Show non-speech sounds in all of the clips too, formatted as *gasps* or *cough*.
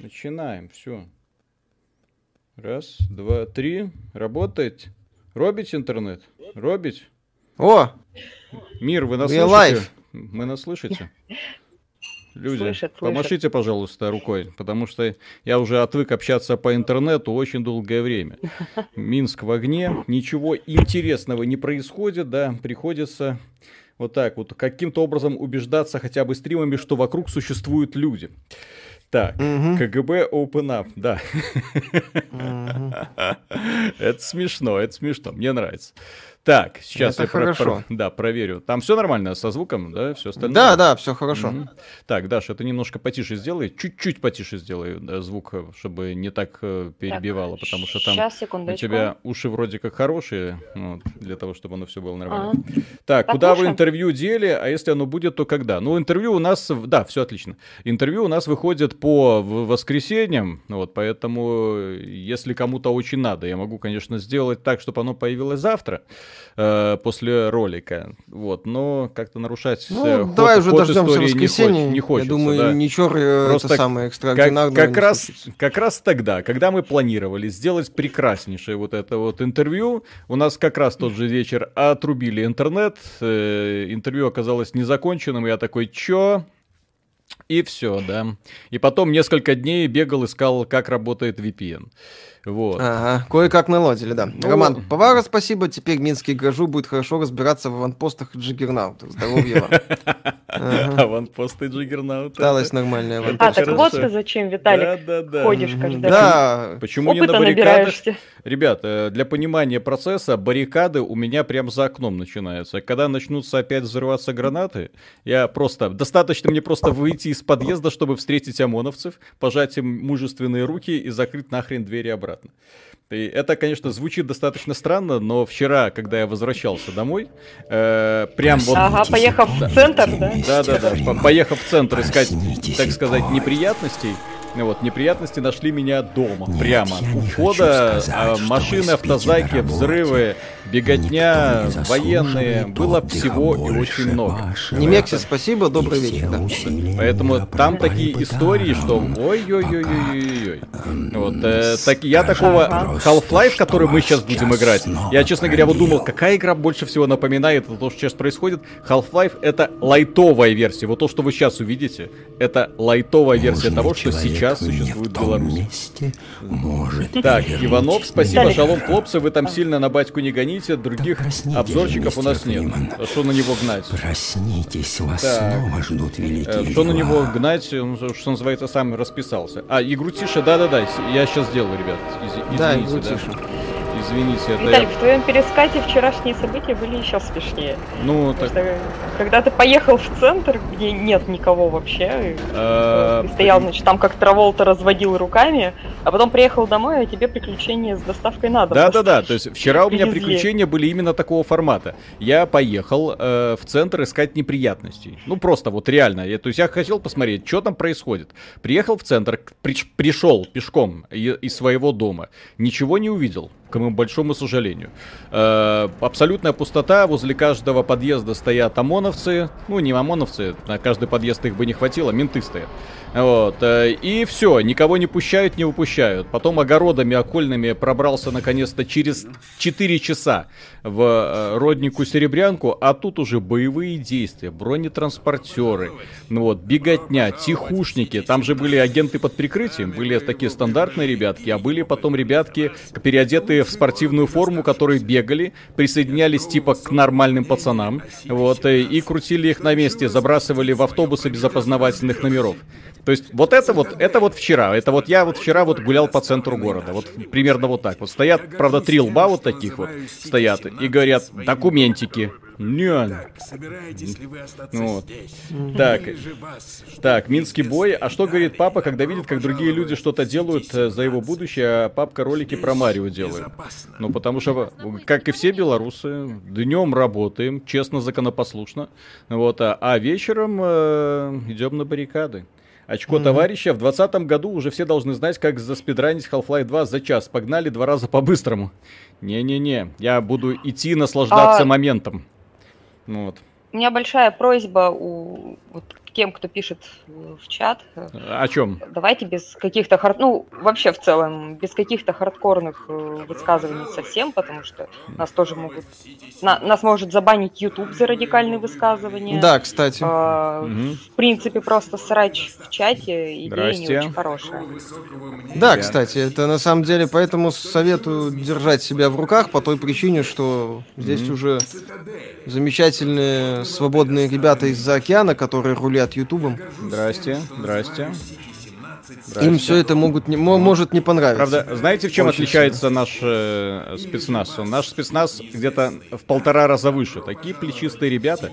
Начинаем, все. Раз, два, три. Работает. Робить интернет? Робить? О! Мир, вы нас We слышите? live. Мы нас слышите? Люди, слышит. помашите, пожалуйста, рукой, потому что я уже отвык общаться по интернету очень долгое время. Минск в огне, ничего интересного не происходит, да, приходится вот так вот каким-то образом убеждаться хотя бы стримами, что вокруг существуют люди. Так, Мгм. КГБ Open Up, да. Мгм. *laughs* Это смешно, это смешно, мне нравится. Так, сейчас Это я про- хорошо. про- да, проверю. Там все нормально со звуком, да, все остальное? Да, да, все хорошо. Мгм. Так, Даша, ты немножко потише сделай, чуть-чуть потише сделай да, звук, э, чтобы не так э, перебивало, потому что там Сейчас, у тебя уши вроде как хорошие, вот, для того, чтобы оно все было нормально. Ага. Так, Так, куда вы слушаем. интервью дели, а если оно будет, то когда? Ну, интервью у нас, да, все отлично. Интервью у нас выходит по воскресеньям, вот, поэтому, э, если кому-то очень надо, я могу, конечно, сделать так, чтобы оно появилось завтра, э, после ролика, вот, но как-то нарушать Ну, э, ход- давай уже ход дождемся истории не воскресенья. хоч- не хочется, Я думаю, да. ничего Просто это самое Как, экстраординарного как не раз, как раз тогда, когда мы планировали сделать прекраснейшее вот это вот интервью, у нас как раз тот же вечер отрубили интернет, э, интервью оказалось незаконченным, я такой, чё? И все, да. И потом несколько дней бегал, искал, как работает VPN. Вот. Ага, кое-как наладили, да. Ну, Роман Повара, спасибо. Теперь Минский Гажу будет хорошо разбираться в аванпостах и джиггернаутах. Здоровья вам. Ага. Аванпосты Джиггернаута. Осталось нормальная А, аванпост. так вот ты зачем, Виталик, Да, да, да. ходишь каждый раз. Да, Почему не на баррикадах? Ребят, э, для понимания процесса, баррикады у меня прям за окном начинаются. Когда начнутся опять взрываться гранаты, я просто... Достаточно мне просто выйти из подъезда, чтобы встретить ОМОНовцев, пожать им мужественные руки и закрыть нахрен двери обратно. И это, конечно, звучит достаточно странно, но вчера, когда я возвращался домой, э, прям вот... Ага, поехав в центр, да? Да-да-да, по- поехав в центр искать, так сказать, неприятностей, ну вот, неприятности нашли меня дома, прямо. У входа а, машины, автозайки, взрывы, беготня, военные. Было всего и очень много. Немекси, спасибо, добрый вечер. да. Поэтому там такие истории, что ой-ой-ой-ой-ой-ой. Вот, э, так, я такого Half-Life, который мы сейчас будем играть, я, честно говоря, вот думал, какая игра больше всего напоминает то, что сейчас происходит. Half-Life это лайтовая версия. Вот то, что вы сейчас увидите, это лайтовая версия того, что сейчас существует в Беларуси. Так, Иванов, спасибо, шалом, хлопцы, вы там сильно на батьку не гоните, других обзорчиков у нас нет. А Что на него гнать? Проснитесь, вас Так. снова ждут Э, великие Что на дела. него гнать, он, что называется, сам расписался. А, игру тише, да-да-да, я сейчас сделаю, ребят. Из- Да, извините, игру тише. Извините, это Виталик, я- в твоем перескате вчерашние события были еще смешнее. Ну, Потому так... что, когда ты поехал в центр, где нет никого вообще, и, э, и стоял, значит, там как Траволта разводил руками, а потом приехал домой, а тебе приключения с доставкой на дом. Да-да-да, то есть вчера у меня Привезли. приключения были именно такого формата. Я поехал э, в центр искать неприятностей. Ну, просто вот реально. Я, то есть я хотел посмотреть, что там происходит. Приехал в центр, приш- пришел пешком из своего дома. Ничего не увидел, моему большому сожалению. Э, абсолютная пустота. Возле каждого подъезда стоят ОМОНовцы. Ну, не ОМОНовцы, на каждый подъезд их бы не хватило, менты стоят. Вот, э, и все, никого не пущают, не выпущают. Потом огородами окольными пробрался наконец-то через 4 часа в э, роднику Серебрянку, а тут уже боевые действия, бронетранспортеры, ну вот, беготня, тихушники. Там же были агенты под прикрытием, были такие стандартные ребятки, а были потом ребятки, переодетые в спортивную форму, которые бегали, присоединялись типа к нормальным пацанам, вот, э, и крутили их на месте, забрасывали в автобусы без опознавательных номеров. То есть вот это вот, это вот вчера, это вот я вот вчера вот гулял по центру города, вот примерно вот так вот. Стоят, правда, три лба вот таких вот стоят и говорят, документики. Не, Собираетесь ли вы остаться Ну вот. здесь? Так, так, Минский бой. А что говорит папа, когда видит, как другие люди что-то делают э, за его будущее, а папка ролики про Марио делает? Ну, потому что, как и все белорусы, днем работаем, честно, законопослушно, вот, а, а вечером э, идем на баррикады. Очко товарища, в 2020 году уже все должны знать, как заспидранить Half-Life 2 за час. Погнали два раза по-быстрому. Не-не-не, я буду идти наслаждаться А- моментом. Ну Вот. У меня большая просьба у вот тем, кто пишет в чат, О чем? давайте без каких-то хард... ну вообще в целом без каких-то хардкорных э, высказываний совсем, потому что нас тоже могут на- нас может забанить YouTube за радикальные высказывания. Да, кстати. А, Мгм. В принципе, просто срач в чате идея не Здрасте. очень хорошая. Да, кстати, это на самом деле, поэтому советую держать себя в руках по той причине, что здесь Мгм. уже замечательные свободные ребята из-за океана, которые рулят Ютубом. Здрасте, здрасте. Им все это могут не, мо- может не понравиться. Правда, знаете, в чем Очень отличается наш э, спецназ? Наш спецназ где-то в полтора раза выше. Такие плечистые ребята,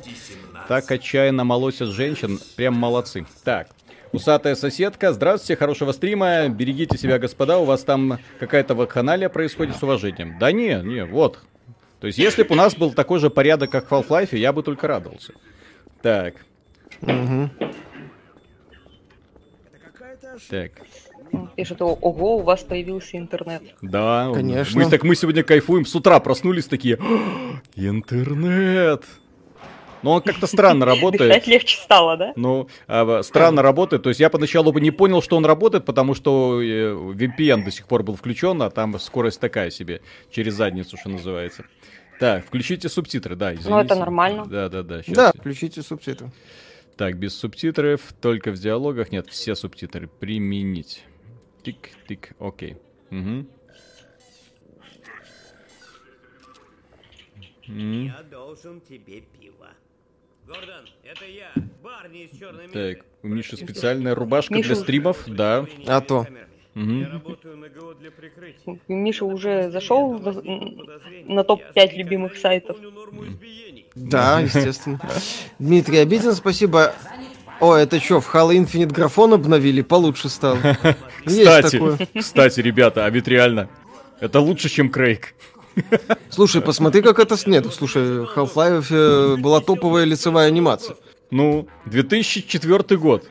так отчаянно молосят женщин, прям молодцы. Так, усатая соседка, здравствуйте, хорошего стрима, берегите себя, господа, у вас там какая-то вакханалия происходит с уважением. Да не, не, вот. То есть, если бы у нас был такой же порядок, как в Half-Life, я бы только радовался. Так, Мгм. так. Пишет, «О- ого, у вас появился интернет. Да, Конечно. Мы, так мы сегодня кайфуем. С утра проснулись такие. «А, Интернет. Но он как-то странно *laughs* работает. Дышать легче стало, да? Ну, а, странно работает. То есть я поначалу бы не понял, что он работает, потому что э, VPN до сих пор был включен, а там скорость такая себе. Через задницу, что называется. Так, включите субтитры, да, извините. Ну, это нормально. Да, да, да. Да, включите субтитры. Так, без субтитров, только в диалогах. Нет, все субтитры применить. Тик-тик, окей. Мгм. М, Я должен тебе пиво. Гордон, это я, Барни из черной Так, у Миши специальная рубашка Миша для стримов, да. А то. Я Мгм. работаю на ГО для прикрытия. Миша уже зашел в- на топ-5 любимых сайтов. Да, *laughs* естественно. Дмитрий Обидин, спасибо. О, это что, в Halo Infinite графон обновили? Получше стало. *laughs* Есть Кстати, такое. кстати, ребята, а ведь реально, это лучше, чем Крейг. *laughs* Слушай, посмотри, как это... Нет, слушай, Half-Life э, была топовая лицевая анимация. Ну, 2004 год.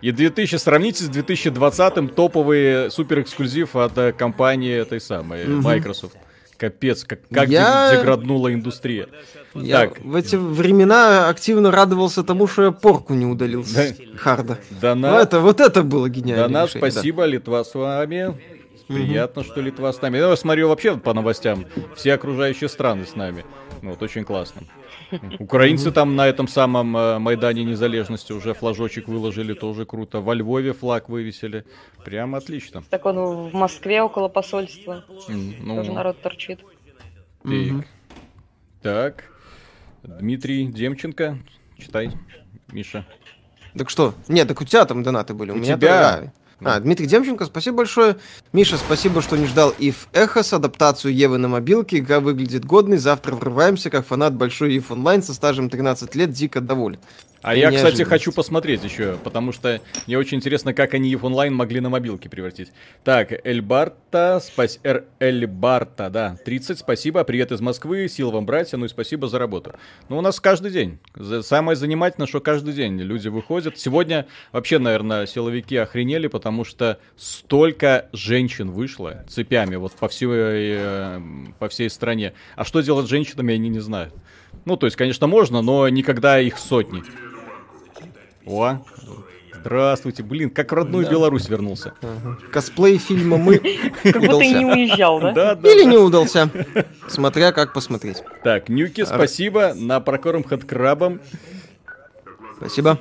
И 2000, сравните с 2020 топовый супер эксклюзив от э, компании этой самой. Microsoft. Капец, как, как Я- деграднула индустрия. Я Так. в эти времена активно радовался тому, что я порку не удалил с Да. харда. Донат, Ну, это, вот это было гениально. донат, решение, да. спасибо, Литва с вами. Приятно, что Литва с нами. Я смотрю вообще по новостям, все окружающие страны с нами. Ну, вот очень классно. *laughs* Украинцы там на этом самом э, Майдане Незалежности уже флажочек выложили, тоже круто. Во Львове флаг вывесили. Прям отлично. Так он в Москве около посольства. Тоже Ну, народ торчит. Так. Так. Дмитрий Демченко. Читай, Миша. Так что? Нет, так у тебя там донаты были. У, У меня тебя. то- А, Дмитрий Демченко, спасибо большое. Миша, спасибо, что не ждал If Эхос, адаптацию Евы на мобилке. Игра выглядит годной. Завтра врываемся, как фанат большой If Онлайн со стажем 13 лет. Дико доволен. А я, кстати, хочу посмотреть еще, потому что мне очень интересно, как они EVE онлайн могли на мобилке превратить. Так, Эльбарта, спас... Эр... Эльбарта, да, 30, спасибо, привет из Москвы, сил вам, братья, ну и спасибо за работу. Ну, у нас каждый день. Самое занимательное, что каждый день люди выходят. Сегодня вообще, наверное, силовики охренели, потому что столько женщин вышло цепями вот по всей, э, по всей стране. А что делать с женщинами, они не знают. Ну, то есть, конечно, можно, но никогда их сотни. О, здравствуйте. Блин, как в родную Беларусь вернулся. Косплей фильма «Мы» *laughs* Как будто и не уезжал, да? Да, да. Или не удался. Смотря как посмотреть. Так, Нюки, спасибо. На прокорм хэдкрабом. Спасибо.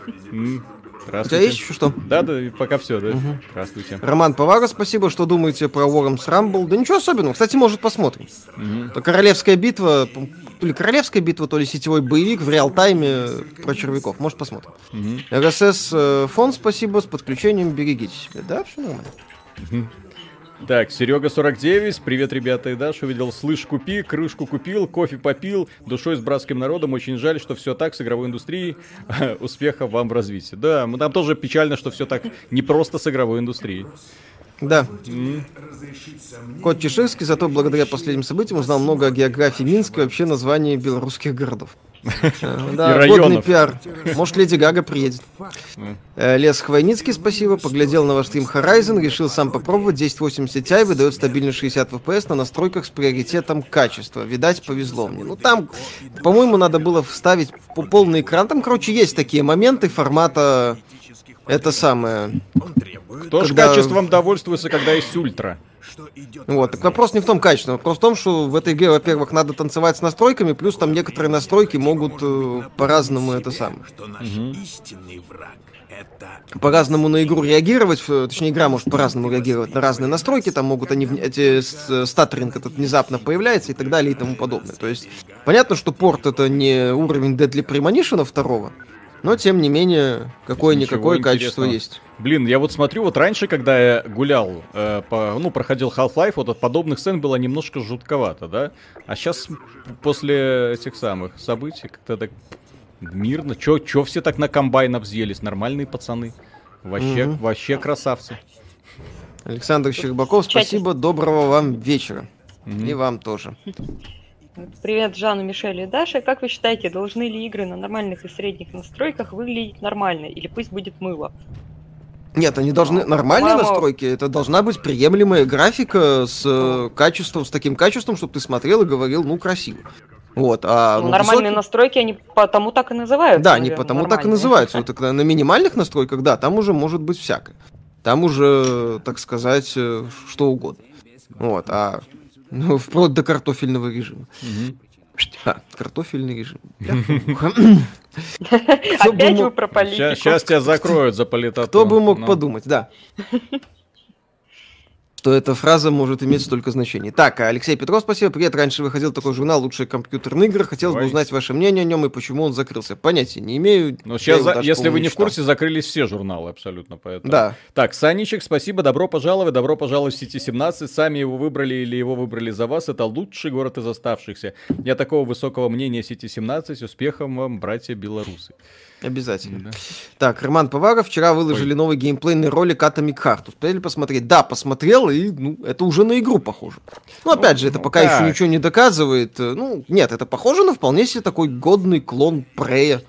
У тебя есть еще что? Да, да, пока все, да. Здравствуйте. Роман Повара, спасибо, что думаете про Worms Rumble. Да ничего особенного. Кстати, может, посмотрим. Мгм. Это Королевская битва, то ли Королевская битва, то ли сетевой боевик в реал-тайме про червяков. Может, посмотрим. Мгм. РСС э, фонд, спасибо, с подключением берегите себя. Да, все нормально. Так, Серега 49, привет, ребята, и Даш, увидел, слышь, купи, крышку купил, кофе попил, душой с братским народом, очень жаль, что все так с игровой индустрией, *laughs* успехов вам в развитии. Да, нам тоже печально, что все так не просто с игровой индустрией. Да. Кот Чеширский, зато благодаря последним событиям узнал много о географии Минска и вообще названии белорусских городов. Да, годный районов. пиар. Может, Леди Гага приедет. Э, Лес Хвойницкий, спасибо. Поглядел на ваш стрим Horizon, решил сам попробовать. 1080 Ti выдает стабильно 60 FPS на настройках с приоритетом качества. Видать, повезло мне. Ну, там, по-моему, надо было вставить по- полный экран. Там, короче, есть такие моменты формата... Это самое... Кто ж Когда- качеством довольствуется, когда есть ультра? Вот, так вопрос не в том качестве, вопрос в том, что в этой игре, во-первых, надо танцевать с настройками, плюс там некоторые настройки могут э, по-разному это самое. что наш истинный враг это по-разному на игру реагировать, точнее, игра может по-разному реагировать на разные настройки, там могут они, эти статтеринг этот внезапно появляется и так далее и тому подобное. То есть, понятно, что порт это не уровень Deadly Premonition второго, но, тем не менее, какое-никакое качество есть. Блин, я вот смотрю, вот раньше, когда я гулял, э, по, ну, проходил Half-Life, вот от подобных сцен было немножко жутковато, да? А сейчас, после этих самых событий, как-то так мирно. Чё, чё все так на комбайнах взъелись? Нормальные пацаны. Вообще, Мгм. вообще красавцы. Александр Щербаков, спасибо, доброго вам вечера. Мгм. И вам тоже. Привет, Жанну, Мишель и Даша. Как вы считаете, должны ли игры на нормальных и средних настройках выглядеть нормально, или пусть будет мыло? Нет, они должны нормальные По-моему- настройки. Это должна быть приемлемая графика с э, качеством, с таким качеством, чтобы ты смотрел и говорил, ну красиво. Вот, а Ну, ну, нормальные высокий- настройки, они потому так и называются. Да, они наверное, потому так и нормальные. называются. Вот *laughs* на минимальных настройках, да, там уже может быть всякое. Там уже, так сказать, э, что угодно. Вот, а ну, вплоть до картофельного режима. А, картофельный режим. Опять вы про политику. Сейчас тебя закроют за политоту. Кто бы мог Ну. подумать, да. Что эта фраза может иметь столько значений. Так, Алексей Петров, спасибо. Привет, раньше выходил такой журнал «Лучшие компьютерные игры». Хотелось бы Ой. узнать ваше мнение о нем и почему он закрылся. Понятия не имею. Я сейчас, за- если вы не в курсе, закрылись все журналы абсолютно, поэтому. Да. Так, Саничек, спасибо, добро пожаловать, добро пожаловать в Сити 17. Сами его выбрали или его выбрали за вас. Это лучший город из оставшихся. Я такого высокого мнения Сити 17. Успехом вам, братья белорусы. Обязательно. Так, Роман Поваров, вчера выложили новый геймплейный ролик Atomic Heart. Успели посмотреть? Да, посмотрел, и ну, это уже на игру похоже. Ну, опять же, это ну пока как? еще ничего не доказывает. Ну, нет, это похоже на вполне себе такой годный клон Прея.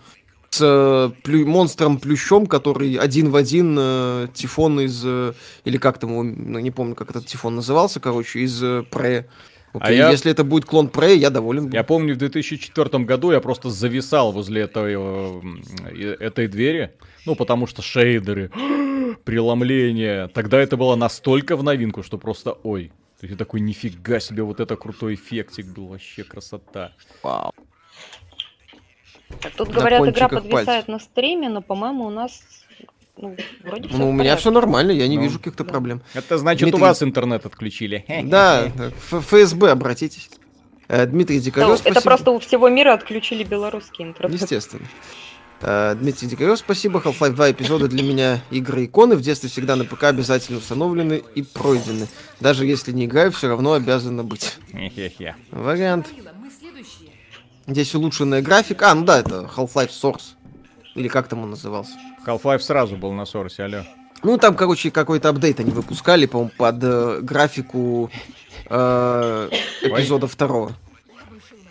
С э, плю- монстром-плющом, который один в один э, Тифон из... э, или как там его, ну, не помню, как этот Тифон назывался, короче, из э, Прея. А Окей, я- Если это будет клон Прея, я доволен. буду. Я помню, в 2004 году я просто зависал возле этой, э, э, этой двери. Ну, потому что шейдеры, *gasps* преломление. Тогда это было настолько в новинку, что просто ой. То есть я такой, нифига себе, вот это крутой эффектик был, вообще красота. Вау. Так, Тут На говорят, игра подвисает пальцев. на стриме, но, по-моему, у нас ну, вроде всё Ну, у меня порядке. все нормально, я не Ну, вижу каких-то проблем. Это значит, Дмитрий- у вас интернет отключили. *laughs* Да, ФСБ, обратитесь. Э, Дмитрий Да, Дикарев, это спасибо. просто у всего мира отключили белорусский интернет. Естественно. Э, Дмитрий Дикарев, спасибо. Half-Life 2 эпизода для меня игры иконы. В детстве всегда на ПК обязательно установлены и пройдены. Даже если не играю, все равно обязаны быть. Вариант. Здесь улучшенная графика. А, ну да, это Half-Life Source. Или как там он назывался. Half-Life сразу был на сорсе, алло. Ну, там, короче, какой-то апдейт они выпускали, по-моему, под э, графику э, эпизода второго.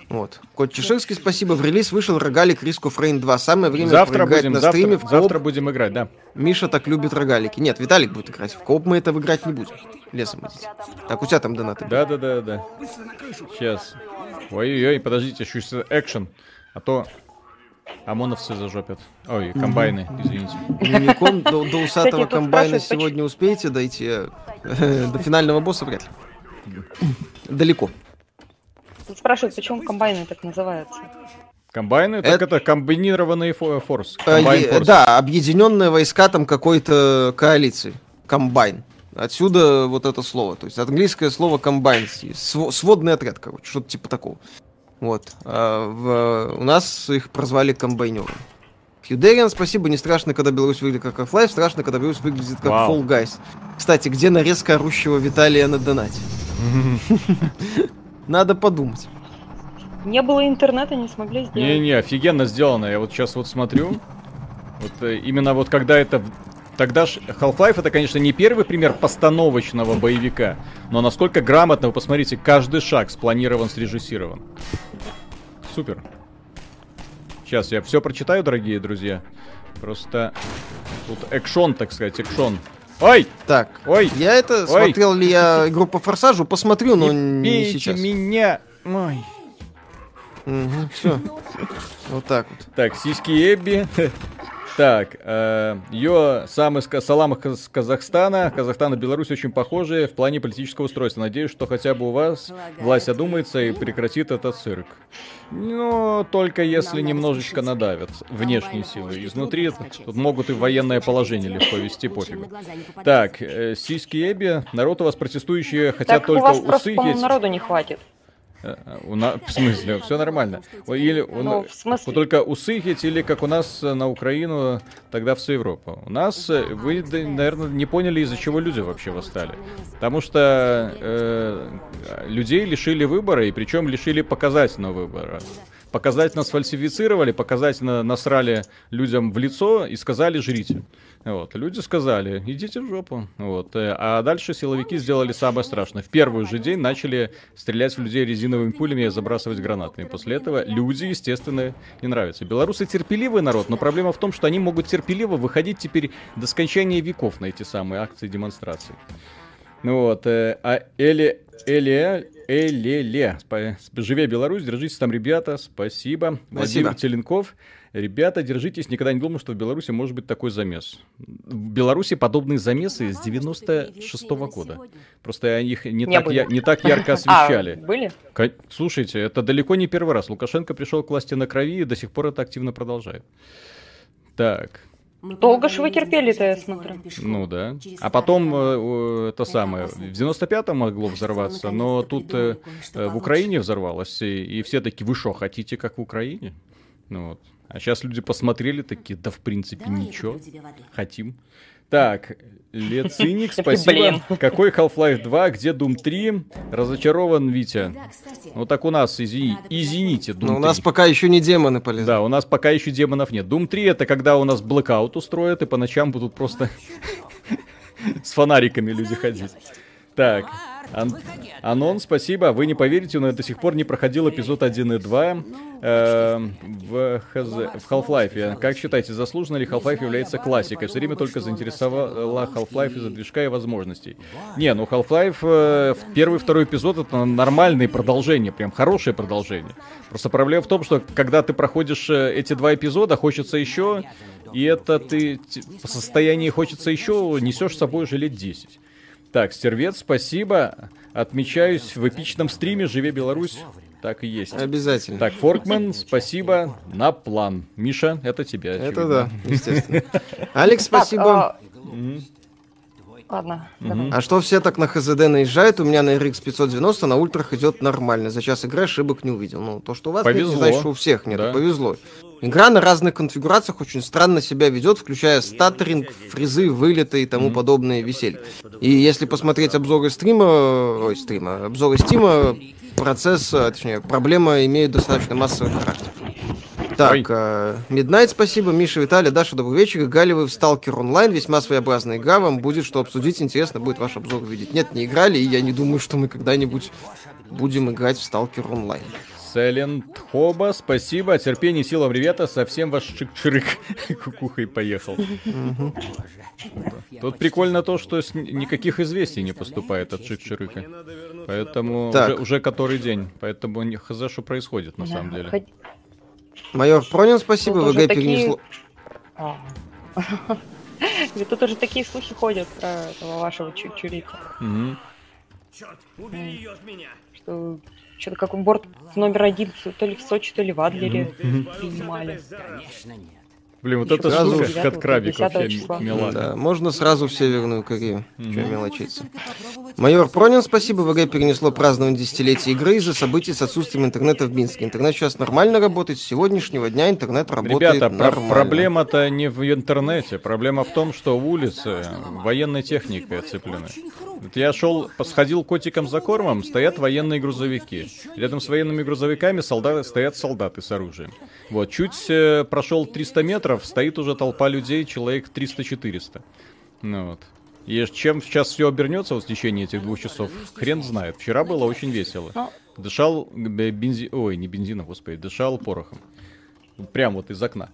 Вот. Кот Чеширский, спасибо. В релиз вышел рогалик of Rain 2. Самое время Завтра будем, на завтра, стриме в кооп. завтра будем играть, да. Миша так любит рогалики. Нет, Виталик будет играть. В кооп мы этого играть не будем. Лесом идите. Так, у тебя там донаты. Да, да, да, да. Сейчас. Ой-ой-ой, подождите, еще экшен. А то ОМОНовцы зажопят. Ой, комбайны, извините. Юником до, до усатого комбайна сегодня успеете дойти? Э, *laughs* До финального босса вряд ли. Далеко. Тут спрашивают, почему комбайны так называются. Комбайны? Так Это- это комбинированный фо- форс. Э. Да, объединенные войска там какой-то коалиции. Комбайн. Отсюда вот это слово. То есть английское слово комбайн. Св- сводный отряд, короче, что-то типа такого. Вот. А в- у нас их прозвали комбайнеры. Хьюдериан, спасибо. Не страшно, когда Беларусь выглядит как Half-Life, страшно, когда Беларусь выглядит как Вау. Fall Guys. Кстати, где нарезка орущего Виталия на донате? *laughs* Надо подумать. Не было интернета, не смогли сделать. Не-не, офигенно сделано. Я вот сейчас вот смотрю. *laughs* Вот э, именно вот когда это... Тогда ж Half-Life это, конечно, не первый пример постановочного боевика, но насколько грамотно, вы посмотрите, каждый шаг спланирован, срежиссирован. Супер. Сейчас я все прочитаю, дорогие друзья. Просто тут экшон, так сказать, экшон. Ой! Так, Ой! я это, Ой! смотрел ли я *laughs* игру по Форсажу, посмотрю, но не Бейте сейчас. меня! Ой. все. Вот так вот. Так, сиськи Эбби. *laughs* Так, э, ее сам из Салам из Казахстана. Казахстан и Беларусь очень похожи в плане политического устройства. Надеюсь, что хотя бы у вас власть одумается и прекратит этот цирк. Ну, только если немножечко надавят внешние силы. Изнутри тут могут и военное положение легко вести, пофигу. Так, э, сиськи Эбби. Народ у вас протестующие хотят Так у только вас просто, усы есть. народу не хватит. Э, У на- В смысле, все нормально. Или Ну, в смысле? только усыхить, или как у нас э, на Украину, тогда всю Европу. У нас, э, вы, наверное, не поняли, из-за чего люди вообще восстали. Потому что э, людей лишили выбора, и причем лишили показательного выбора. Показательно сфальсифицировали, показательно насрали людям в лицо и сказали «жрите». Вот. Люди сказали, идите в жопу. Вот. э, А дальше силовики сделали самое страшное. В первый же день начали стрелять в людей резиновыми пулями и забрасывать гранатами. После этого люди, естественно, не нравятся. Белорусы терпеливый народ, но проблема в том, что они могут терпеливо выходить теперь до скончания веков на эти самые акции демонстрации. Ну вот, э, а Эли, Эли, Элеле, живе Беларусь, держитесь там, ребята, спасибо. Владимир Теленков, ребята, держитесь, никогда не думал, что в Беларуси может быть такой замес. В Беларуси подобные замесы с 96 года. Просто их не, Не так, я- не так ярко *laughs* освещали. А, были? Слушайте, это далеко не первый раз. Лукашенко пришел к власти на крови и до сих пор это активно продолжает. Так, Долго ж вы терпели-то, я смотрю. ну да. А потом э, э, это самое, в 95-м могло взорваться, но тут э, э, в Украине взорвалось, и, и все такие, вы что, хотите как в Украине? Ну вот. А сейчас люди посмотрели такие, да в принципе ничего, хотим. Так, Лециник, спасибо. блин. Какой Half-Life 2, где Doom 3? Разочарован, Витя. Ну так у нас, извини, извините, Doom Но Ну, у нас 3. пока еще не демоны полезли. Да, у нас пока еще демонов нет. Doom 3 это когда у нас блэкаут устроят, и по ночам будут просто *laughs* с фонариками люди ходить. Так, Ан- Анон, спасибо. Вы не поверите, но я до сих пор не проходил эпизод 1 и 2 э, в, ХЗ в Half-Life. Как считаете, заслуженно ли Half-Life является классикой? Все время только заинтересовала Half-Life из-за движка и возможностей. Не, ну Half-Life, э, первый и второй эпизод это нормальные продолжения, прям хорошее продолжение. Просто проблема в том, что когда ты проходишь э, эти два эпизода, хочется еще, и это ты по состоянии хочется еще, несешь с собой уже лет 10. Так, Стервец, спасибо. Отмечаюсь в эпичном стриме «Живе Беларусь». Так и есть. Обязательно. Так, Форкман, спасибо. На план. Миша, это тебе. Это очевидно. да, естественно. Алекс, Так, спасибо. Ладно, давай. А что все так на ХЗД наезжают? У меня на RX 590 на ультрах идет нормально. За час игры ошибок не увидел. Ну, то, что у вас нет, Повезло. не значит, что у всех нет. Да. Повезло. Игра на разных конфигурациях очень странно себя ведет, включая статтеринг, фризы, вылеты и тому подобное веселье. И если посмотреть обзоры стрима, ой, стрима, обзоры стима, процесс, а, точнее, проблема имеет достаточно массовый характер. Так, э, Midnight, спасибо, Миша, Виталий, Даша, добрый вечер. Играли вы в Stalker Online, весьма своеобразная игра, вам будет что обсудить, интересно будет ваш обзор увидеть. Нет, не играли, и я не думаю, что мы когда-нибудь будем играть в Stalker Online. Silent Хоба, спасибо. Терпение, силам, ребята. Совсем ваш чик-чирык *laughs* кукухой поехал. Тут прикольно то, что никаких известий не поступает от чик-чирыка. Поэтому уже, уже который день. Поэтому не хз, что происходит на самом деле. Майор Пронин, спасибо, Тут ВГ уже такие- перенесло... А. *laughs* Тут уже такие слухи ходят про этого вашего чурика. Черт, убери ее от меня. что что-то как он борт номер один то ли в Сочи, то ли в Адлере принимали. Блин, вот это сразу девятого, как крабик 10 вообще числа. мила. Да, можно сразу в Северную Корею. Че мелочиться. Майор Пронин, спасибо, ВГ перенесло празднование десятилетия игры из-за событий с отсутствием интернета в Минске. Интернет сейчас нормально работает, с сегодняшнего дня интернет работает Ребята, про- нормально. проблема-то не в интернете. Проблема в том, что улицы военной техникой оцеплены. Я шел, сходил котиком за кормом, стоят военные грузовики. Рядом с военными грузовиками солдаты, стоят солдаты с оружием. Вот, чуть э, прошел 300 метров, стоит уже толпа людей, человек 300-400. Ну вот. И чем сейчас все обернется вот в течение этих двух часов, хрен знает. Вчера было очень весело. Ну. Дышал бензин... Ой, не бензином, господи, дышал порохом. Прям вот из окна.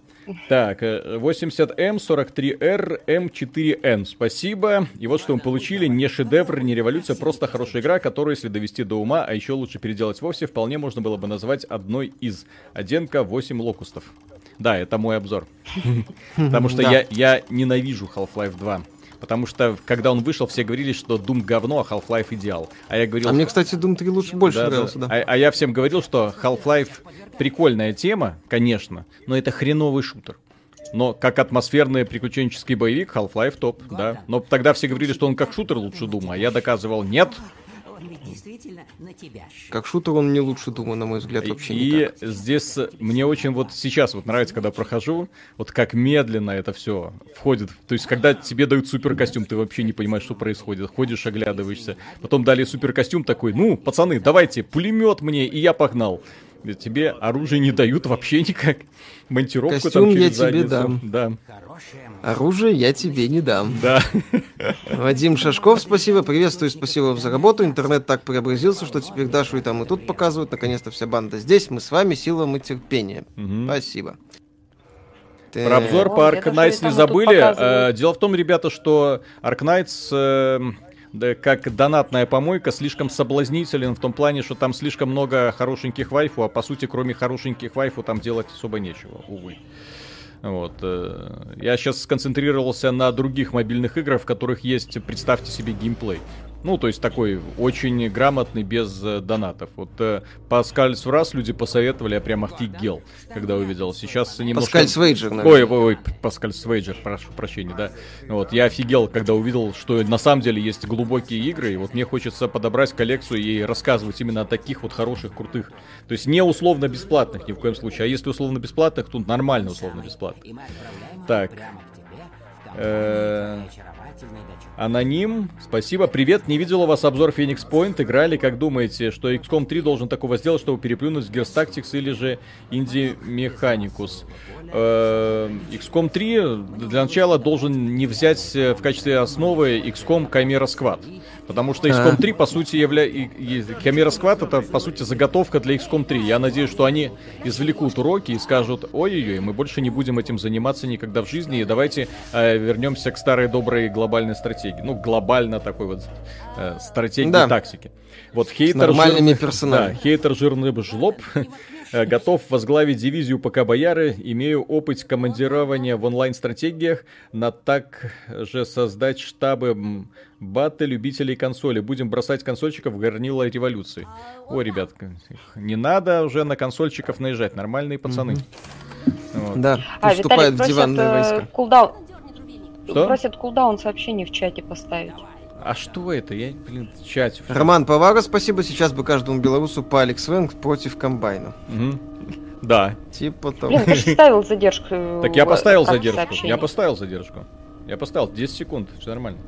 Так, э, 80М, 43R, М4N. Спасибо. И вот что мы получили. Не шедевр, не революция, просто хорошая игра, которую, если довести до ума, а еще лучше переделать вовсе, вполне можно было бы назвать одной из. 1К 8 локустов. Да, это мой обзор. *laughs* Потому что я ненавижу Half-Life 2. Потому что, когда он вышел, все говорили, что Doom говно, а Half-Life идеал. А я говорил, А мне, кстати, Doom 3 лучше больше да, да. нравился, да. А, а я всем говорил, что Half-Life прикольная тема, конечно, но это хреновый шутер. Но как атмосферный приключенческий боевик Half-Life топ, да. Но тогда все говорили, что он как шутер лучше Дума, а я доказывал нет. Действительно на тебя Как шутер он не лучше Дума, на мой взгляд, вообще И никак. здесь мне очень вот сейчас вот нравится, когда прохожу, вот как медленно это все входит. То есть, когда тебе дают супер костюм, ты вообще не понимаешь, что происходит. Ходишь, оглядываешься. Потом дали супер костюм такой, ну, пацаны, давайте, пулемет мне, и я погнал. Ведь Тебе оружие не дают вообще никак. Монтировку Костюм там я через тебе задницу. дам. Да, Оружие я тебе не дам. да. Вадим Шашков, спасибо. Приветствую, спасибо вам за работу. Интернет так преобразился, что теперь Дашу и там, и тут показывают. Наконец-то вся банда здесь. Мы с вами, сила мы терпение. Мгм. Спасибо. Про обзор О, по Ark где-то Knights что-то не забыли. Э, Дело в том, ребята, что Ark Knights, э, да, как донатная помойка, слишком соблазнителен в том плане, что там слишком много хорошеньких вайфу, а по сути, кроме хорошеньких вайфу, там делать особо нечего, увы. Вот. э, Я сейчас сконцентрировался на других мобильных играх, в которых есть, представьте себе, геймплей. Ну, то есть такой очень грамотный, без э, донатов. Вот э, Паскаль раз люди посоветовали, я прям офигел, когда увидел. Сейчас немножко... Паскаль Свейджер, наверное. Ой, ой, ой, Паскаль Свейджер, прошу прощения, да. Вот, я офигел, когда увидел, что на самом деле есть глубокие игры, и вот мне хочется подобрать коллекцию и рассказывать именно о таких вот хороших, крутых. То есть не условно бесплатных ни в коем случае, а если условно бесплатных, то нормально условно бесплатных. Так. Э, дочурки. Аноним, спасибо. Привет, не видел у вас обзор Phoenix Point. Играли, как думаете, что XCOM 3 должен такого сделать, чтобы переплюнуть Gears Tactics или же Indie Mechanicus? Э, XCOM 3 для начала должен не взять э, в качестве основы XCOM Chimera Squad. Потому что XCOM 3, по сути, является... Chimera Squad это, по сути, заготовка для XCOM 3. Я надеюсь, что они извлекут уроки и скажут, ой-ой-ой, мы больше не будем этим заниматься никогда в жизни, и давайте э, вернемся к старой доброй глобальной стратегии. Ну, глобально такой вот э, стратегии Да. тактики. Вот хейтер... нормальными жир- персонажами. Да, хейтер жирный жлоб. Э, Готов возглавить дивизию ПК Бояры. Имею опыт командирования в онлайн-стратегиях. На так же создать штабы баты любителей консоли. Будем бросать консольщиков в горнило революции. Ой, ребят, не надо уже на консольщиков наезжать. Нормальные пацаны. Вот. Да, А, вступают Виталик в просит диванные э, войска. кулдаун. Что? Просит кулдаун сообщений в чате поставить. А что это? Я, блин, в чате. Роман Повара, спасибо. Сейчас бы каждому белорусу по Алекс Венг против комбайна. Да. Типа того. Блин, ты же ставил задержку. э, Так я в- поставил задержку. Я поставил задержку. Я поставил 10 секунд, все нормально.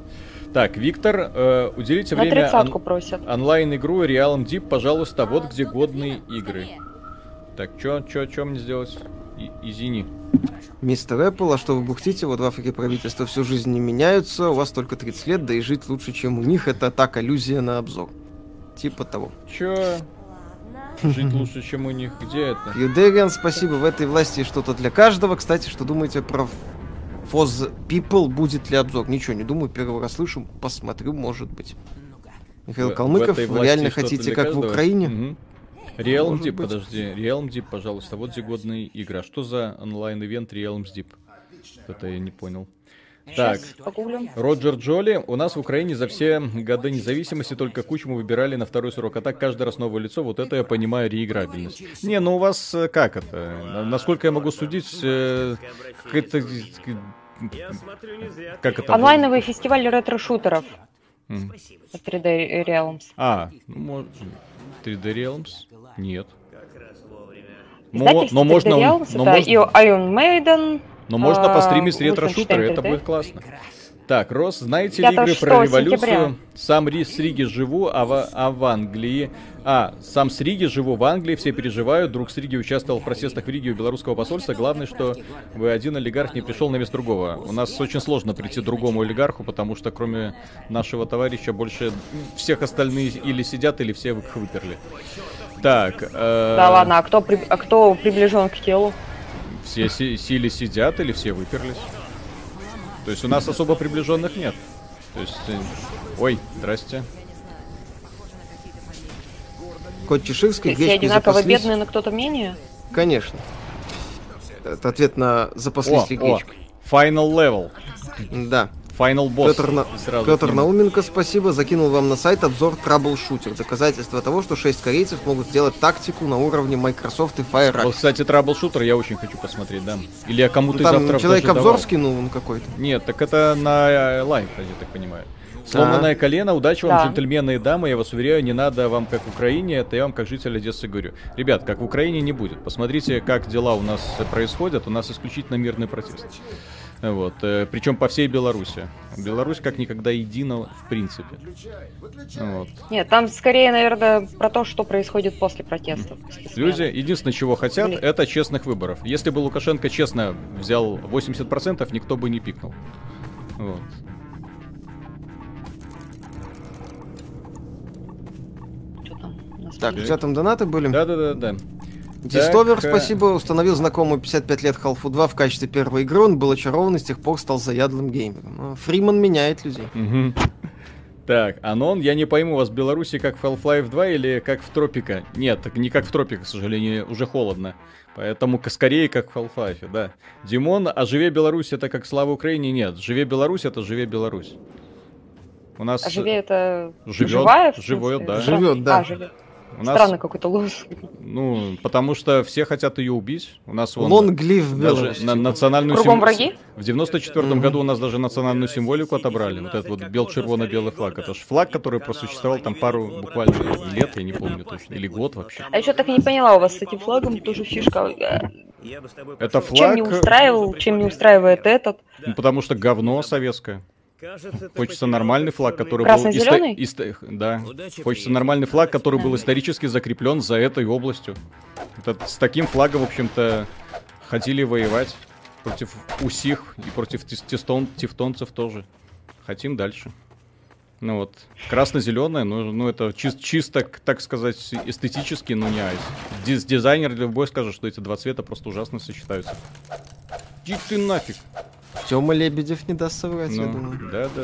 Так, Виктор, э, уделите На время он- просят. онлайн-игру Realm Deep, пожалуйста, вот где годные игры. Так, чё, чё, чё мне сделать? И- извини. Мистер Apple, а что вы бухтите? Вот в Африке правительства всю жизнь не меняются, у вас только 30 лет, да и жить лучше, чем у них. Это так, аллюзия на обзор. Типа того. Чё? Жить лучше, чем у них. Где это? Юдериан, спасибо. В этой власти что-то для каждого. Кстати, что думаете про Foz People? Будет ли обзор? Ничего не думаю, первый раз слышу. Посмотрю, может быть. Михаил В- в Калмыков, этой вы реально хотите, как в каждого? Украине? Мгм. Realm Deep, быть. подожди. Realm Deep, пожалуйста. Вот где годная игра. Что за онлайн-ивент Realm Deep? Это я не понял. Так, Погуглим. Роджер Джоли. У нас в Украине за все годы независимости только Кучму выбирали на второй срок. А так каждый раз новое лицо. Вот это я понимаю реиграбельность. Не, ну у вас э, как это? На- Насколько я могу судить, э, не зря. Как это? Онлайновый фестиваль ретро-шутеров от 3D Realms. А, ну, может... 3D Realms? Нет. Но, но можно... 3D Realms, но можно- и Iron Maiden. Но можно а, постримить ретро-шутеры, это 3D. будет классно. Так, Рос, знаете ли 5-6 игры про революцию? сентября. Сам Ри с Риги живу, а в, а в Англии... А, сам с Риги живу в Англии, все переживают. Друг с Риги участвовал в протестах в Риге у белорусского посольства. Главное, что вы один олигарх не пришел на место другого. У нас очень сложно прийти другому олигарху, потому что кроме нашего товарища больше всех остальные или сидят, или все их выперли. Так, э, Да ладно, а кто, при- а кто приближен к телу? Все си- силе сидят или все выперлись. То есть у нас особо приближенных нет. То есть... э, Ой, здрасте. Кот Чеширский, Все одинаково запаслись. бедные, но кто-то менее. Конечно. Это ответ на запаслись О, ли гречкой. Final level. Да. Final boss. Петр, На- Петр. Науменко, спасибо, закинул вам на сайт обзор Troubleshooter. Доказательство того, что 6 корейцев могут сделать тактику на уровне MicroProse и Firaxis. Вот, кстати, Troubleshooter я очень хочу посмотреть, да. Или я Ну, кому-то там завтра человек обзор давал. скинул он какой-то. Нет, так это на э, live, я так понимаю. Сломанное колено, удачи вам, Да. джентльмены и дамы, я вас уверяю, не надо вам как в Украине, это я вам как житель Одессы говорю. Ребят, как в Украине не будет. Посмотрите, как дела у нас происходят, у нас исключительно мирный протест. Вот, причем по всей Беларуси. Беларусь как никогда едина в принципе. Вот. Нет, там скорее, наверное, про то, что происходит после протестов. Люди единственное, чего хотят, Блин. это честных выборов. Если бы Лукашенко честно взял 80%, никто бы не пикнул. Вот. Так, у тебя там донаты были? Да-да-да-да. Дистовер, Так, э, спасибо, установил знакомую 55 лет Half-Life 2 в качестве первой игры, он был очарован и с тех пор стал заядлым геймером. Ну, Фриман меняет людей. Так, Анон, я не пойму, у вас в Беларуси как в Half-Life 2 или как в Тропика? Нет, так не как в Тропика, к сожалению, уже холодно. Поэтому скорее как в Half-Life, да. Димон, а живе Беларусь это как слава Украине? Нет, живе Беларусь это живе Беларусь. У нас... А живее это Живет, живая? живет, да. Живет, да. А, живет. У нас, Странный какой-то лозунг. Ну, потому что все хотят ее убить. У нас вон... Лонг лив Даже на национальную Кругом сим- враги? В 94 году у нас даже национальную символику отобрали. Вот этот вот бел-червоно-белый флаг. Это же флаг, который просуществовал там пару буквально лет, я не помню точно. Или год вообще. А еще так и не поняла, у вас с этим флагом тоже фишка. Э, Это пошел. Чем не флаг, устраивал, чем не устраивает этот. ну, потому что говно советское. Кажется, Хочется нормальный флаг, который был... Красно-зелёный? исто- Да. Удачи, Хочется нормальный флаг, который был исторически закреплен за этой областью. Это- с таким флагом, в общем-то, хотели воевать против усих и против тес- тестон- тевтонцев тоже. Хотим дальше. Ну вот, красно-зеленое, ну, ну это чис- чисто, так сказать, эстетически, но не айс. Диз- дизайнер любой скажет, что эти два цвета просто ужасно сочетаются. Иди ты нафиг. Тёма Лебедев не даст соврать, я Ну, думаю. да, да.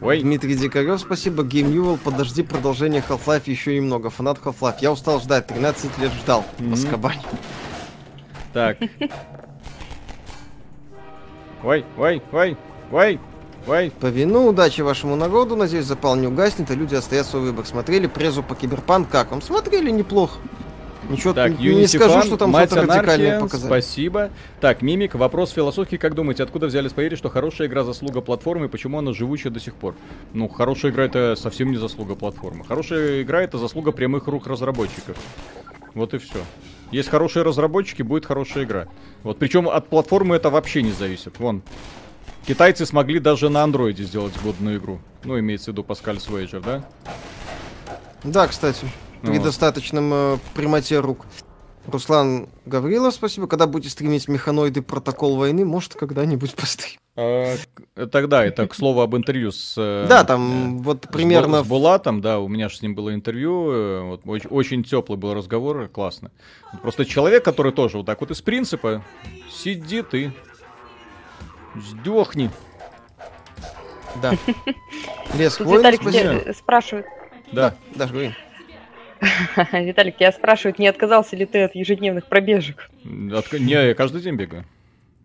Ой, Дмитрий Дикарев, спасибо. Гейм подожди, продолжение Half-Life еще немного. Фанат Half-Life. Я устал ждать, 13 лет ждал. Азкабане. Так. Ой, ой, ой, ой, ой. По вину, удачи вашему народу. Надеюсь, запал не угаснет, и люди отстоят свой выбор. Смотрели презу по Киберпанк, как вам? Смотрели неплохо. Ничего Так, не, не скажу, Юнисифан, что там мать анархия, показали. спасибо. Так, Мимик, вопрос философский, как думаете, откуда взялись поверить, что хорошая игра заслуга платформы, и почему она живучая до сих пор? Ну, хорошая игра это совсем не заслуга платформы. Хорошая игра это заслуга прямых рук разработчиков. Вот и все. Есть хорошие разработчики, будет хорошая игра. Вот, причем от платформы это вообще не зависит. Вон, китайцы смогли даже на андроиде сделать годную игру. Ну, имеется в виду Паскаль Свейджер, да? Да, кстати, при Вот. достаточном э, прямоте рук. Руслан Гаврилов, спасибо. Когда будете стримить механоиды протокол войны, может, когда-нибудь *laughs* постримим. А, Тогда это к слову об интервью с... э, Да, там вот С Бу- примерно... С Булатом, да, у меня же с ним было интервью, э, вот, очень, очень теплый был разговор, классно. Просто человек, который тоже вот так вот из принципа сидит и сдохни. Да. *laughs* Лес Виталик тебя спрашивает. Да. Даже говори. *laughs* Виталик, тебя спрашивают, не отказался ли ты от ежедневных пробежек? От- не, я каждый день бегаю.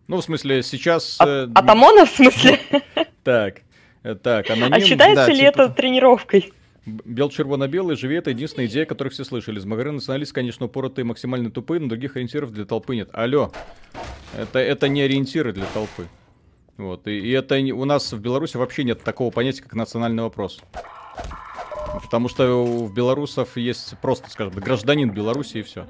Ну, в смысле, сейчас... От, э, от ОМОНа, в смысле? *laughs* Так, э, так, аноним... А считается да, ли типа это тренировкой? Бел-червоно-белый живи, это единственная идея, которую все слышали. Из Магары националисты, конечно, упоротые максимально тупые, но других ориентиров для толпы нет. Алло, это, это не ориентиры для толпы. Вот, и, и это не- у нас в Беларуси вообще нет такого понятия, как национальный вопрос. Потому что у белорусов есть просто, скажем, гражданин Беларуси и все.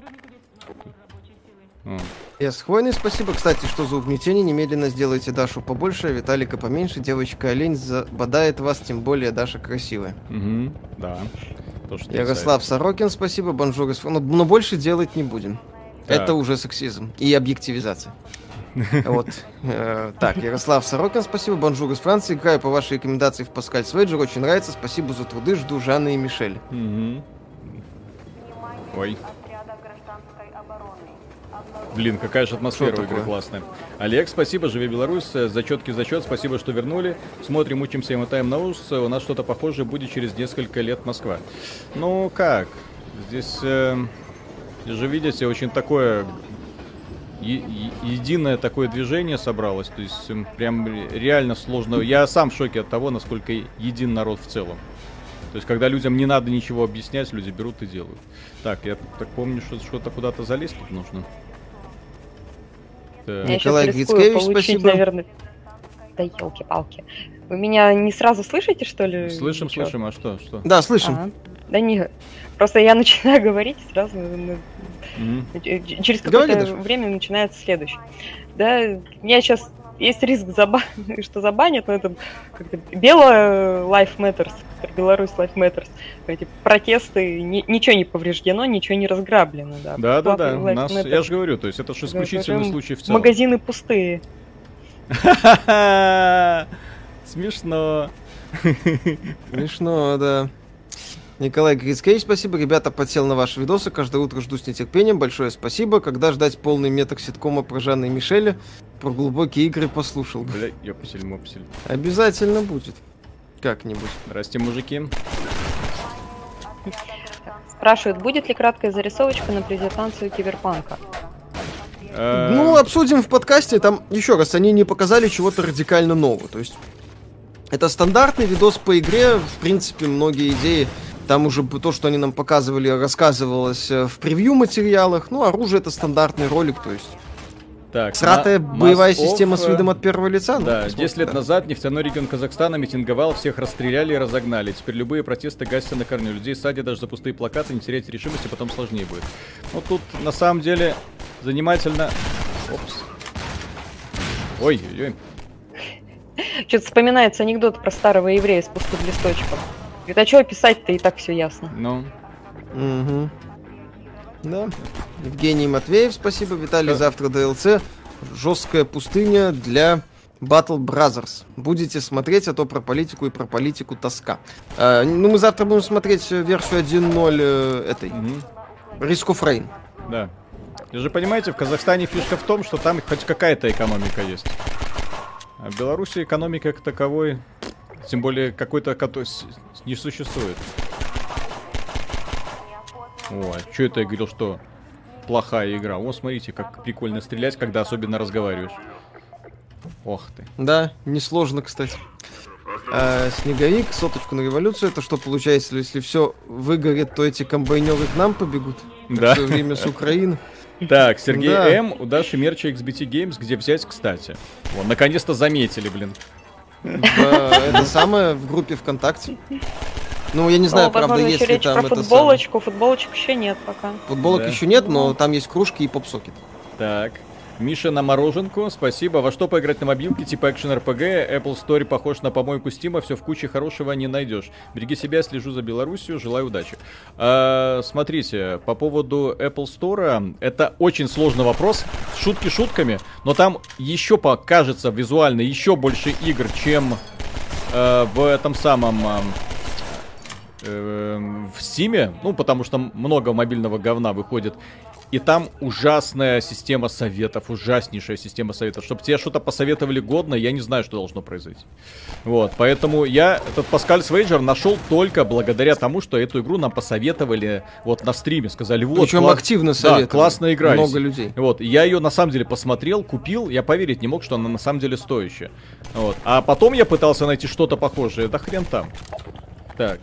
Лес Хвойный, спасибо. Кстати, что за угнетение? Немедленно сделайте Дашу побольше, Виталика поменьше. Девочка олень забодает вас, тем более Даша красивая. да. То, что Ярослав Сорокин, спасибо. Бонжур но, но больше делать не будем. Так. Это уже сексизм и объективизация. Вот. Э, Так, Ярослав Сорокин, спасибо. Бонжур из Франции. Играю по вашей рекомендации в Pascal's Wager. Очень нравится. Спасибо за труды. Жду Жанны и Мишель. Ой. Блин, какая же атмосфера игры такое? классная. Олег, спасибо, живи Беларусь, э, за четкий зачет, спасибо, что вернули. Смотрим, учимся и мотаем на ус. У нас что-то похожее будет через несколько лет Москва. Ну как? Здесь э, же видите, очень такое единое такое движение собралось. То есть м, прям ре- реально сложно. Я сам в шоке от того, насколько един народ в целом. То есть, когда людям не надо ничего объяснять, люди берут и делают. Так, я так помню, что что-то куда-то залезть тут нужно. Так. Я Николай Грицкевич, спасибо. наверное... Да елки-палки. Вы меня не сразу слышите, что ли? Слышим, Ничего? слышим, а что, что? Да, слышим. А, да не, просто я *laughs* начинаю говорить и сразу ч- через какое-то время начинается следующее. Да, у меня сейчас есть риск, заба... *laughs* что забанят, но это как-то Белая Life Matters, Беларусь Life Matters. Эти протесты, ни- ничего не повреждено, ничего не разграблено. Да, Да, да, да. Life Нас, Matters. я же говорю, то есть это же Да, исключительный прям случай в целом. Магазины пустые. *laughs* Смешно. Смешно, да. Николай Грицкевич, спасибо. Ребята, подсел на ваши видосы. Каждое утро жду с нетерпением. Большое спасибо. Когда ждать полный меток ситкома про Жанна и Мишеля? Про глубокие игры послушал. Бля, ёпсель, мопсель. Обязательно будет. Как-нибудь. Здрасте, мужики. Спрашивают, будет ли краткая зарисовочка на презентацию Киберпанка? Э, Ну, обсудим в подкасте. Там, еще раз, они не показали чего-то радикально нового. То есть, это стандартный видос по игре. В принципе, многие идеи там уже то, что они нам показывали, рассказывалось э, в превью материалах. Ну, оружие это стандартный ролик, то есть Так, сратая Ма- боевая of, система с э, видом от первого лица. ну, Да, посмотрим, 10 лет назад нефтяной регион Казахстана митинговал, всех расстреляли и разогнали. Теперь любые протесты гасятся на корню. Людей садят даже за пустые плакаты, не теряйте решимости, потом сложнее будет. Вот тут на самом деле занимательно... Опс. Ой-ой-ой. Что-то вспоминается анекдот про старого еврея с пустым листочком. Говорит, а что писать-то и так все ясно. Ну, Мгм. Да. Евгений Матвеев, спасибо. Виталий, Да. завтра ДЛЦ. Жесткая пустыня для Battle Brothers. Будете смотреть, а то про политику и про политику тоска. А, ну, мы завтра будем смотреть э, версию 1.0 э, этой. мгм, Risk of Rain. да. Вы же понимаете, в Казахстане фишка в том, что там хоть какая-то экономика есть. А в Беларуси экономика как таковой, тем более какой-то кото- с- не существует. О, а что это я говорил, что плохая игра? О, смотрите, как прикольно стрелять, когда особенно разговариваешь. Ох ты. Да, несложно, кстати. А, снеговик, соточку на революцию. Это что получается, если все выгорит, то эти комбайнеры к нам побегут? Да. Все время с Украины. Так, Сергей Да. М. У Даши мерча XBT Games, где взять, кстати. О, наконец-то заметили, блин. Это самое в группе ВКонтакте. Ну, я не знаю, О, правда, есть ли там про это самое. футболочку. Футболочек еще нет пока. Футболок Да. еще нет, но там есть кружки и попсокет. Так. Миша на мороженку, спасибо. Во что поиграть на мобилке, типа экшен RPG? Apple Store похож на помойку Стима, все в куче хорошего не найдешь. Береги себя, слежу за Белоруссию, желаю удачи. А, смотрите, по поводу Apple Store, это очень сложный вопрос. Шутки шутками, но там еще покажется визуально еще больше игр, чем э, в этом самом... э, эм, в Стиме, ну, потому что много мобильного говна выходит. И там ужасная система советов, ужаснейшая система советов. Чтобы тебе что-то посоветовали годно, я не знаю, что должно произойти. Вот, поэтому я этот Паскаль Свейджер нашел только благодаря тому, что эту игру нам посоветовали вот на стриме. Сказали, вот, Причем класс- активно да, советовали. классная игра. Много людей. Вот, я ее на самом деле посмотрел, купил, я поверить не мог, что она на самом деле стоящая. Вот. А потом я пытался найти что-то похожее, да хрен там. Так.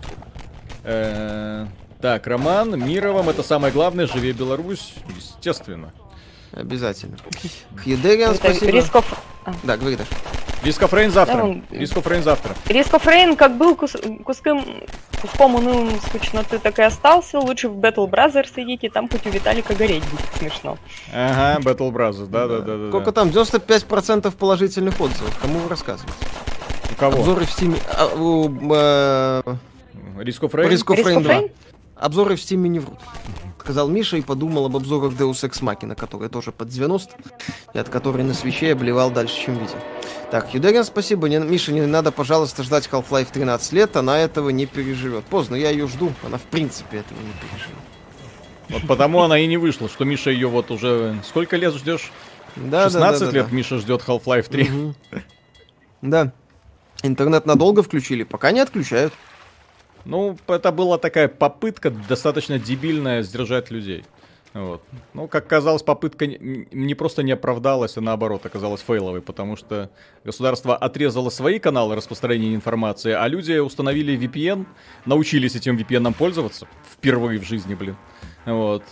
Э, Так, Роман, мира вам, это самое главное, живи Беларусь, естественно. Обязательно. Хьюдериан, спасибо. рисков... Да, говори Даша. Рисков Рейн завтра. Да, он- Рисков Рейн завтра. Рисков Рейн как был кус... куском... куском унылым скучноты, так и остался. Лучше в Battle Brothers идите, там хоть у Виталика гореть будет смешно. Ага, Battle Brothers, да, да, да, да. Сколько там? 95% положительных отзывов. Кому вы рассказываете? У кого? Обзоры в Стиме... а, у, э, Рисков Рейн? Risk of Risk Rain of 2. Обзоры в Стиме не врут. Сказал Миша и подумал об обзорах Deus Ex Machina, которые тоже под 90, и от которой на свече обливал дальше, чем видел. Так, Юдерин, спасибо. Не, Миша, не надо, пожалуйста, ждать Half-Life 13 лет, она этого не переживет. Поздно, я ее жду, она в принципе этого не переживет. Вот потому она и не вышла, что Миша ее вот уже... Сколько лет ждешь? Да, 16 да, да, да, лет да. Миша ждет Half-Life 3. Мгм. Да. Интернет надолго включили, пока не отключают. Ну, это была такая попытка достаточно дебильная сдержать людей. Вот. Ну, как казалось, попытка не, просто не оправдалась, а наоборот оказалась фейловой, потому что государство отрезало свои каналы распространения информации, а люди установили VPN, научились этим VPN пользоваться впервые в жизни, блин. Вот.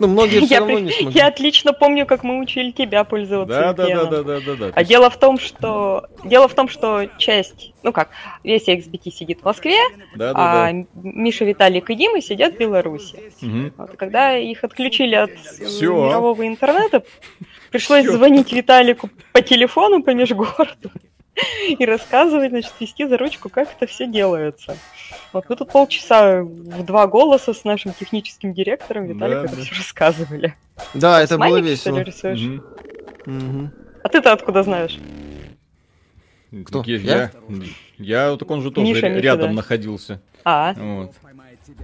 Ну, многие все Я, равно не смогли. я отлично помню, как мы учили тебя пользоваться Да, да, да, да, да, да, да. А дело в том, что дело в том, что часть, ну как, весь XBT сидит в Москве, Да, да, а да. Миша, Виталик и Дима сидят в Беларуси. Вот, когда их отключили от мирового интернета, пришлось звонить Виталику по телефону по межгороду и рассказывать, значит, вести за ручку, как это все делается. Вот мы тут полчаса в два голоса с нашим техническим директором Виталик Да, это да. все рассказывали. Да, это было что ли, весело. рисуешь? Мгм. А ты-то откуда знаешь? Кто? Я, Я? я, так он же тоже Миша, Миша, рядом да. находился. А, Вот.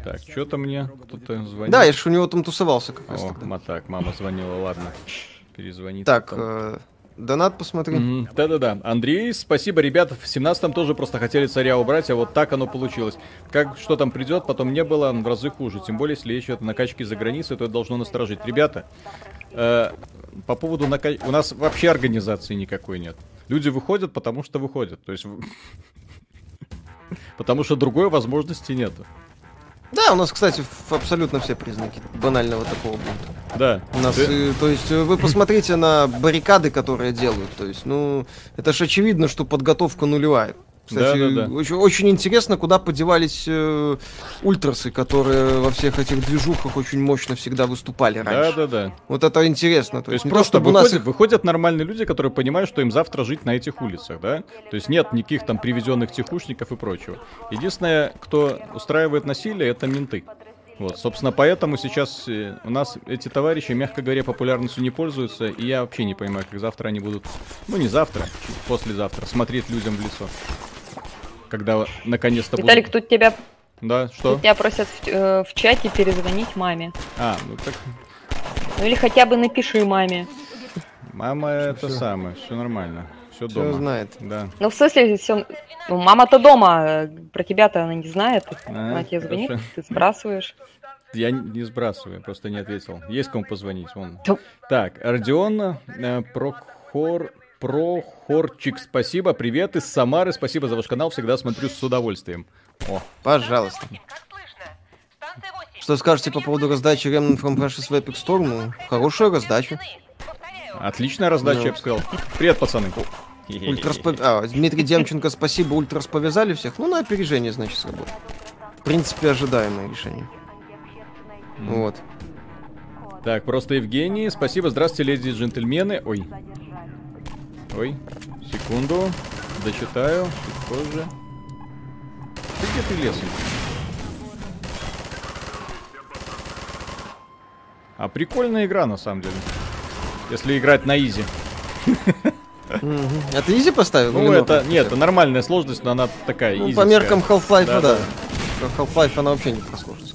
Так, что-то мне кто-то звонит. Да, я же у него там тусовался как раз О, тогда. так, мама звонила, ладно. Перезвонит. Так, потом. э, донат посмотри. Мгм, Да-да-да. Андрей, спасибо, ребят. В 17-м тоже просто хотели царя убрать, а вот так оно получилось. Как, что там придет, потом не было, в разы хуже. Тем более, если речь идет о накачке за границей, то это должно насторожить. Ребята, э, по поводу накачки... У нас вообще организации никакой нет. Люди выходят, потому что выходят. То есть... *laughs* Потому что другой возможности нету. Да, у нас, кстати, абсолютно все признаки банального такого бунта. Да. У нас, Ты- э, то есть, э, вы посмотрите на баррикады, которые делают. То есть, ну, это ж очевидно, что подготовка нулевая. Кстати, Да-да-да. Очень, очень интересно, куда подевались э, ультрасы, которые во всех этих движухах очень мощно всегда выступали раньше. Да-да-да. Вот это интересно. То, То есть то, просто чтобы у нас выходят, их- выходят нормальные люди, которые понимают, что им завтра жить на этих улицах, да? То есть нет никаких там привезенных тихушников и прочего. Единственное, кто устраивает насилие, это менты. Вот, собственно, поэтому сейчас э, у нас эти товарищи, мягко говоря, популярностью не пользуются, и я вообще не понимаю, как завтра они будут, ну не завтра, послезавтра, смотреть людям в лицо. Когда наконец-то Виталик, будут... тут тебя, Да, что? тут тебя просят в, э, в чате перезвонить маме. А, ну так Ну или хотя бы напиши маме. мама это всё. самое, все нормально, все Всё дома. знает. Да. Ну, в смысле, все... Ну, мама-то дома, э, про тебя-то она не знает. А, она тебе звонит, хорошо. ты сбрасываешь. Я не сбрасываю, просто не ответил. Есть кому позвонить, вон. Так, Родион, э, Прохор, Прохорчик, спасибо, привет из Самары, спасибо за ваш канал, всегда смотрю с удовольствием. О, Пожалуйста. Что скажете по поводу раздачи Remnant from Precious в Epic Store? Ну, хорошая раздача. отличная раздача, Ну. я бы сказал. Привет, пацаны. Ультрас пов- а, Дмитрий Демченко, спасибо, Ультрас повязали всех. Ну, на опережение, значит, сработал. В принципе, ожидаемое решение. Вот. Так, просто Евгений, спасибо, здравствуйте, леди и джентльмены. Ой. Ой, секунду, дочитаю, чуть позже. Ты где ты лесом? А прикольная игра, на самом деле. Если играть на easy. А ты easy поставил? Ну, это, нет, это нормальная сложность, но она такая Ну, easy. по меркам Half-Life, Да, да. Half-Life она вообще не про сложность,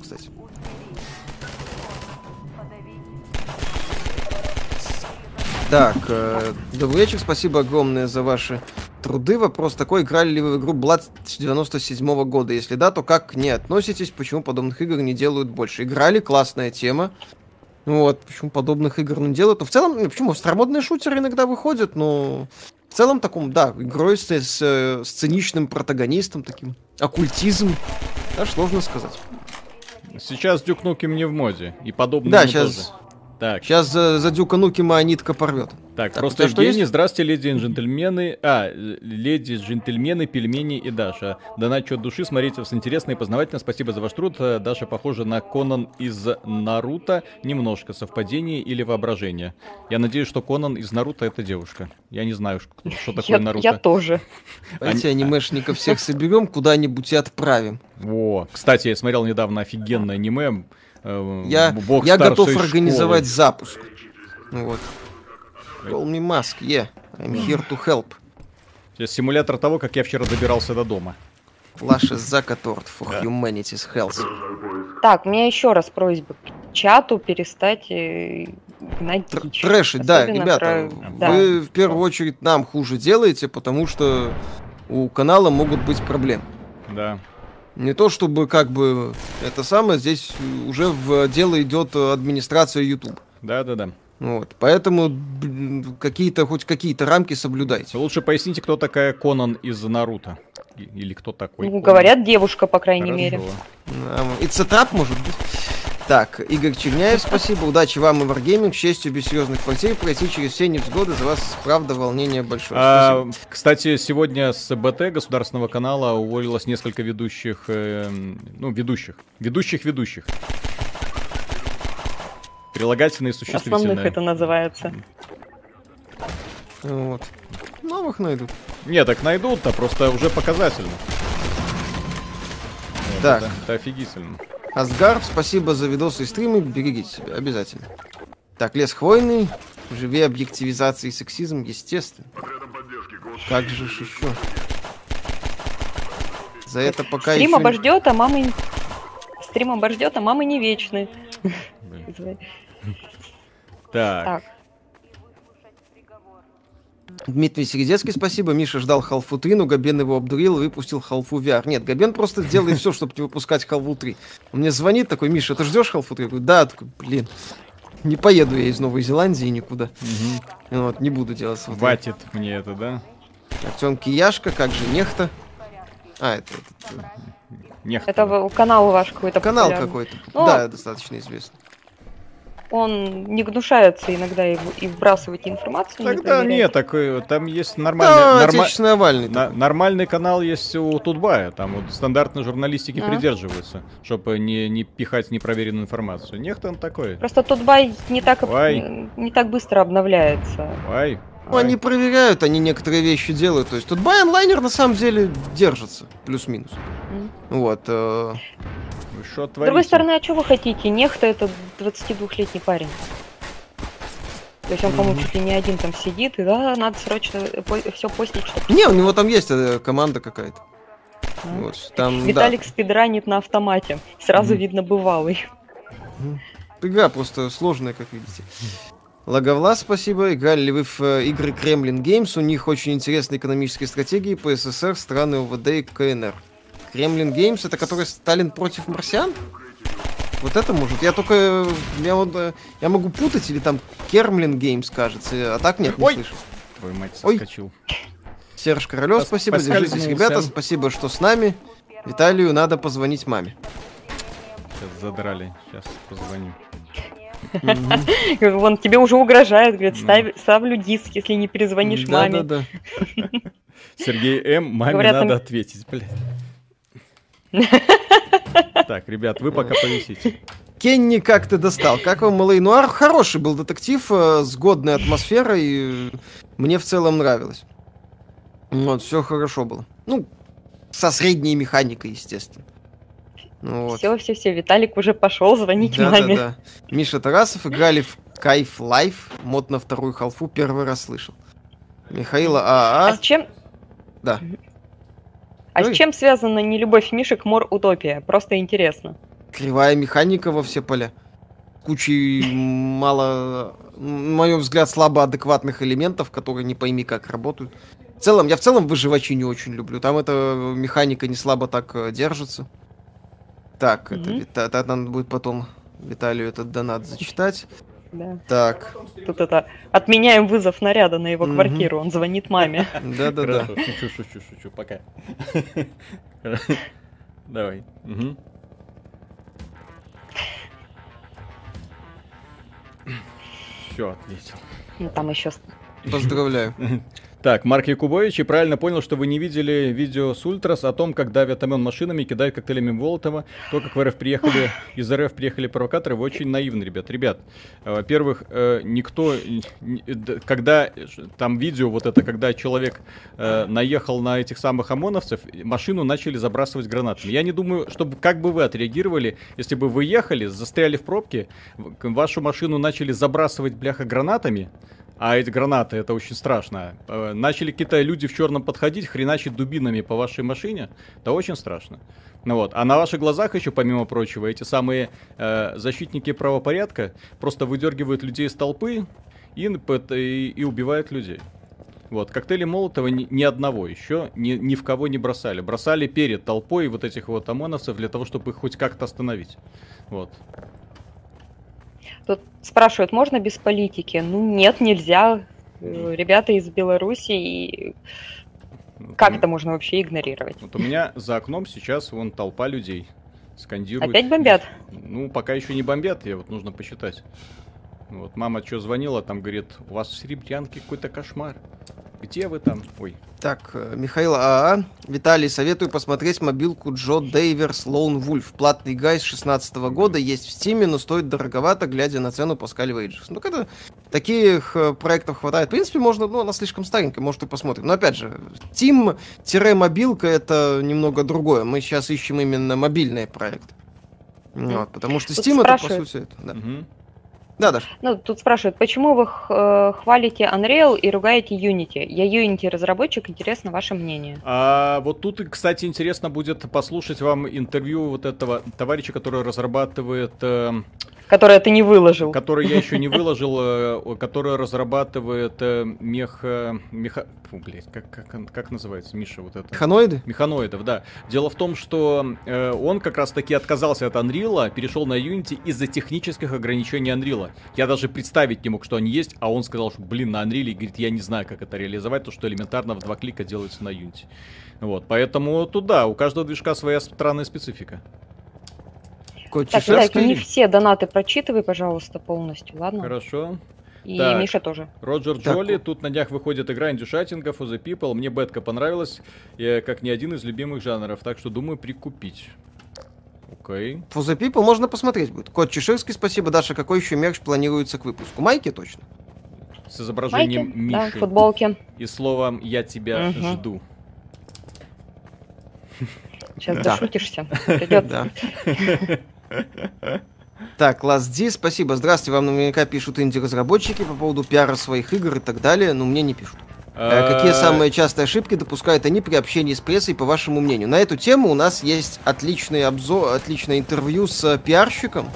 Так, э, добрый вечер, спасибо огромное за ваши труды. Вопрос такой, играли ли вы в игру Blood 97 года? Если да, то как к ней относитесь? Почему подобных игр не делают больше? Играли, классная тема. Вот, почему подобных игр не делают? Ну, в целом, ну, почему? Старомодные шутеры иногда выходят, но в целом таком, да, игрой с, с, э, сценичным протагонистом, таким оккультизм. Да, сложно сказать. Сейчас Дюк Нукем не в моде. И подобное Да, сейчас, тоже. Так, сейчас за, за Дюка Нукима нитка порвет. Так, Так, просто Евгений, есть? здравствуйте, леди и джентльмены. А, леди, джентльмены, пельмени и Даша. Донат от души, смотрите вас интересно и познавательно. Спасибо за ваш труд. Э, Даша похожа на Конан из Наруто. Немножко совпадение или воображение. Я надеюсь, что Конан из Наруто это девушка. Я не знаю, что, что *laughs* такое Я, Наруто. я тоже. Давайте анимешников всех соберем, куда-нибудь и отправим. Во. Кстати, я смотрел недавно офигенное аниме. Э, Я, «Бог я готов школы». организовать запуск. Ну Вот. Call me Musk, yeah. I'm here to help. Сейчас симулятор того, как я вчера добирался до дома. Flash is Zakatort for humanity's health. Так, у меня еще раз просьба к чату перестать э, гнать Тр- дичь. Трэшить, да, ребята, про- да. вы в первую очередь нам хуже делаете, потому что у канала могут быть проблемы. Да. Не то чтобы как бы это самое, здесь уже в дело идет администрация YouTube. Да, да, да. Вот, поэтому какие-то хоть какие-то рамки соблюдайте. Лучше поясните, кто такая Конан из Наруто. Или кто такой. Ну, говорят, девушка, по крайней Хорошо. мере. И цитап может быть. Так, Игорь Черняев, спасибо. Удачи вам и Wargaming. К счастью, без серьезных потерь пройти через все невзгоды. За вас, правда, волнение большое. А, Спасибо. кстати, сегодня с БТ государственного канала уволилось несколько ведущих, э, ну, ведущих, ведущих ведущих. Прилагательные и существительные. Основных это называется. Вот. Новых найдут. Не, так найдут-то, просто уже показательно. Так. Это, это офигительно. Асгар, спасибо за видосы и стримы. Берегите себя, обязательно. Так, лес хвойный. Живи объективизация и сексизм, естественно. Как же ж еще? За это пока Стрим еще... обождет, а мамы... Стрим обождет, а мамы не вечны. Так. Дмитрий Середецкий, спасибо. Миша ждал халфу 3, но Габен его обдурил и выпустил халфу VR. Нет, Габен просто делает все, чтобы не выпускать халфу 3. Он мне звонит такой, Миша, ты ждешь халфу 3? Я говорю, да, такой, блин. Не поеду я из Новой Зеландии никуда. Мгм. Вот, не буду делать вот Хватит мне это, да? Артем Кияшка, как же нехта. А, это, этот, э, Нех. это канал ваш какой-то канал какой-то. Ну, да, достаточно известный. Он не гнушается иногда и, и вбрасывать информацию. не Тогда проверяя. нет, так там есть нормальный, Да, норма- овальный. на- нормальный канал есть у Тутбая, там вот стандартной журналистики А. придерживаются, чтобы не, не пихать непроверенную информацию. Нехто он такой. Просто тот бай не так, Ой. не так быстро обновляется. Ай, Ну, они проверяют, они некоторые вещи делают. То есть тут байонлайнер на самом деле держится, плюс-минус. М. Вот. э, вы что С другой стороны, а что вы хотите? Нехта это 22-летний парень. То есть он, по-моему, чуть ли не один там сидит, и да, надо срочно все постить, чтобы... Не, у него там есть э, команда какая-то. Вот, там, да. Виталик спидранит на автомате. Сразу Мгм. видно бывалый. Игра просто сложная, как видите. Логовлас, спасибо. Играли ли вы в э, игры Kremlin Games? У них очень интересные экономические стратегии по СССР, страны ОВД и КНР. Kremlin Games это который Сталин против марсиан? Вот это может. Я только... э, Я, вот, э, я могу путать, или там Кермлин Геймс, кажется. А так нет, не Ой. слышу. Твою мать, Ой. соскочил. Серж Королёв, Пос- спасибо. Держитесь, ребята. Спасибо, что с нами. Виталию надо позвонить маме. Сейчас задрали, сейчас позвоню. Вон тебе уже угрожает, говорит, Ну. ставь, ставлю диск, если не перезвонишь да, маме. да, да. Сергей М. Маме Говорят, надо там- ответить, блядь. Так, ребят, вы пока повисите. Кенни, как ты достал? Как вам L.A. Noire? Хороший был детектив, э, с годной атмосферой. Мне в целом нравилось. Вот, все хорошо было. Ну, со средней механикой, естественно. Ну, вот. Все, все, все, Виталик уже пошел звонить Да, маме. да, да. Миша Тарасов играли в Кайф Лайф. Мод на вторую халфу первый раз слышал. Михаила А АА. с чем? Да. А Ой. с чем связана нелюбовь Миши к Мор Утопия? Просто интересно. Кривая механика во все поля. Кучей мало, на мой взгляд, слабо адекватных элементов, которые не пойми как работают. В целом, я в целом выживачи не очень люблю. Там эта механика не слабо так э, держится. Так, это, Мгм. Вита- это надо будет потом Виталию этот донат зачитать. Да. Так, Тут это отменяем вызов наряда на его квартиру. Он звонит маме. *laughs* да-да-да. Хорошо, шучу, шучу, шучу, пока. *laughs* Давай. Все, ответил. Ну, там еще Поздравляю. *laughs* Так, Марк Якубович, и правильно понял, что вы не видели видео с Ультрас о том, как давят Амен машинами и кидают коктейлями Молотова. То, как в РФ приехали, из РФ приехали провокаторы, вы очень наивны, ребят. Ребят, э, во-первых, э, никто, э, когда там видео вот это, когда человек наехал на этих самых ОМОНовцев, машину начали забрасывать гранатами. Я не думаю, чтобы как бы вы отреагировали, если бы вы ехали, застряли в пробке, вашу машину начали забрасывать бляха гранатами, А эти гранаты, это очень страшно. Э, Начали какие-то люди в черном подходить, хреначить дубинами по вашей машине. Это очень страшно. Ну вот. А на ваших глазах еще, помимо прочего, эти самые э, защитники правопорядка просто выдергивают людей из толпы и, и, и убивают людей. Вот, коктейли Молотова ни, ни одного еще ни, ни в кого не бросали. Бросали перед толпой вот этих вот ОМОНовцев для того, чтобы их хоть как-то остановить. Вот. Тут спрашивают, можно без политики? Ну нет, нельзя. Э, Ребята из Беларуси, и Вот как у- это можно вообще игнорировать? Вот у меня за окном сейчас вон толпа людей скандирует. Опять бомбят? Ну, пока еще не бомбят, я вот нужно посчитать. Вот мама что звонила, там говорит, у вас в Серебрянке какой-то кошмар. Где вы там? Ой, Так, э, Михаил АА. Виталий, советую посмотреть мобилку Джо Дейверс Lone Wolf. Платный гай с 16 года, есть в Стиме, но стоит дороговато, глядя на цену Паскаль Вейджес. Ну, когда таких э, проектов хватает. В принципе, можно, ну, она слишком старенькая, может, и посмотрим. Но, опять же, Steam-мобилка это немного другое. Мы сейчас ищем именно мобильные проекты. Вот, потому что Steam это, по сути, это, да. мгм. Да, Даш. Ну, тут спрашивают, почему вы х- э, хвалите Unreal и ругаете Unity? Я Unity разработчик, интересно ваше мнение. А вот тут, кстати, интересно будет послушать вам интервью вот этого товарища, который разрабатывает, э, Которое ты не выложил. который я еще не *laughs* выложил, э, который разрабатывает э, мех, э, меха, фу, блядь, как, как, как называется, Миша, вот это? Ханоиды? Механоидов, да. Дело в том, что э, он как раз таки отказался от Unreal, перешел на Unity из-за технических ограничений Unreal. Я даже представить не мог, что они есть, а он сказал, что, блин, на Unreal, говорит, я не знаю, как это реализовать, то, что элементарно в два клика делается на Unity. Вот, поэтому туда, у каждого движка своя странная специфика. Кот Так, Чеширский? не все донаты прочитывай, пожалуйста, полностью, ладно? Хорошо. И Так. Миша тоже. Роджер Так, Джоли, тут на днях выходит игра Индюшатинга For the People. Мне бетка понравилась, э, как ни один из любимых жанров, так что думаю прикупить. Окей. For the People можно посмотреть будет. Кот Чеширский, спасибо. Даша, какой еще мерч планируется к выпуску? Майки точно? С Майки, изображением да, Миши. футболки. И словом «Я тебя Мгм. жду». Сейчас Да. дошутишься. *laughs* Придется. Да. *laughs* Так, Last D, спасибо. Здравствуйте, вам наверняка пишут инди-разработчики по поводу пиара своих игр и так далее, но мне не пишут. Э, Какие Э, самые частые ошибки допускают они при общении с прессой, по вашему мнению? На эту тему у нас есть отличный обзор, отличное интервью с пиарщиком.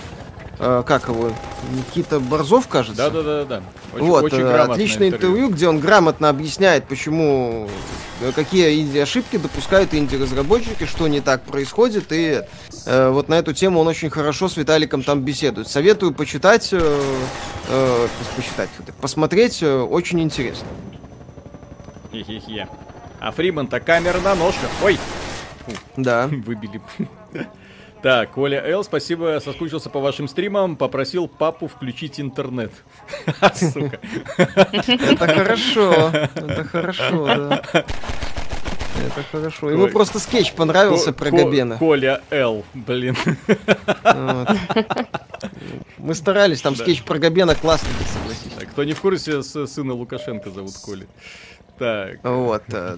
Э, Как его? Никита Борзов, кажется? Да-да-да-да. Очень, вот, очень э, отличное интервью. где он грамотно объясняет, почему, э, какие инди-ошибки допускают инди-разработчики, что не так происходит, и э, вот на эту тему он очень хорошо с Виталиком там беседует. Советую почитать, э, э, почитать, посмотреть, э, очень интересно. Хе-хе-хе. А Фриман-то камера на ножках. Ой, Да. *laughs* выбили. Так, Коля Л, спасибо, соскучился по вашим стримам, попросил папу включить интернет. *laughs* Сука. Это хорошо, это хорошо, да. Это хорошо. Ему просто скетч понравился про Габена. Коля Л, блин. Мы старались, там скетч про Габена классный, согласись. Кто не в курсе, сына Лукашенко зовут Коля. Так, Вот. э.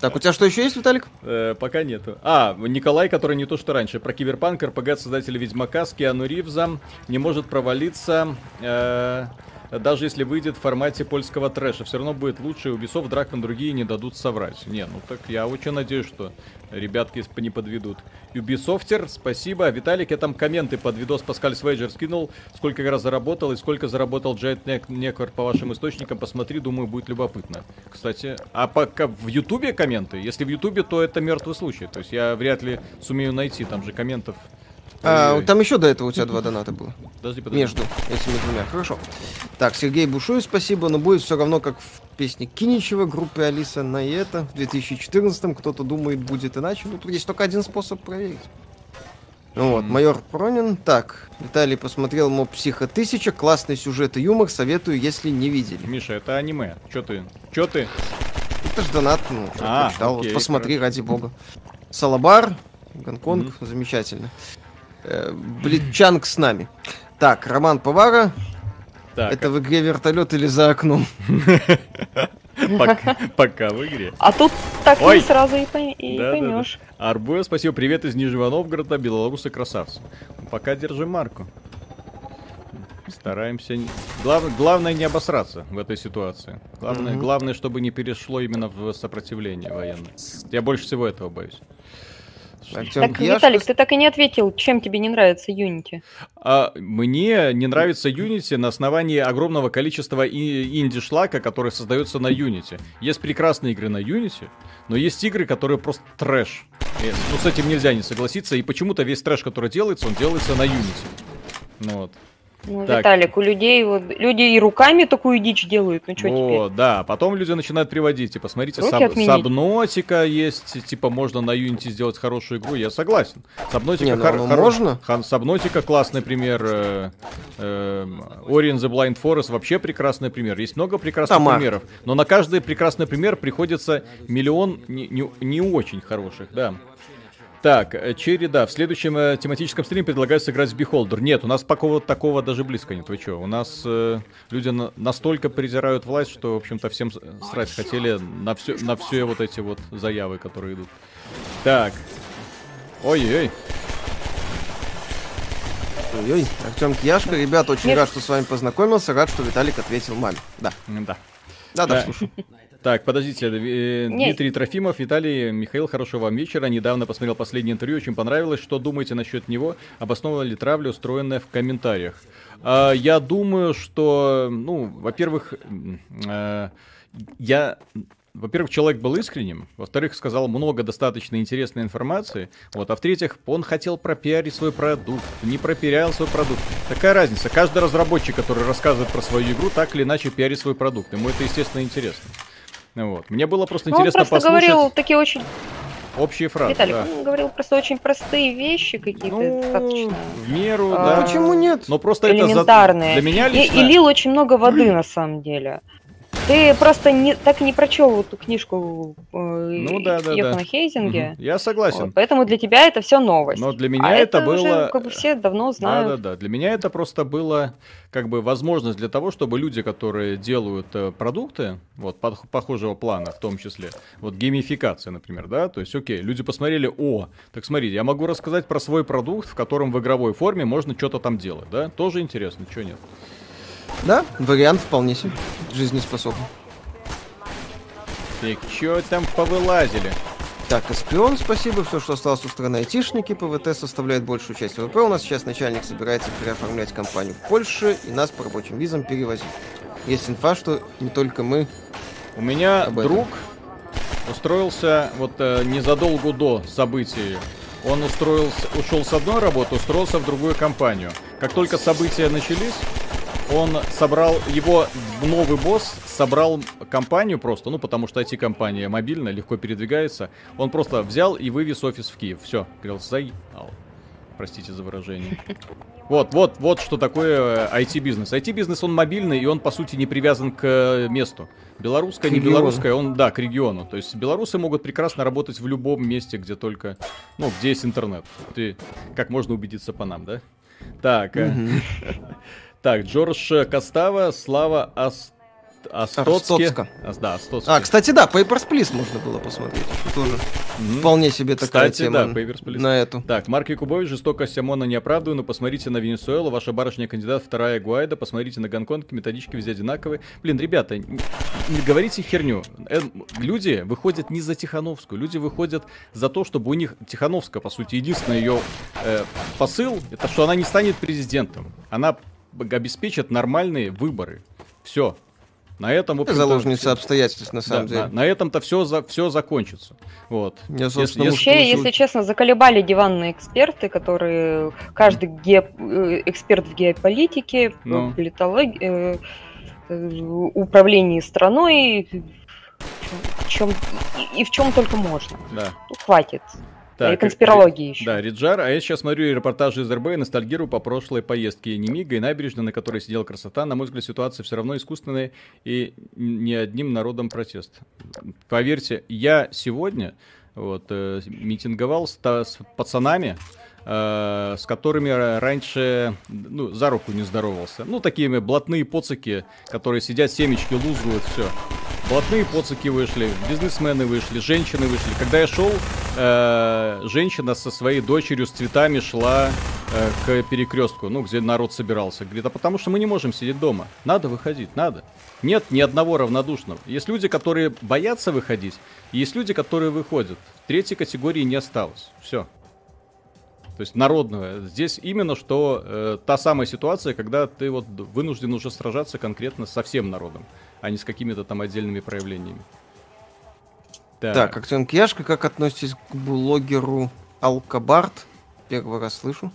Так, у тебя что еще есть, Виталик? э, пока нету. А, Николай, который не то что раньше, про Киберпанк, РПГ от создателя Ведьмака с Киану Ривзом не может провалиться, э, даже если выйдет в формате польского трэша. Все равно будет лучше, Ubisoft, Дракон, другие не дадут соврать. Не, ну так я очень надеюсь, что ребятки не подведут. Ubisoftер, спасибо. Виталик, я там комменты под видос Паскаль Свейджер скинул, сколько раз заработал и сколько заработал Джайт Неквар по вашим источникам. Посмотри, думаю, будет любопытно. Кстати, а пока в Ютубе комменты? Если в Ютубе, то это мертвый случай. То есть я вряд ли сумею найти, там же комментов. А, там еще до этого у тебя два доната было. Подожди, подожди. Между этими двумя. Хорошо. Так, Сергей Бушуев, спасибо, но будет все равно, как в песне Киничева, группы Алиса на это. В 2014 кто-то думает, будет иначе. Ну, тут есть только один способ проверить. Ну Вот, майор Пронин. Так, Виталий посмотрел моб Психо 1000, классный сюжет и юмор, советую, если не видели. Миша, это аниме. Чё ты? Чё ты? Это ж донат, ну, А, прочитал, вот окей, посмотри, хорошо. ради бога. Салабар, Гонконг, замечательно. Э, Блитчанг с нами. Так, Роман Повара, Так, это в игре вертолет или за окном? *laughs* пока, пока в игре. А тут так Ой. не сразу и, пой- и Да-да-да. поймешь. Арбуя, спасибо, привет из Нижнего Новгорода, белорусы красавцы. Пока держим марку. Стараемся... не- Глав- Главное не обосраться в этой ситуации. Главное, Мгм. главное, чтобы не перешло именно в сопротивление военное. Я больше всего этого боюсь. Артем Так, Виталик, ты так и не ответил, чем тебе не нравится Unity. А мне не нравится Unity на основании огромного количества и- инди-шлака, который создается на Unity. Есть прекрасные игры на Unity, но есть игры, которые просто трэш. И, ну, с этим нельзя не согласиться, и почему-то весь трэш, который делается, он делается на Unity. Ну вот. Ну, Так. Виталик, у людей вот люди и руками такую дичь делают, ну что теперь? Да. Потом люди начинают приводить, типа, смотрите, Руки саб- отменить. Сабнотика есть, типа, можно на Unity сделать хорошую игру, я согласен. Сабнотика Не, ну, хор- оно хоро- можно. Хан- Сабнотика классный пример. э, э, Ori and the Blind Forest вообще прекрасный пример. Есть много прекрасных Тамар. примеров, но на каждый прекрасный пример приходится миллион не, не- не очень хороших, да. Так, э, Черри, да, в следующем э, тематическом стриме предлагаю сыграть в Beholder. Нет, у нас пока вот такого даже близко нет. Вы что? У нас э, люди на- настолько презирают власть, что, в общем-то, всем срать хотели на все, на все вот эти вот заявы, которые идут. Так. Ой-ой. Ой-ой, Артем Кияшка, ребят, очень Нет. рад, что с вами познакомился, рад, что Виталик ответил маме. Да, Да. да, да, Да. слушай. Так, подождите, э. Дмитрий Трофимов, Виталий, Михаил, хорошего вам вечера. Недавно посмотрел последнее интервью, очень понравилось. Что думаете насчет него? Обоснована ли травля, устроенная в комментариях? А, я думаю, что, ну, во-первых, э, я... Во-первых, человек был искренним, во-вторых, сказал много достаточно интересной информации, вот, а в-третьих, он хотел пропиарить свой продукт, не пропиарил свой продукт. Такая разница, каждый разработчик, который рассказывает про свою игру, так или иначе пиарит свой продукт, ему это, естественно, интересно. Ну Вот. Мне было просто Ну, он интересно просто послушать говорил такие очень... общие фразы. Виталик, да. он говорил просто очень простые вещи какие-то, Ну, достаточно в меру, А, да. Почему нет? Но просто это за- элементарные. для меня И- лично... И, лил очень много воды на самом деле. Ты просто не, так и не прочел эту книжку э, Ну да, да, Йохана да. Хейзинге. Мгм. Я согласен. Вот, поэтому для тебя это все новость. Но для меня А это, уже было... как бы все давно Да, знают. да, да. Для меня это просто было как бы возможность для того, чтобы люди, которые делают э, продукты, вот под- похожего плана, в том числе, вот геймификация, например, да, то есть, окей, люди посмотрели, о, так смотрите, я могу рассказать про свой продукт, в котором в игровой форме можно что-то там делать, да, тоже интересно, что нет. Да, вариант вполне себе жизнеспособный. Так, что там повылазили? Так, Эспион, спасибо. Все, что осталось у страны айтишники, ПВТ составляет большую часть ВВП. У нас сейчас начальник собирается переоформлять компанию в Польше и нас по рабочим визам перевозить. Есть инфа, что не только мы. У меня друг устроился вот э, незадолго до событий. Он устроился, ушел с одной работы, устроился в другую компанию. Как только события начались, он собрал, его новый босс собрал компанию просто, ну потому что IT-компания мобильная, легко передвигается. Он просто взял и вывез офис в Киев. Все, говорил, заебал. Простите за выражение. *laughs* Вот, вот, вот что такое э, IT-бизнес. IT-бизнес, он мобильный, и он, по сути, не привязан к э, месту. Белорусская, не белорусская, он, да, к региону. То есть белорусы могут прекрасно работать в любом месте, где только, ну, где есть интернет. Ты, как можно убедиться по нам, да? Так, э, *laughs* так, Джордж Костава, Слава Аст... Астоцки. Да, Астоцки. А, кстати, да, Papers, Please можно было посмотреть. Тоже Мгм. вполне себе такая Кстати, тема да, Papers, Please. на эту. Так, Марк Якубович, жестокость ОМОНа не оправдываю, но посмотрите на Венесуэлу, ваша барышня кандидат вторая Гуайда, посмотрите на Гонконг, методички везде одинаковые. Блин, ребята, не говорите херню. Э, люди выходят не за Тихановскую, люди выходят за то, чтобы у них Тихановская, по сути, единственный ее э, посыл, это что она не станет президентом. Она обеспечит нормальные выборы. Все. На этом, в Заложница обстоятельств, на да, самом на, деле. на этом-то все, за, все закончится. Вот. Я, Если- Вообще, если честно, заколебали диванные эксперты, которые каждый ге- э, эксперт в геополитике, Ну. политологии, э, э, управлении страной, в чем, и, и в чем только можно. Да. Ну, хватит. Так, и конспирологии еще. Да, Риджар, а я сейчас смотрю репортажи из РБ и ностальгирую по прошлой поездке. Немига, и набережная, на которой сидела красота. На мой взгляд, ситуация все равно искусственная и не одним народом протест. Поверьте, я сегодня вот, э, митинговал с, с пацанами, э, с которыми ра- раньше ну, за руку не здоровался. Ну, такие блатные поцики, которые сидят, семечки лузгают, все. Блатные поцики вышли, бизнесмены вышли, женщины вышли. Когда я шел, э, женщина со своей дочерью с цветами шла э, к перекрестку, ну, где народ собирался. Говорит, а потому что мы не можем сидеть дома. Надо выходить, надо. Нет ни одного равнодушного. Есть люди, которые боятся выходить, и есть люди, которые выходят. Третьей категории не осталось. Все. То есть народного. Здесь именно что э, та самая ситуация, когда ты вот вынужден уже сражаться конкретно со всем народом, а не с какими-то там отдельными проявлениями. Так, акцент Яшка, как относитесь к блогеру Алкабарт? Первый раз слышу.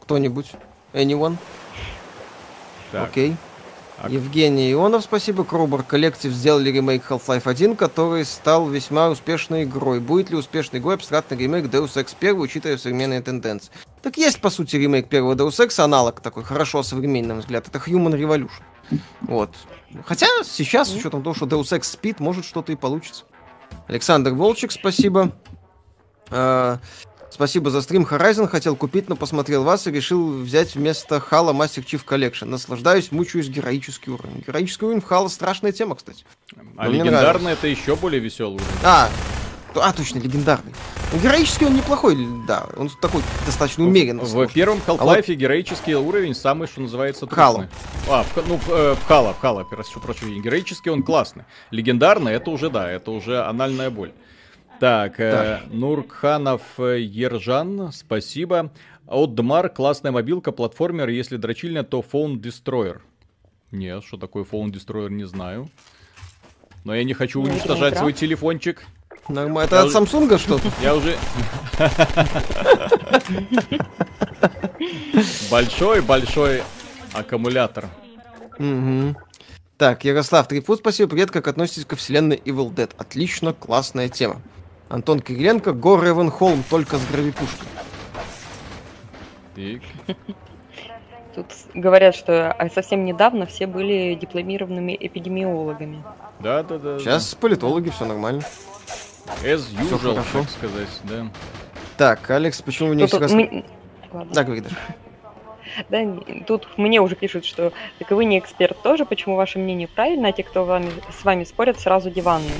Кто-нибудь? Anyone? Так. Окей. А- Евгений Ионов, спасибо. Крубер Коллектив сделали ремейк Half-Life 1, который стал весьма успешной игрой. Будет ли успешной игрой абстрактный ремейк Deus Ex 1, учитывая современные тенденции? Так есть, по сути, ремейк первого Deus Ex, аналог такой, хорошо современный, на мой взгляд. Это Human Revolution. Вот. Хотя сейчас, с учетом того, что Deus Ex спит, может что-то и получится. Александр Волчек, спасибо. А, Спасибо за стрим. Horizon хотел купить, но посмотрел вас и решил взять вместо Хала Master Chief Collection. Наслаждаюсь, мучаюсь героический уровень. Героический уровень в Хала страшная тема, кстати. А Но легендарный это еще более веселый. уровень. А, а точно, легендарный. Ну, героический он неплохой, да. Он такой достаточно умеренно. В сложный. первом А вот- Half-Life героический уровень самый, что называется, трудный. Хало. А, в, ну, э, в Хала, в Хала, прошу прощения. Героический он классный. Легендарный, это уже, да, это уже анальная боль. Так, э, Нуркханов э, Ержан, спасибо. Отдмар, классная мобилка, платформер, если дрочильня, то Phone Destroyer. Нет, что такое Phone Destroyer, не знаю. Но я не хочу Ну, уничтожать игра. свой телефончик. Нормально. Это Я от уже- Самсунга что-то? *laughs* Я уже... *laughs* Большой-большой аккумулятор. Так, Ярослав Трифуд, спасибо. Привет, как относитесь ко вселенной Evil Dead? Отлично, классная тема. Антон Кириленко, Гор Холм только с гравипушкой. Так. Тут говорят, что а, совсем недавно все были дипломированными эпидемиологами. Да, да, да. Сейчас политологи, все нормально. да. As usual, хорошо. так сказать, да. Так, Алекс, почему вы не Тут, всегда... м- Ладно. *laughs* Да, говори, Даша. Да, тут мне уже пишут, что так и вы не эксперт тоже, почему ваше мнение правильно, а те, кто вами, с вами спорят, сразу диванные.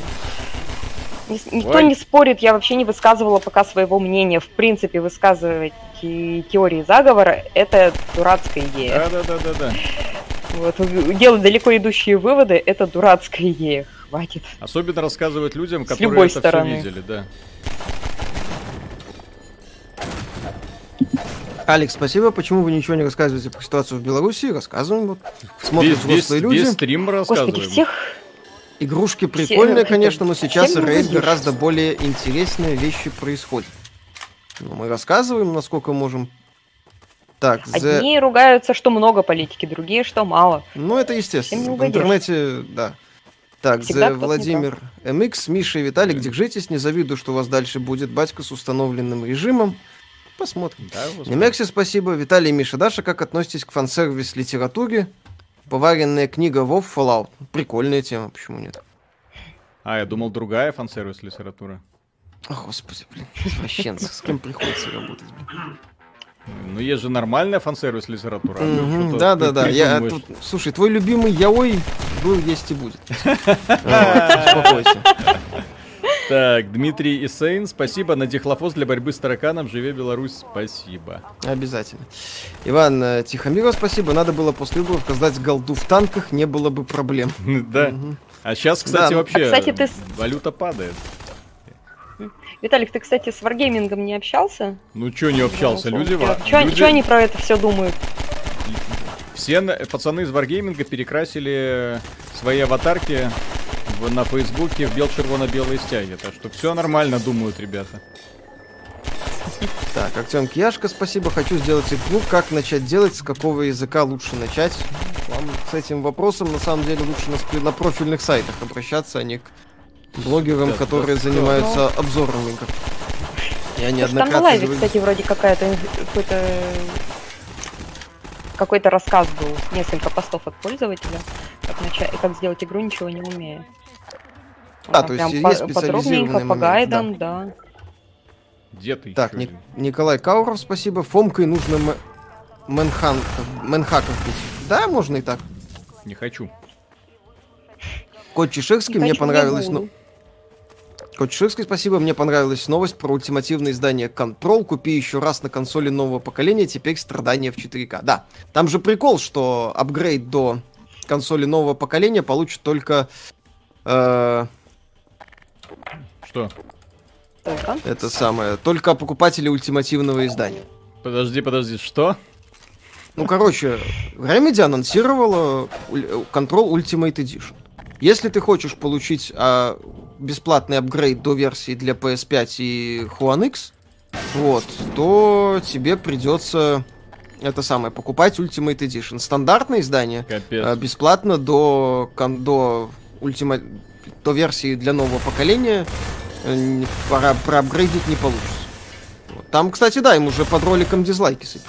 Ни- Никто Ой. не спорит, я вообще не высказывала пока своего мнения. В принципе, высказывать те- теории заговора – это дурацкая идея. Да, да, да, да, да. Вот, делать далеко идущие выводы – это дурацкая идея. Хватит. Особенно рассказывать людям, С которые любой это стороны. все видели, да. Алекс, спасибо. Почему вы ничего не рассказываете про ситуацию в Беларуси? Рассказываем. Вот. Смотрят весь, взрослые люди. весь стрим мы Господи, рассказываем. всех Игрушки прикольные, это- конечно, но сейчас рейд гораздо более интересные вещи происходят. Ну, мы рассказываем, насколько можем. Так, The... одни ругаются, что много политики, другие, что мало. Ну, это естественно. В интернете, да. Так, Всегда Владимир МХ, Миша и Виталик, держитесь, не завидую, что у вас дальше будет батька с установленным режимом. Посмотрим. Да. Немекси, спасибо. Виталий и Миша Даша, как относитесь к фан-сервис литературе? Поваренная книга Вов Fallout. Прикольная тема, почему нет? А, я думал, другая фан-сервис литература. О, господи, блин, извращенцы, с кем приходится работать, блин. Ну, есть же нормальная фан-сервис литература. Да-да-да, я тут, слушай, твой любимый яой был, есть и будет. *laughs* Успокойся. Так, Дмитрий Исейн, спасибо. На дихлофос для борьбы с тараканом. Живе Беларусь, спасибо. Обязательно. Иван э, Тихомиров, спасибо. Надо было после выборов раздать голду в танках, не было бы проблем. *laughs* Да. А сейчас, кстати, Да. вообще А, кстати, ты с- валюта падает. Виталик, ты, кстати, с варгеймингом не общался? Ну, чё не общался? Люди, люди- они про это все думают? Все пацаны из Wargaming перекрасили свои аватарки в- на Фейсбуке в бел-червоно-белые стяги. Так что все нормально, думают ребята. Так, Артем Кияшко, спасибо. Хочу сделать игру. Как начать делать? С какого языка лучше начать? Вам с этим вопросом на самом деле лучше на, на профильных сайтах обращаться, а не к блогерам, Да, которые да, занимаются обзором игр. Я Там на неоднократно лайве, кстати, вроде какая-то какой-то какой-то рассказ был, несколько постов от пользователя, как, начать, как сделать игру, ничего не умея. А, то есть есть по- подробненько, по гайдам, да. Где ты? Так, Ник-? Николай Кауров, спасибо. Фомкой нужно мэнхан- мэнхаков бить. Да, можно и так. Не хочу. Кот Чеширский, мне Хочу, понравилось... Ну. Кот Чеширский, спасибо, мне понравилась новость про ультимативное издание Control. Купи еще раз на консоли нового поколения, теперь страдания в 4К. Да, там же прикол, что апгрейд до консоли нового поколения получит только... э, Что? А? это самое, только покупатели ультимативного издания. Подожди, подожди, что? Ну, короче, Remedy анонсировала Control Ultimate Edition. Если ты хочешь получить а, бесплатный апгрейд до версии для PS5 и One X, вот, то тебе придется это самое покупать Ultimate Edition. Стандартное издание Капец. а, бесплатно до, кон- до, ультима... до версии для нового поколения э, пора проапгрейдить не получится. Вот. Там, кстати, да, им уже под роликом дизлайки сыпят.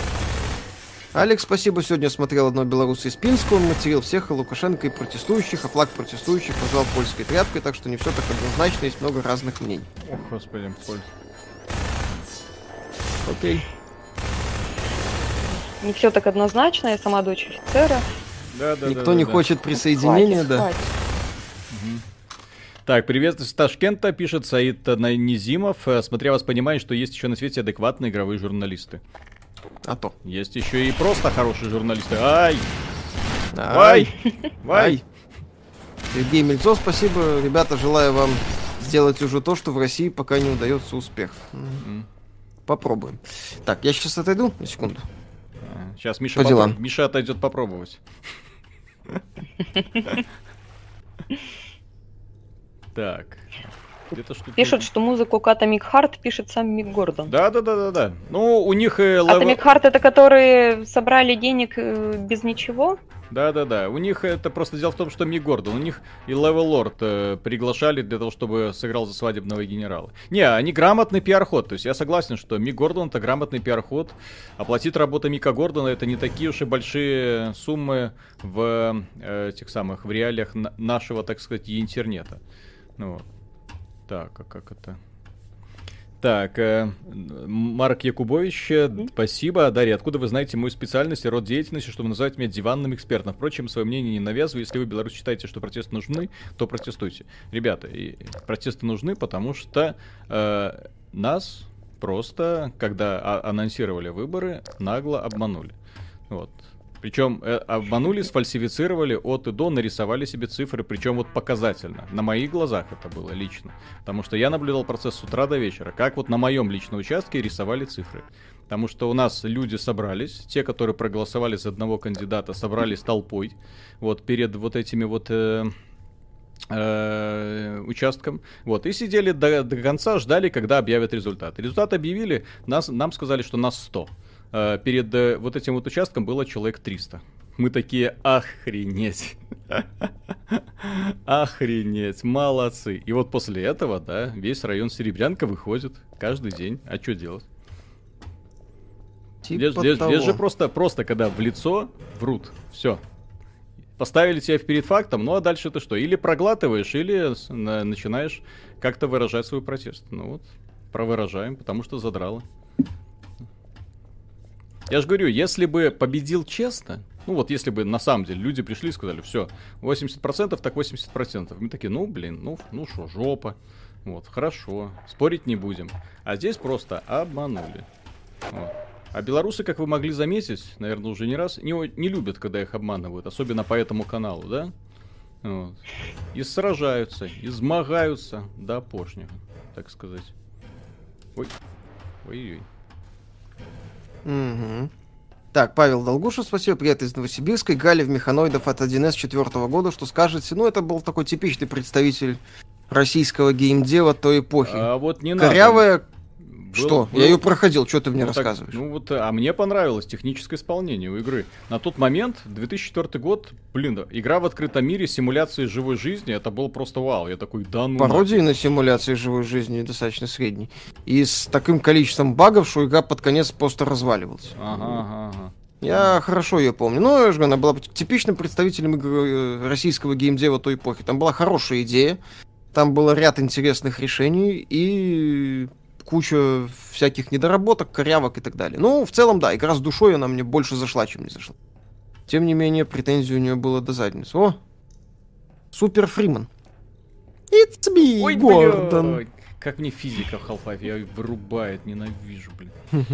Алекс, спасибо. Сегодня смотрел одного белоруса из Пинска. Он материл всех и Лукашенко, и протестующих, а флаг протестующих назвал польской тряпкой, так что не все так однозначно, есть много разных мнений. Ох, господи, Поль. Окей. Не все так однозначно, я сама дочь офицера. Да, да, Никто да, не да. хочет присоединения, Хватит, да. хватит. Так, привет из Ташкента, пишет Саид Низимов. Э, Смотря вас понимает, что есть еще на свете адекватные игровые журналисты. А то. Есть еще и просто хорошие журналисты. Ай! Ай! Вай! *laughs* ай. Сергей Мельцов, спасибо. Ребята, желаю вам сделать уже то, что в России пока не удается успех. Попробуем. Так, я сейчас отойду на секунду. Сейчас Миша, По попро- Миша отойдет попробовать. *laughs* Так. Где-то что-то... Пишут, что музыку к Atomic Heart пишет сам Мик Гордон. Да, да, да, да, да. Ну, у них э, лев- Atomic Heart это которые собрали денег э, без ничего? Да, да, да. У них это просто дело в том, что Мик Гордон, у них и Левел Лорд э, приглашали для того, чтобы сыграл за свадебного генерала. Не, они грамотный пиар-ход. То есть я согласен, что Мик Гордон это грамотный пиар-ход. Оплатить работу Мика Гордона это не такие уж и большие суммы в э, этих самых, в реалиях на- нашего, так сказать, интернета. Ну вот. Так, а как это? Так, э, Марк Якубович, э, спасибо. Дарья, откуда вы знаете мою специальность и род деятельности, чтобы называть меня диванным экспертом? Впрочем, свое мнение не навязываю. Если вы, Беларусь, считаете, что протесты нужны, то протестуйте. Ребята, и протесты нужны, потому что э, нас просто, когда а- анонсировали выборы, нагло обманули. Вот. Причем э, обманули, сфальсифицировали от и до, нарисовали себе цифры, причем вот показательно. На моих глазах это было лично. Потому что я наблюдал процесс с утра до вечера, как вот на моем личном участке рисовали цифры. Потому что у нас люди собрались, те, которые проголосовали за одного кандидата, собрались толпой, вот перед вот этими вот э, э, участком. Вот, и сидели до, до конца, ждали, когда объявят результат. Результат объявили, нас, нам сказали, что нас 100. Э, перед э, вот этим вот участком было человек 300. Мы такие, охренеть. *laughs* Охренеть, молодцы. И вот после этого, да, весь район Серебрянка выходит каждый день. А что делать? Типа Здесь, здесь- здесь же просто, просто, когда в лицо врут. Все. Поставили тебя перед фактом, ну а дальше ты что? Или проглатываешь, или начинаешь как-то выражать свой протест. Ну вот, провыражаем, потому что задрало. Я же говорю, если бы победил честно, ну вот если бы на самом деле люди пришли и сказали, все, 80% так 80%. Мы такие, ну блин, ну ну что, жопа. Вот, хорошо, спорить не будем. А здесь просто обманули. Вот. А белорусы, как вы могли заметить, наверное, уже не раз, не, не любят, когда их обманывают, особенно по этому каналу, да? Вот. И сражаются, и змагаются до опошнего, так сказать. Ой. Ой-ой. Мгм. Так, Павел Долгушев, спасибо, привет из Новосибирска. Играли в механоидов от 1С четвертого года, что скажете? Ну, это был такой типичный представитель российского геймдева той эпохи. А вот не надо. Был- что? был- Я ее проходил, что ты мне Ну, так, рассказываешь? ну вот, а мне понравилось техническое исполнение у игры. На тот момент, 2004 год, блин, да, игра в открытом мире, симуляции живой жизни, это был просто вау. Я такой, да ну Пародии на симуляции живой жизни достаточно средней. И с таким количеством багов, что игра под конец просто разваливалась. Ага, ага, ага. Я хорошо ее помню. Ну, я же она была типичным представителем игры, э, российского геймдева той эпохи. Там была хорошая идея, там был ряд интересных решений и куча всяких недоработок, корявок и так далее. Ну, в целом, да, игра с душой, она мне больше зашла, чем не зашла. Тем не менее, претензий у нее было до задницы. О! Супер Фриман. It's me, Ой, Гордон. блядь. Как мне физика в Half-Life, я вырубает, ненавижу, блин. *laughs*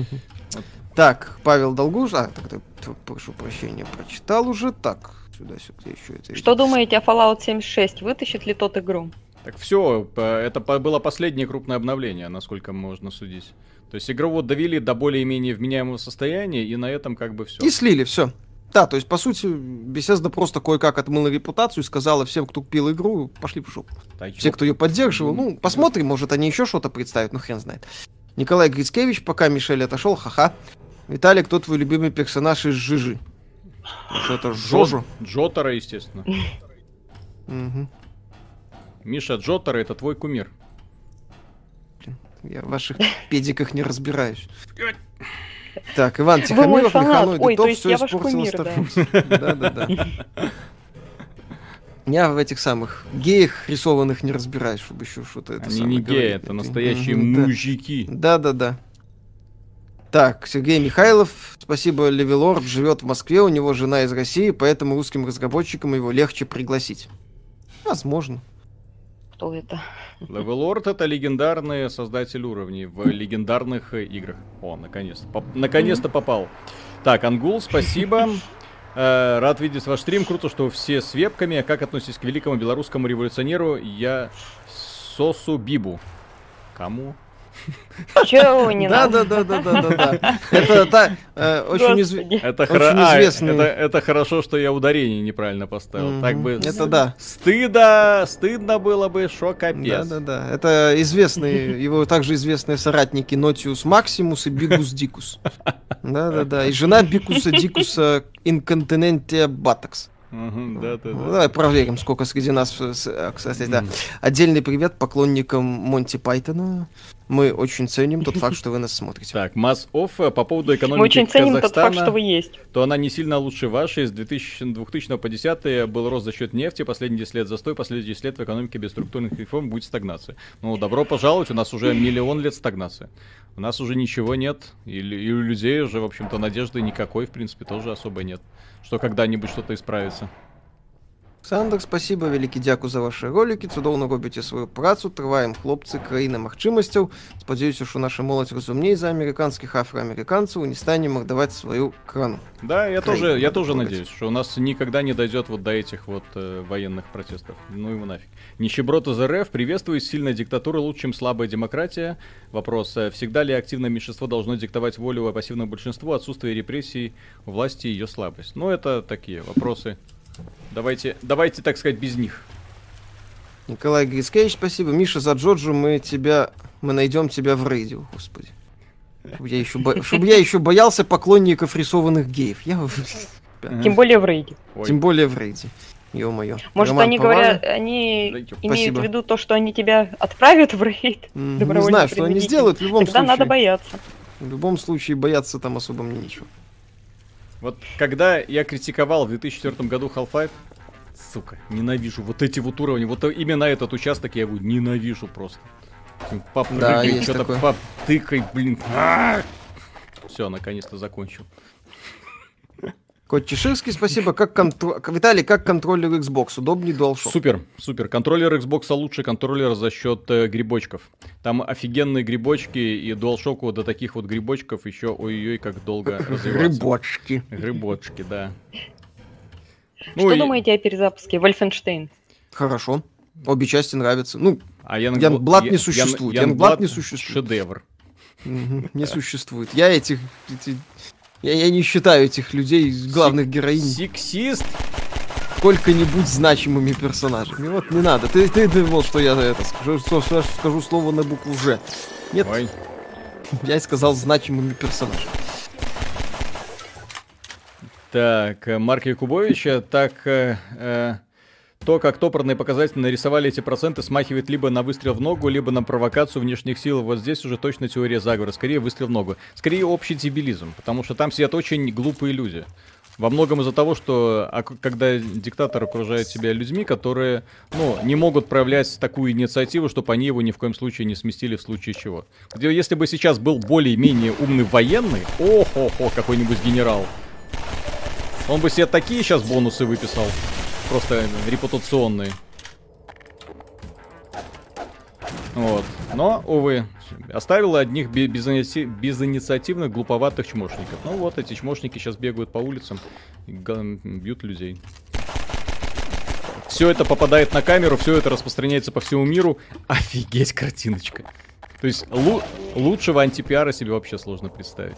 Так, Павел Долгуш... А, тогда, т- прошу прощения, прочитал уже. Так, сюда-сюда еще это... Что думаете о Fallout 76? Вытащит ли тот игру? Так все, это было последнее крупное обновление, насколько можно судить. То есть игру вот довели до более-менее вменяемого состояния, и на этом как бы все. И слили, все. Да, то есть, по сути, Bethesda просто кое-как отмыла репутацию и сказала всем, кто купил игру, пошли в жопу. Все, кто ее поддерживал, ну, посмотрим, может, они еще что-то представят, ну, хрен знает. Николай Грицкевич, пока Мишель отошел, ха-ха. Виталий, кто твой любимый персонаж из Жижи? Что это, Жожо? Джотара, естественно. Мгм. Миша Джотара это твой кумир. Я в ваших *laughs* педиках не разбираюсь. Так, Иван Тихомиров, фанат. Механоид Ой, и то топ есть все я ваш испортило кумир, да. Starfield. *laughs* Да-да-да. Я в этих самых геях рисованных не разбираюсь, чтобы еще что-то это Они не геи, это настоящие мужики. Да-да-да. Так, Сергей Михайлов, спасибо, Левелорд живет в Москве, у него жена из России, поэтому русским разработчикам его легче пригласить. Возможно. Кто это? Левелорд это легендарный создатель уровней в легендарных играх. О, наконец-то. Поп- наконец-то попал. Так, Ангул, спасибо. *laughs* Э, рад видеть ваш стрим. Круто, что все с вебками. Как относитесь к великому белорусскому революционеру Я Сосу Бибу? Кому? Чего не Да, надо? да, да, да, да, да, да. Это та, э, очень. Это, а, известный. это, это хорошо, что я ударение неправильно поставил. Так бы Это да. стыдно, стыдно было бы, шо капец. Да, да, да. Это известные, его также известные соратники Нотиус Максимус и Бигус Дикус. Да, да, да. И жена Бикуса Дикуса Инконтинентия Батакс. Мгм, да, да, Ну, да. давай проверим, сколько среди нас. э, а, Кстати, да. Отдельный привет поклонникам Монти Пайтона. Мы очень ценим тот факт, что вы нас смотрите. Так, Mass Off э, по поводу экономики Мы очень ценим тот Казахстана. факт, что вы есть. то она не сильно лучше вашей. С 2000, 2000 по 10 был рост за счет нефти, последние 10 лет застой, последние 10 лет в экономике без структурных реформ будет стагнация. Ну, добро пожаловать, у нас уже миллион лет стагнации. У нас уже ничего нет, и, и у людей уже, в общем-то, надежды никакой, в принципе, тоже особо нет. Что когда-нибудь что-то исправится. Олександр, спасибо, великий дяку за ваші ролики. Цудовно робите свою працю. Триваємо, хлопці, країна магчимостів. Сподіваюся, що наша молодь розумніє за американських афроамериканців і не стане мордовать свою крану. Да, я Крайне тоже, я надо тоже трогать. надеюсь, что у нас никогда не дойдет вот до этих вот э, военных протестов. Ну его нафиг. Нищеброд из РФ приветствует сильная диктатура лучше, чем слабая демократия. Вопрос, э, всегда ли активное меньшинство должно диктовать волю, а пассивное большинство, отсутствие репрессий у власти и ее слабость? Ну это такие вопросы. Давайте, давайте, так сказать, без них. Николай Грицкевич, спасибо. Миша, за Джоджу мы тебя... Мы найдем тебя в рейде, господи. Чтобы я еще, бо- чтоб я еще *laughs* боялся поклонников рисованных геев. Я... Тем более в рейде. Ой, Тем более в рейде. Ё-моё. Может, Роман они говорят, они Спасибо. имеют в виду то, что они тебя отправят в рейд. Мгм, Не знаю, что они сделают. В любом Тогда случае, надо бояться. в любом случае бояться там особо мне нечего. Вот когда я критиковал в 2004 году Half-Life, сука, ненавижу вот эти вот уровни, вот именно этот участок я его ненавижу просто. Попрыгай, есть что-то такое. потыкай, блин. Все, наконец-то закончил. Кот Чеширский, спасибо. Как контро... Виталий, как контроллер Xbox? Удобнее DualShock? Супер, супер. Контроллер Xbox лучший контроллер за счет э, грибочков. Там офигенные грибочки, и DualShock до таких вот грибочков еще ой-ой, как долго развиваться. Грибочки. Грибочки, да. Что Ну и- думаете о перезапуске Wolfenstein? Хорошо. Обе части нравятся. Ну, А Young Youngblood не существует. Youngblood Youngblood не существует. Шедевр. не существует. Я этих... Я, я не считаю этих людей главных героинь Сексист? сколько-нибудь значимыми персонажами. Вот не надо. Ты, ты думал, что я это скажу, что- что- скажу слово на букву Ж. Нет, Ой. я сказал значимыми персонажами. Так, э, Марк Якубович, э, так э, э, то, как топорные показатели нарисовали эти проценты, смахивает либо на выстрел в ногу, либо на провокацию внешних сил. Вот здесь уже точно теория заговора. Скорее выстрел в ногу. Скорее общий дебилизм, потому что там сидят очень глупые люди. Во многом из-за того, что а когда диктатор окружает себя людьми, которые, ну, не могут проявлять такую инициативу, чтобы они его ни в коем случае не сместили в случае чего. Где, если бы сейчас был более-менее умный военный, ох-ох-ох, какой-нибудь генерал, он бы себе такие сейчас бонусы выписал. Просто репутационные. Вот. Но, увы, оставила одних бе- безиниати- безинициативных, глуповатых чмошников. Ну вот, эти чмошники сейчас бегают по улицам и бьют людей. Все это попадает на камеру, все это распространяется по всему миру. Офигеть, картиночка. То есть лу- лучшего антипиара себе вообще сложно представить.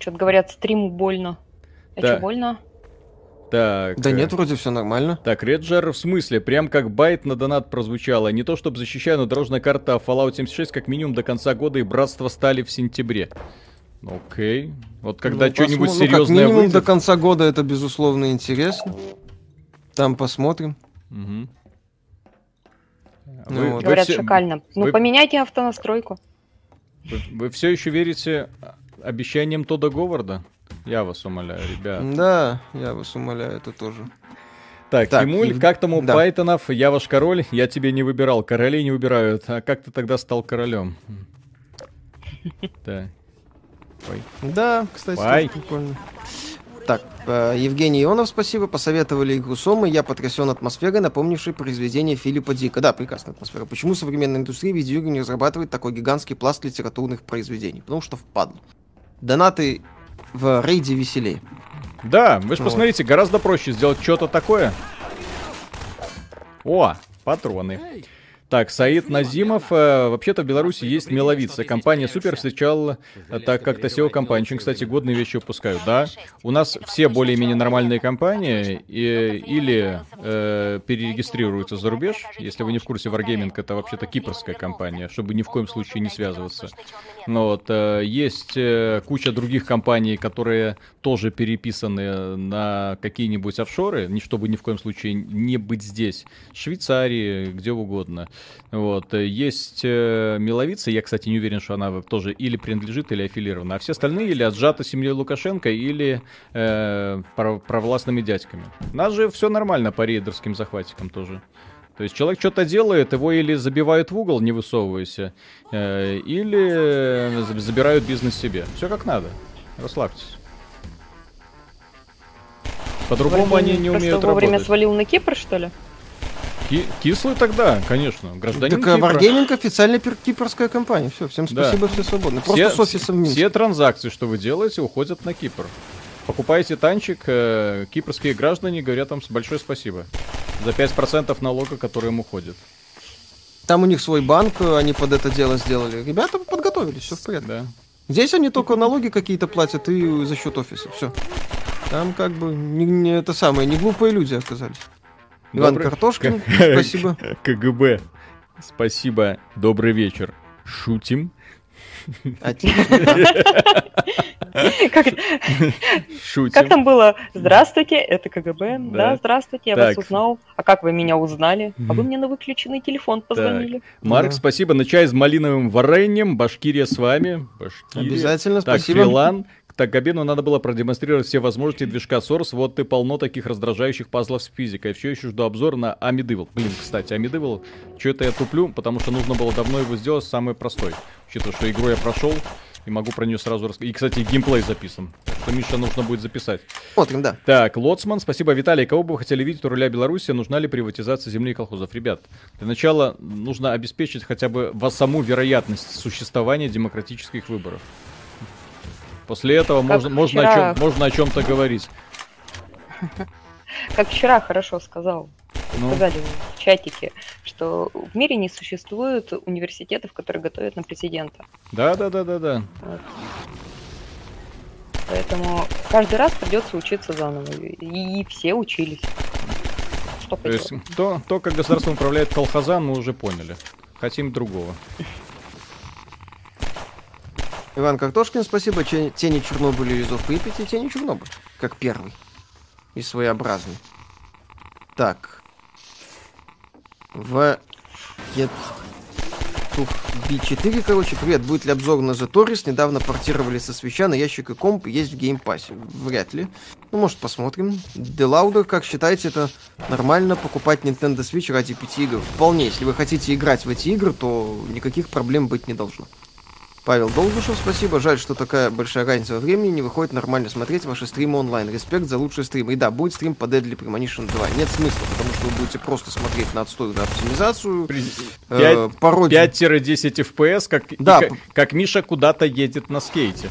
Что-то говорят, стриму больно. А Да. что, больно? Так. Да нет, вроде все нормально. Так, Реджер, в смысле, прям как байт на донат прозвучало. Не то чтобы защищаю, но дорожная карта Fallout 76 как минимум до конца года и Братство стали в сентябре. Окей. Вот когда Ну, что-нибудь посмо- ну, как серьезное минимум выйдет... до конца года это, безусловно, интересно. Там посмотрим. Ну Вы, вот. Говорят, все, шакально. Ну, вы- поменяйте автонастройку. все еще верите обещаниям Тода Говарда? Я вас умоляю, ребят. Да, я вас умоляю, это тоже. Так, Так, Тимуль, Ев- как там у да. Пайтонов? Я ваш король, я тебе не выбирал. Королей не выбирают. А как ты тогда стал королем? Ой. Да, кстати, прикольно. Так, э, Евгений Ионов, спасибо. Посоветовали игру Сомы. Я потрясен атмосферой, напомнившей произведение Филиппа Дика. Да, прекрасная атмосфера. Почему современная индустрия видеоигр не разрабатывает такой гигантский пласт литературных произведений? Потому что впадло. Донаты в рейде веселее. Да, вы же Вот. посмотрите, гораздо проще сделать что-то такое. О, патроны. Так, Саид Назимов. э, вообще-то в Беларуси есть меловица. Компания Супер встречала э, так как-то SEO компания. Очень, кстати, годные вещи выпускают. Да, у нас все более-менее нормальные компании и, или э, перерегистрируются за рубеж. Если вы не в курсе, Wargaming это вообще-то кипрская компания, чтобы ни в коем случае не связываться. Ну вот, э, есть э, куча других компаний, которые тоже переписаны на какие-нибудь офшоры, чтобы ни в коем случае не быть здесь. Швейцарии, где угодно. Вот, э, есть э, Миловица, я, кстати, не уверен, что она тоже или принадлежит, или аффилирована. А все остальные или отжаты семьей Лукашенко, или э, провластными дядьками. У нас же все нормально по рейдерским захватикам тоже. То есть человек что-то делает, его или забивают в угол, не высовывайся, э, или за- забирают бизнес себе. Все как надо. Расслабьтесь. По-другому они не умеют вовремя работать. свалил на Кипр, что ли? Ки- кислый тогда, конечно. Гражданин Так а Кипра. Wargaming официальная пер- кипрская компания. Все, всем Да. спасибо, все свободны. Просто с офисом в Минске. все транзакции, что вы делаете, уходят на Кипр. Покупаете танчик, э, кипрские граждане говорят вам большое спасибо. За 5% налога, который им уходит. Там у них свой банк, э, они под это дело сделали. Ребята подготовились, все в порядке. Да. Здесь они только налоги какие-то платят и за счет офиса. Все. Там как бы не, не это самое, не глупые люди оказались. Иван Добрый- Картошкин, К- спасибо. *laughs* КГБ. Спасибо. Добрый вечер. Шутим. *laughs* Шутим. как там было? Здравствуйте, это КГБ. Да. Здравствуйте, я Так. вас узнал. А как вы меня узнали? А вы мне на выключенный телефон позвонили. Марк, спасибо. На чай с малиновым вареньем. Башкирия с вами. Башкирия. Обязательно, Так, спасибо. Филан. Так, Габену надо было продемонстрировать все возможности движка Source. Вот ты полно таких раздражающих пазлов с физикой. Все еще жду обзор на Amidevil. Блин, кстати, Amidevil, что это я туплю, потому что нужно было давно его сделать самый простой. Учитывая, что игру я прошел, и могу про нее сразу рассказать. И, кстати, геймплей записан. Что, Миша, нужно будет записать. Смотрим, да. Так, Лоцман, спасибо. Виталий, кого бы вы хотели видеть у руля Беларуси? Нужна ли приватизация земли и колхозов? Ребят, для начала нужно обеспечить хотя бы вас саму вероятность существования демократических выборов. После этого можно, можно, о чем, можно о чем-то говорить. Как вчера хорошо сказал, Ну, сказали в чатике, что в мире не существует университетов, которые готовят на президента. да, да, да, да, да. Поэтому каждый раз придется учиться заново. И все учились. Что То есть то, то, как государством управляет колхозан, мы уже поняли. Хотим другого. *laughs* Иван Картошкин, спасибо. Тени Чернобыля и Зов Припяти. Тени Чернобыль. Как первый. И своеобразный. Так. В... Тух B4, короче, привет. Будет ли обзор на The Touryst? Недавно портировали со свеча на ящик и комп, есть в геймпассе. Вряд ли. Ну, может, посмотрим. Делаудер, как считаете, это нормально покупать Nintendo Switch ради пяти игр? Вполне. Если вы хотите играть в эти игры, то никаких проблем быть не должно. Павел Долгушев, спасибо. Жаль, что такая большая разница во времени, не выходит нормально смотреть ваши стримы онлайн. Респект за лучшие стримы. И да, будет стрим по Deadly Premonition 2. Нет смысла, потому что вы будете просто смотреть на отстойную оптимизацию, э, пародию. 5-10 FPS, как, Да, и как, как Миша куда-то едет на скейте.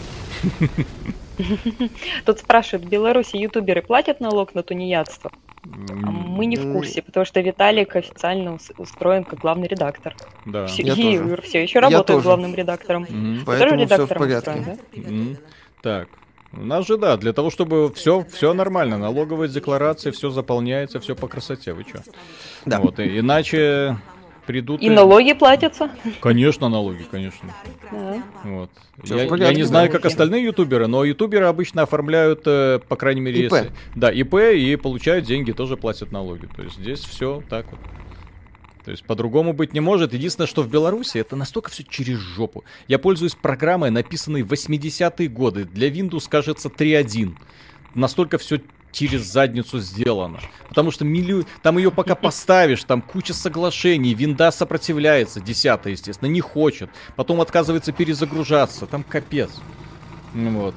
Тут спрашивают, в Беларуси ютуберы платят налог на тунеядство? А мы не в курсе, потому что Виталик официально ус- устроен как главный редактор. Да. Все, Я и тоже. все еще Я работает тоже. главным редактором. Тоже Поэтому все в редактором порядке. устроен, да? Мгм. Так. У нас же, да, для того, чтобы все, все нормально, налоговые декларации, все заполняется, все по красоте, вы чё? Да. Вот, и- иначе придут... И налоги платятся. Конечно, налоги, конечно. Да. Вот. Я, порядке, я не знаю, да. как остальные ютуберы, но ютуберы обычно оформляют, э, по крайней мере, ИП. если- Да, ИП и получают деньги, тоже платят налоги. То есть здесь все так вот. То есть по-другому быть не может. Единственное, что в Беларуси это настолько все через жопу. Я пользуюсь программой, написанной в 80-е годы. Для Windows, кажется, 3.1. Настолько все через задницу сделано. Потому что миллион... там ее пока поставишь, там куча соглашений, винда сопротивляется, 10 естественно, не хочет. Потом отказывается перезагружаться, там капец. Ну Вот.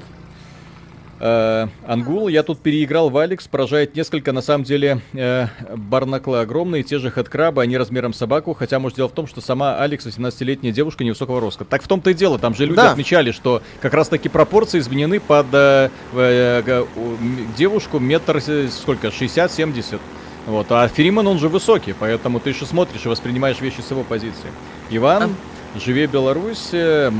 Э, Ангул, я тут переиграл в Алекс, поражает несколько, на самом деле, э, барнаклы огромные, те же хэдкрабы, они размером собаку, хотя, может, дело в том, что сама Алекс 18-летняя девушка невысокого роста. Так в том-то и дело, там же люди Да. отмечали, что как раз-таки пропорции изменены под э, э, девушку метр, сколько, 60-70. Вот, а Фериман, он же высокий, поэтому ты еще смотришь и воспринимаешь вещи с его позиции. Иван, Живе Беларусь,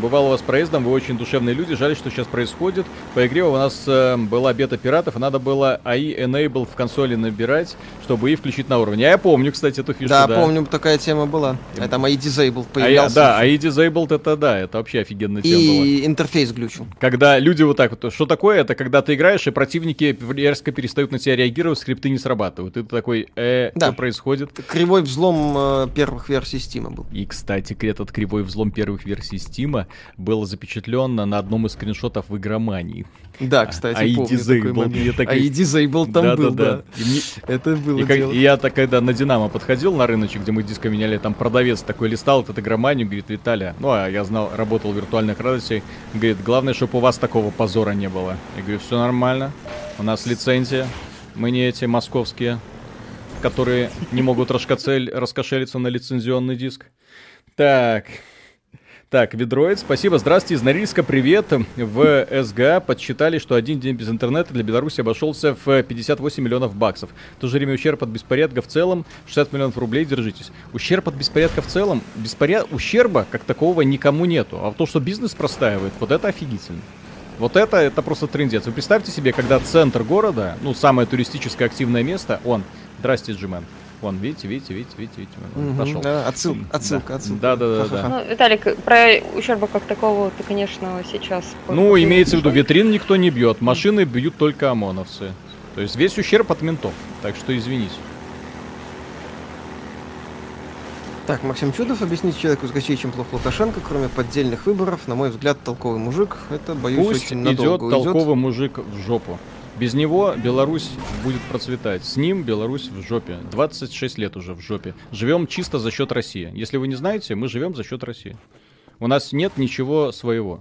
бывал у вас проездом, вы очень душевные люди, жаль, что сейчас происходит. По игре у нас э, была бета пиратов, и надо было AI Enable в консоли набирать, чтобы и включить на уровне. А я помню, кстати, эту фишку, Да, да. помню, такая тема была. А там AI Disabled А я- появлялся. да, AI Disabled это да, это вообще офигенная тема была. И интерфейс глючил. Когда люди вот так вот, что такое? Это когда ты играешь, и противники резко перестают на тебя реагировать, скрипты не срабатывают. И ты такой, э, Да. что происходит? Кривой взлом э, первых версий Steam был. И, кстати, этот кривой взлом первых версий Стима был запечатлен на одном из скриншотов в игромании. Да, кстати, AI помню такой момент. AI Disabled там был, да. И мне- Это было И, как- дело. и я так, когда на Динамо подходил на рыночек, где мы диско меняли, там продавец такой листал этот игроманию, говорит, Виталя, ну, а я знал, работал в виртуальных радостях, говорит, главное, чтобы у вас такого позора не было. Я говорю, все нормально, у нас лицензия, мы не эти московские, которые не могут раскошелиться на лицензионный диск. Так, так, Ведроид, спасибо. Здравствуйте, из Норильска, привет. В СГА подсчитали, что один день без интернета для Беларуси обошелся в 58 миллионов баксов. В то же время ущерб от беспорядка в целом 60 миллионов рублей, держитесь. Ущерб от беспорядка в целом, беспоряд... ущерба как такового никому нету. А то, что бизнес простаивает, вот это офигительно. Вот это, это просто трендец. Вы представьте себе, когда центр города, ну, самое туристическое активное место, он, здрасте, Джимен, Вон, видите, видите, видите, видите, видите, Мгм, пошел. да, отсылка, отсылка, отсылка. Да, да, да, да. Ну, Виталик, про ущерба как такового ты, конечно, сейчас... Ну, имеется в виду, витрин никто не бьет, машины бьют только ОМОНовцы. То есть весь ущерб от ментов. Так что извините. Так, Максим Чудов, объяснить человеку с Гачей, чем плохо Лукашенко, кроме поддельных выборов, на мой взгляд, толковый мужик, это, боюсь, Пусть очень идет надолго уйдет. толковый мужик в жопу. Без него Беларусь будет процветать. С ним Беларусь в жопе. 26 лет уже в жопе. Живем чисто за счет России. Если вы не знаете, мы живем за счет России. У нас нет ничего своего.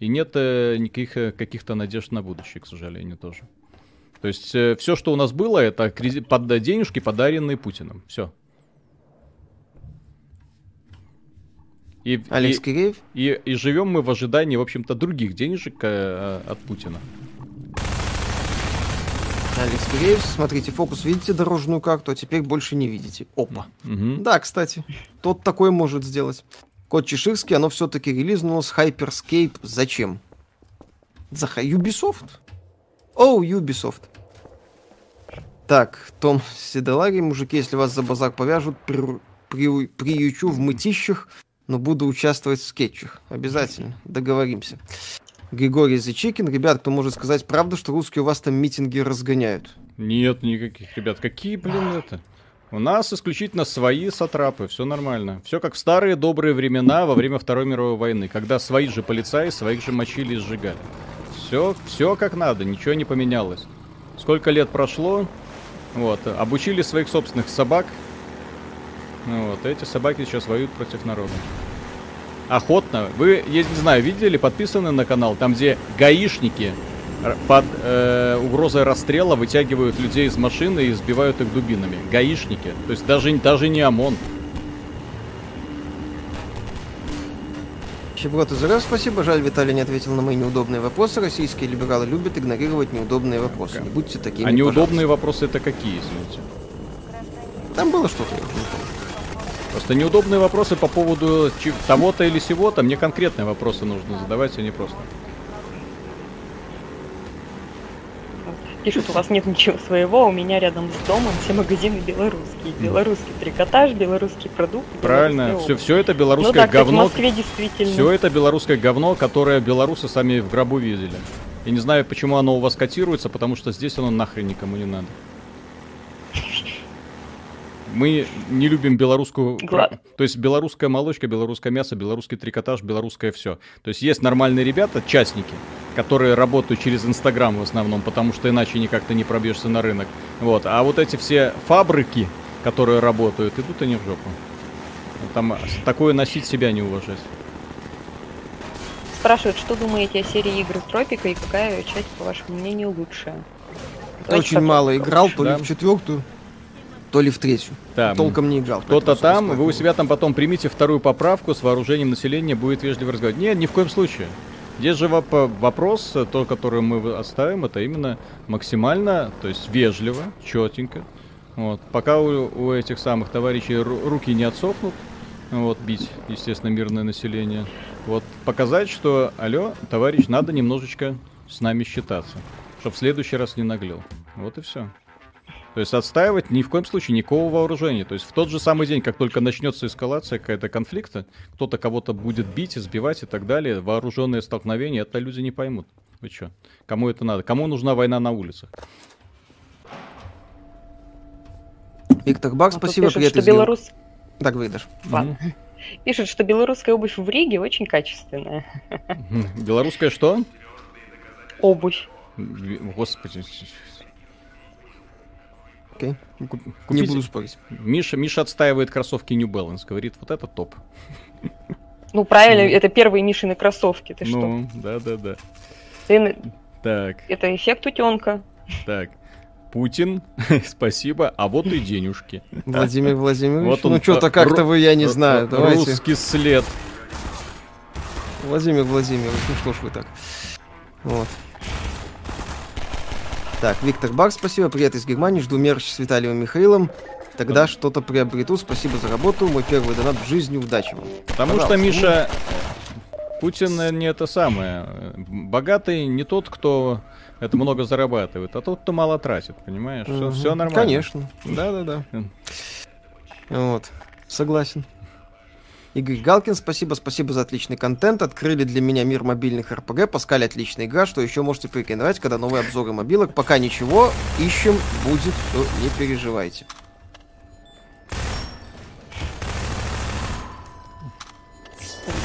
И нет э, никаких э, каких-то надежд на будущее, к сожалению, тоже. То есть все, что у нас было, это креди- под денежки, подаренные Путиным. Все. И, Алекс и- Киреев, и, и живем мы в ожидании, в общем-то, других денежек э, от Путина. Алекс Киреев, смотрите, фокус видите дорожную карту, а теперь больше не видите. Опа. Мгм. Да, кстати, тот такой может сделать. Код Чеширский, оно все-таки релизнулось. Hyperscape зачем? За Ubisoft? Оу, Ubisoft. Так, Том Седелари, мужики, если вас за базар повяжут, при, при- приючу в мытищах, но буду участвовать в скетчах. Обязательно, договоримся. Григорий Зачикин, ребят, кто может сказать правду, что русские у вас там митинги разгоняют? Нет никаких, ребят. Какие, блин, это? У нас исключительно свои сатрапы, все нормально. Все как в старые добрые времена во время Второй мировой войны, когда свои же полицаи своих же мочили и сжигали. Все, все как надо, ничего не поменялось. Сколько лет прошло, вот, обучили своих собственных собак. Вот, эти собаки сейчас воюют против народа. Охотно. Вы, я не знаю, видели, подписаны на канал, там где гаишники под э, угрозой расстрела вытягивают людей из машины и сбивают их дубинами. Гаишники. То есть даже, даже не ОМОН. Щеблот из РФ, спасибо. Жаль, Виталий не ответил на мои неудобные вопросы. Российские либералы любят игнорировать неудобные вопросы. Не будьте такими, А неудобные вопросы это какие, извините? пожалуйста. Там было что-то, я уже не помню. Просто неудобные вопросы по поводу того-то или сего-то. Мне конкретные вопросы нужно задавать, а не просто. Пишут, у вас нет ничего своего, у меня рядом с домом все магазины белорусские. Белорусский трикотаж, белорусский продукт. Правильно. Все, все это Ну белорусское да, кстати, в говно. Москве действительно. Все это белорусское говно, которое белорусы сами в гробу видели. Я не знаю, почему оно у вас котируется, потому что здесь оно нахрен никому не надо. Мы не любим белорусскую... Гла- То есть белорусская молочка, белорусское мясо, белорусский трикотаж, белорусское все. То есть есть нормальные ребята, частники, которые работают через Инстаграм в основном, потому что иначе никак ты не пробьешься на рынок. Вот. А вот эти все фабрики, которые работают, идут они в жопу. Там такое носить себя не уважать. Спрашивают, что думаете о серии игр Тропика и какая часть, по вашему мнению, лучшая? Давайте Очень мало играл, то ли Да. в четвертую, то ли в третью. Да, Толком не играл. Кто-то там, вы у себя там потом примите вторую поправку с вооружением населения, будет вежливо разговаривать. Нет, ни в коем случае. Здесь же воп- вопрос, э, то, который мы оставим, это именно максимально, то есть вежливо, четенько. Вот. Пока у, у этих самых товарищей ру- руки не отсохнут, вот, бить, естественно, мирное население. Вот, показать, что, алло, товарищ, надо немножечко с нами считаться, чтобы в следующий раз не наглел. Вот и все. То есть отстаивать ни в коем случае никакого вооружения. То есть в тот же самый день, как только начнется эскалация какая-то конфликта, кто-то кого-то будет бить, избивать и так далее, вооруженные столкновения, это люди не поймут. Вы что? Кому это надо? Кому нужна война на улицах? Виктор Бак, А спасибо, пишут, привет что белорус... Так, выйдешь. Ладно. *laughs* Пишут, что белорусская обувь в Риге очень качественная. Белорусская что? Обувь. Господи. Окей. Не купите- буду спорить. Миша, Миша отстаивает кроссовки New Balance. Говорит, вот это топ. Ну, правильно, это первые Мишины кроссовки. Ты что? ну, да-да-да. Ты на- Так, Это эффект утенка. так. Путин, *laughs* спасибо, а вот и денежки. Владимир Владимирович, Вот он, ну что-то как-то вы, я не знаю, давайте. Русский след. Владимир Владимирович, ну что ж вы так. Вот. Так, Виктор Бак, спасибо, привет из Германии, жду мерч с Виталием Михаилом. Тогда что-то приобрету, спасибо за работу, мой первый донат в жизни, удачи вам. Потому что, Пожалуйста. Миша, Путин не это самое. Богатый не тот, кто это много зарабатывает, а тот, кто мало тратит, понимаешь? Все, Мгм. все нормально. Конечно, да-да-да. Вот, согласен. Игорь Галкин, спасибо, спасибо за отличный контент. Открыли для меня мир мобильных РПГ. Паскаль отличная игра. Что еще можете порекомендовать, когда новые обзоры мобилок? Пока ничего. Ищем, будет, то не переживайте.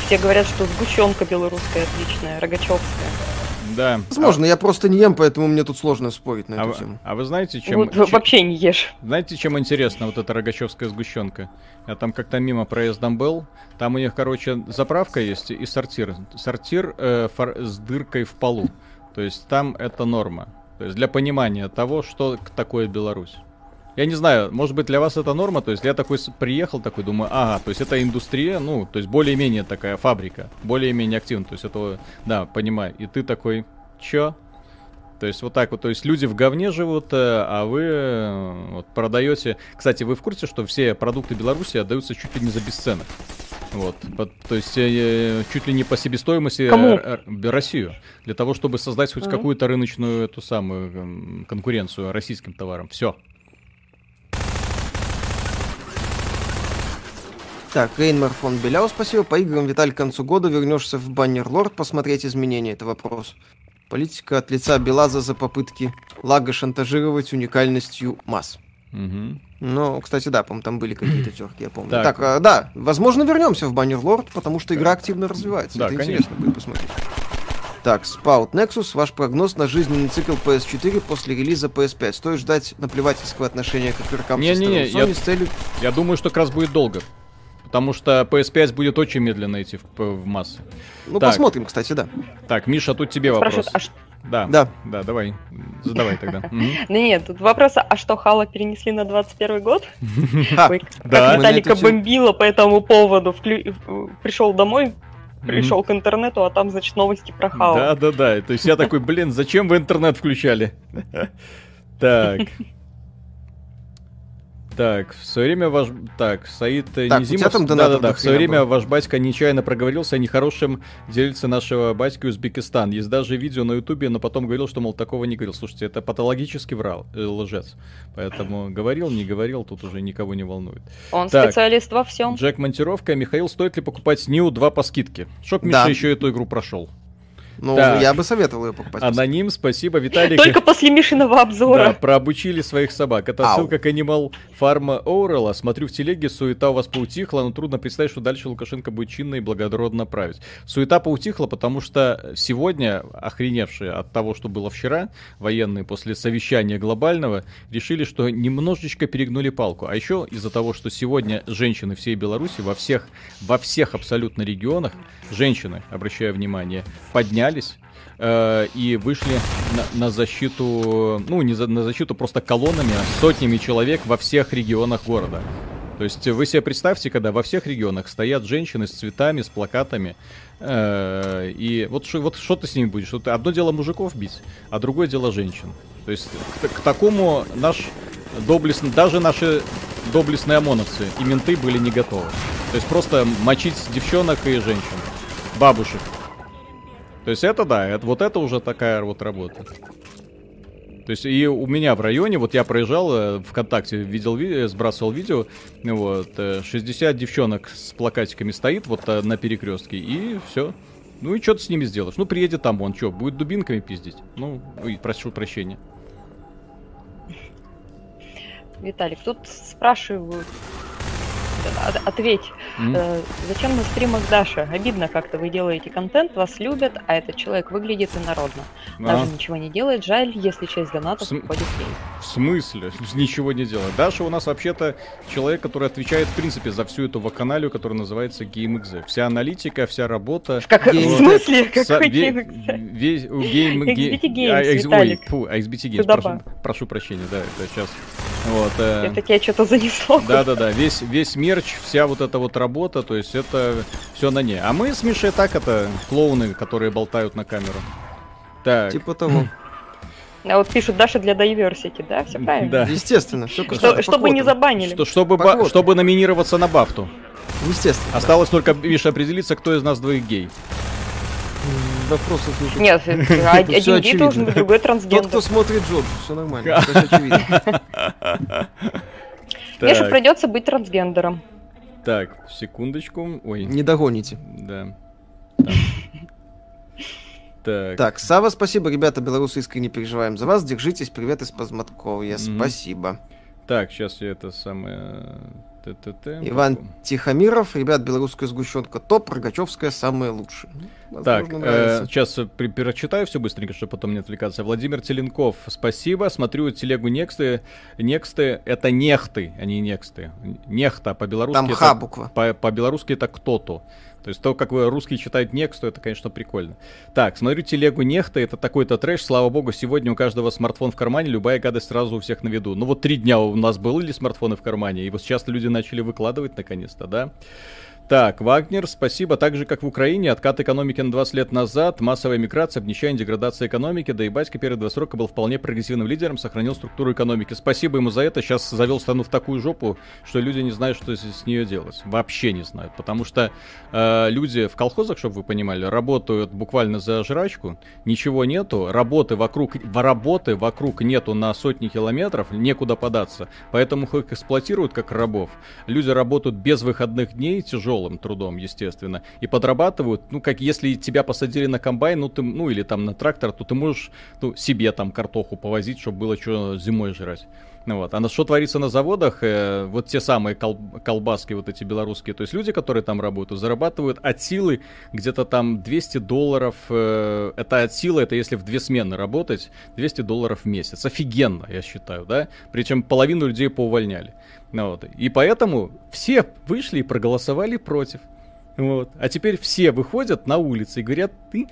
Все говорят, что сгущенка белорусская отличная, рогачевская. Да. Возможно, я просто не ем, поэтому мне тут сложно спорить на А, эту а тему. вы- а вы знаете, чем, Вот чем- вообще не ешь. знаете, чем интересна вот эта рогачевская сгущенка? Я там как-то мимо проездом был. Там у них, короче, заправка есть и сортир. Сортир э, фор- с дыркой в полу. То есть там это норма. То есть для понимания того, что такое Беларусь. Я не знаю, может быть для вас это норма, то есть я такой приехал, такой думаю, ага, то есть это индустрия, ну, то есть более-менее такая фабрика, более-менее активно, то есть это, да, понимаю. И ты такой, чё? То есть вот так вот, то есть люди в говне живут, э, а вы э, вот, продаете. Кстати, вы в курсе, что все продукты Беларуси отдаются чуть ли не за бесценок? Вот, по- то есть э, чуть ли не по себестоимости э, Кому? э, э, Россию, для того, чтобы создать хоть Мгм. какую-то рыночную эту самую м, конкуренцию российским товарам. Все. Так, Рейнмар фон Беляу, спасибо. По играм, Виталь, к концу года вернешься в Баннер Лорд посмотреть изменения. Это вопрос. Политика от лица Белаза за попытки Лага шантажировать уникальностью масс. Мгм. Ну, кстати, да, по там были какие-то *clears throat* терки, я помню. Так. Так, а, да, возможно, вернемся в Баннер Лорд, потому что игра активно развивается. Да, Это конечно. интересно будет посмотреть. Так, Spout Nexus, ваш прогноз на жизненный цикл PS4 после релиза PS5. Стоит ждать наплевательского отношения к игрокам со Не-не-не, стороны Sony я- с целью... Я думаю, что как раз будет долго. Потому что PS5 будет очень медленно идти в, в массы. Ну, Так. посмотрим, кстати, да. Так, Миша, тут тебе вопрос. Спрашивают, а ш- Да, Да. да, давай, задавай тогда. *laughs* Нет, тут вопрос, а что Хала перенесли на 21 год? Да. Виталика бомбила по этому поводу. Пришел домой, пришел к интернету, а там, значит, новости про Хала. Да, да, да. То есть я такой, блин, зачем вы интернет включали? *laughs* Так. Так, в свое время ваш... Так, Саид Так, Низимов... там донатов Да-да-да, до в свое время было. ваш батька нечаянно проговорился о нехорошем делиться нашего батьки Узбекистан. Есть даже видео на ютубе, но потом говорил, что, мол, такого не говорил. Слушайте, это патологически врал, э, лжец. Поэтому говорил, не говорил, тут уже никого не волнует. Он Так. специалист во всем. Джек Монтировка. Михаил, стоит ли покупать Нью 2 по скидке? Чтоб Да. Миша еще эту игру прошел. Ну, Так. я бы советовал ее покупать. Аноним, спасибо, Виталик. Только после Мишиного Да, обзора. прообучили своих собак. Это Ау. ссылка к Animal Farm Оурелла. Смотрю в телеге, суета у вас поутихла, но трудно представить, что дальше Лукашенко будет чинно и благородно править. Суета поутихла, потому что сегодня, охреневшие от того, что было вчера, военные после совещания глобального, решили, что немножечко перегнули палку. А еще из-за того, что сегодня женщины всей Беларуси во всех, во всех абсолютно регионах, женщины, обращаю внимание, поднялись э, и вышли на, на защиту, ну не за- на защиту просто колоннами, а сотнями человек во всех регионах города. То есть вы себе представьте, когда во всех регионах стоят женщины с цветами, с плакатами, э, и вот что вот что ты с ними будешь? Вот одно дело мужиков бить, а другое дело женщин. То есть к, к такому наш доблестный, даже наши доблестные ОМОНовцы и менты были не готовы. То есть просто мочить девчонок и женщин, бабушек. То есть это да, это, вот это уже такая вот работа. То есть и у меня в районе, вот я проезжал э, ВКонтакте, видел, ви- э, сбрасывал видео, вот, э, 60 девчонок с плакатиками стоит вот э, на перекрестке, и все. Ну и что ты с ними сделаешь? Ну приедет там он, что, будет дубинками пиздить? Ну, ой, прошу прощения. Виталик, тут спрашивают, ответь, э, зачем на стримах Даша? Обидно как-то, вы делаете контент, вас любят, а этот человек выглядит инородно. Даже А, ничего не делает, жаль, если часть донатов См- уходит ей. в смысле? *laughs* Ничего не делает. Даша у нас вообще-то человек, который отвечает, в принципе, за всю эту вакханалию, которая называется GameXZ. Вся аналитика, вся работа. Как, Гейм- в смысле? Какой ве- весь- ге- XBT Games, а, Виталик. Ой, фу, а XBT Games, Сюда прошу, прошу прощения, да, это сейчас. Вот, э, Это тебя что-то занесло. да-да-да, весь, весь мерч, вся вот эта вот работа, то есть это все на ней. А мы с Мишей так это клоуны, которые болтают на камеру. Так, Типа того. А вот пишут Даша для diversity, да, все правильно? да. Естественно, все Что- чтобы не забанили. Что, чтобы, ба- чтобы номинироваться на бафту. Естественно. Осталось только, Миша, определиться, кто из нас двоих гей. Вопросов. Нет, *laughs* всё один гей должен быть, другой Тот, трансгендер. кто смотрит Джордж, все нормально. Мне же придется быть трансгендером. так, секундочку. Ой, Не догоните. да. Так. Так, Сава, спасибо, ребята, белорусы искренне переживаем за вас. Держитесь, привет из Подмосковья. Мгм. Спасибо. Так, сейчас я это самое... Иван Тихомиров, ребят, белорусская сгущенка топ, Рогачевская самая лучшая. Ну, Так, возможно, нравится. сейчас прочитаю все быстренько, чтобы потом не отвлекаться. Владимир Теленков, спасибо. Смотрю телегу Нексты. Нексты — это нехты, а не нексты. Нехта по-белорусски Там ха буква. По- По-белорусски это кто-то. То есть то, как русские читают нексту, это, конечно, прикольно. Так, смотрю телегу Нехта, это такой-то трэш. Слава богу, сегодня у каждого смартфон в кармане, любая гадость сразу у всех на виду. Ну вот три дня у нас были смартфоны в кармане, и вот сейчас люди начали выкладывать наконец-то, да? Так, Вагнер, спасибо. Так же, как в Украине, откат экономики на 20 лет назад, массовая миграция, обнищание, деградация экономики, да и батька перед два срока был вполне прогрессивным лидером, сохранил структуру экономики. Спасибо ему за это. Сейчас завел страну в такую жопу, что люди не знают, что с нее делать. Вообще не знают. Потому что э, люди в колхозах, чтобы вы понимали, работают буквально за жрачку, ничего нету, работы вокруг, работы вокруг нету на сотни километров, некуда податься. Поэтому их эксплуатируют как рабов. Люди работают без выходных дней тяжелым трудом, естественно, и подрабатывают, ну, как если тебя посадили на комбайн, ну, ты, ну, или там на трактор, то ты можешь, ну, себе там картоху повозить, чтобы было что зимой жрать. Ну вот. А на что творится на заводах, э, вот те самые кол- колбаски вот эти белорусские, то есть люди, которые там работают, зарабатывают от силы где-то там 200 долларов, э, это от силы, это если в две смены работать, 200 долларов в месяц. Офигенно, я считаю, да? Причем половину людей поувольняли. Ну, вот. И поэтому все вышли и проголосовали против. Вот. А теперь все выходят на улицы и говорят, ты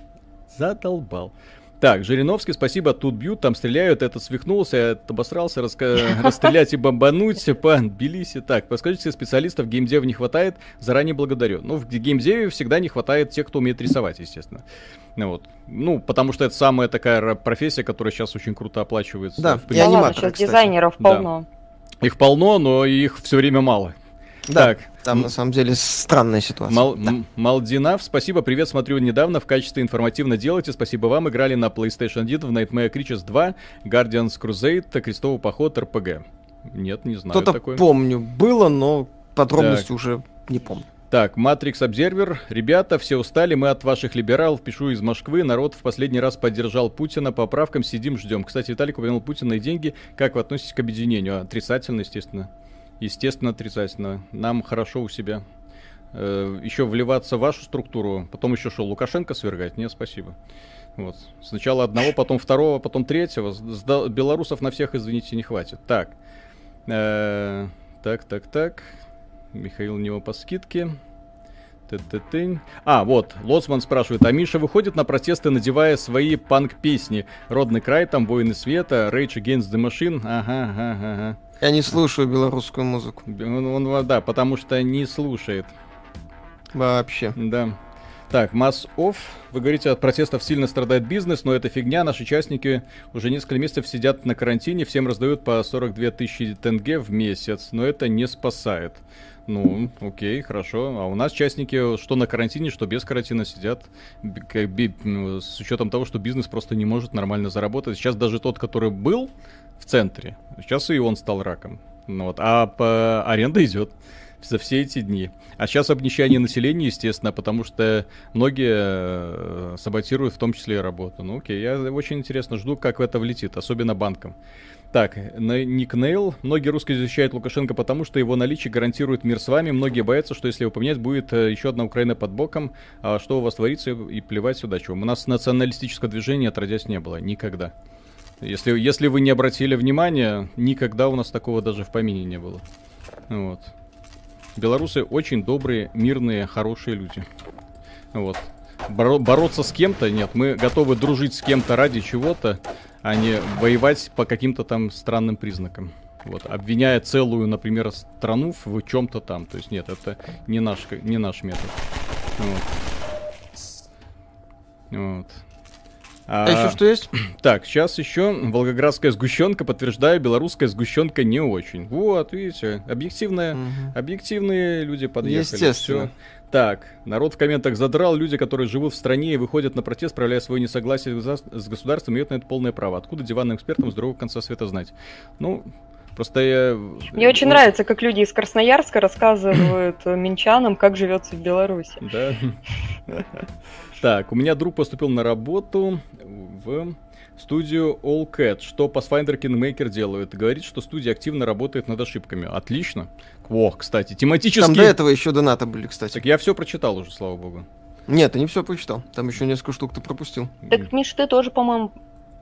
задолбал. Так, Жириновский, спасибо, тут бьют, там стреляют, этот свихнулся, этот обосрался, раска... *laughs* расстрелять и бомбануть по Тбилиси. Так, подскажите, специалистов геймдева не хватает, заранее благодарю. Ну, в геймдеве всегда не хватает тех, кто умеет рисовать, естественно. Ну, вот. ну, потому что это самая такая профессия, которая сейчас очень круто оплачивается. Да, В и принципе. Да ладно, сейчас кстати. дизайнеров Да. Их полно, но их все время мало. Да, Так, там на самом деле странная ситуация. Мал- Да. Малдинав, спасибо, привет, смотрю недавно, в качестве информативно делайте, спасибо вам, играли на PlayStation 1 в Nightmare Creatures 2, Guardians Crusade, Крестовый поход, РПГ. Нет, не знаю Кто-то такой. помню, было, но подробности уже не помню. Так, Matrix Observer. Ребята, все устали, мы от ваших либералов. Пишу из Москвы. Народ в последний раз поддержал Путина. По правкам сидим, ждем. Кстати, Виталик упомянул Путина и деньги. Как вы относитесь к объединению? Отрицательно, естественно. Естественно, отрицательно. Нам хорошо у себя. еще вливаться в вашу структуру. Потом еще что, Лукашенко свергать? Нет, спасибо. Вот. Сначала одного, потом второго, потом третьего. Белорусов на всех, извините, не хватит. Так. Э, Так, так, так. Михаил него по скидке. Ты-ты-тынь. А, вот, Лоцман спрашивает, а Миша выходит на протесты, надевая свои панк-песни? Родный край, там, Воины Света, Rage Against the Machine. Ага, ага, ага. Я не слушаю белорусскую музыку. Он, он, да, потому что не слушает. Вообще. Да. Так, масс офф. Вы говорите, от протестов сильно страдает бизнес, но это фигня. Наши участники уже несколько месяцев сидят на карантине, всем раздают по 42 тысячи тенге в месяц, но это не спасает. Ну, окей, хорошо. А у нас частники, что на карантине, что без карантина сидят, ну, с учетом того, что бизнес просто не может нормально заработать. Сейчас даже тот, который был в центре, сейчас и он стал раком. Ну вот, а по аренда идет за все эти дни. А сейчас обнищание населения, естественно, потому что многие э, саботируют в том числе и работу. Ну окей, я очень интересно жду, как это влетит, особенно банкам. Так, Ник Нейл. Многие русские защищают Лукашенко потому, что его наличие гарантирует мир с вами. Многие боятся, что если его поменять, будет э, еще одна Украина под боком. А что у вас творится, и плевать сюда чем. У нас националистического движения отродясь не было. Никогда. Если, если вы не обратили внимания, никогда у нас такого даже в помине не было. Вот. Белорусы очень добрые, мирные, хорошие люди. Вот. Боро- бороться с кем-то нет. Мы готовы дружить с кем-то ради чего-то, а не воевать по каким-то там странным признакам. Вот, обвиняя целую, например, страну в чем-то там. То есть нет, это не наш, не наш метод. Вот. Вот. А, еще что есть? *clears throat* Так, сейчас еще волгоградская сгущенка, подтверждаю, белорусская сгущенка не очень. Вот, видите, объективная, Мгм. объективные люди подъехали. Естественно. всё. Так, народ в комментах задрал, люди, которые живут в стране и выходят на протест, проявляя свое несогласие с государ- с государством, имеют на это полное право. Откуда диванным экспертам с другого конца света знать? Ну, просто я... Мне очень ну, нравится, как люди из Красноярска рассказывают *clears throat* минчанам, как живется в Беларуси. Да. *laughs* Так, у меня друг поступил на работу в студию All Cat. Что Pathfinder Kingmaker делают? Говорит, что студия активно работает над ошибками. Отлично. О, кстати, Там тематический... до этого еще донаты были, кстати. Так я все прочитал уже, слава богу. Нет, ты не все прочитал. Там еще несколько штук ты пропустил. Так, Миш, ты тоже, по-моему,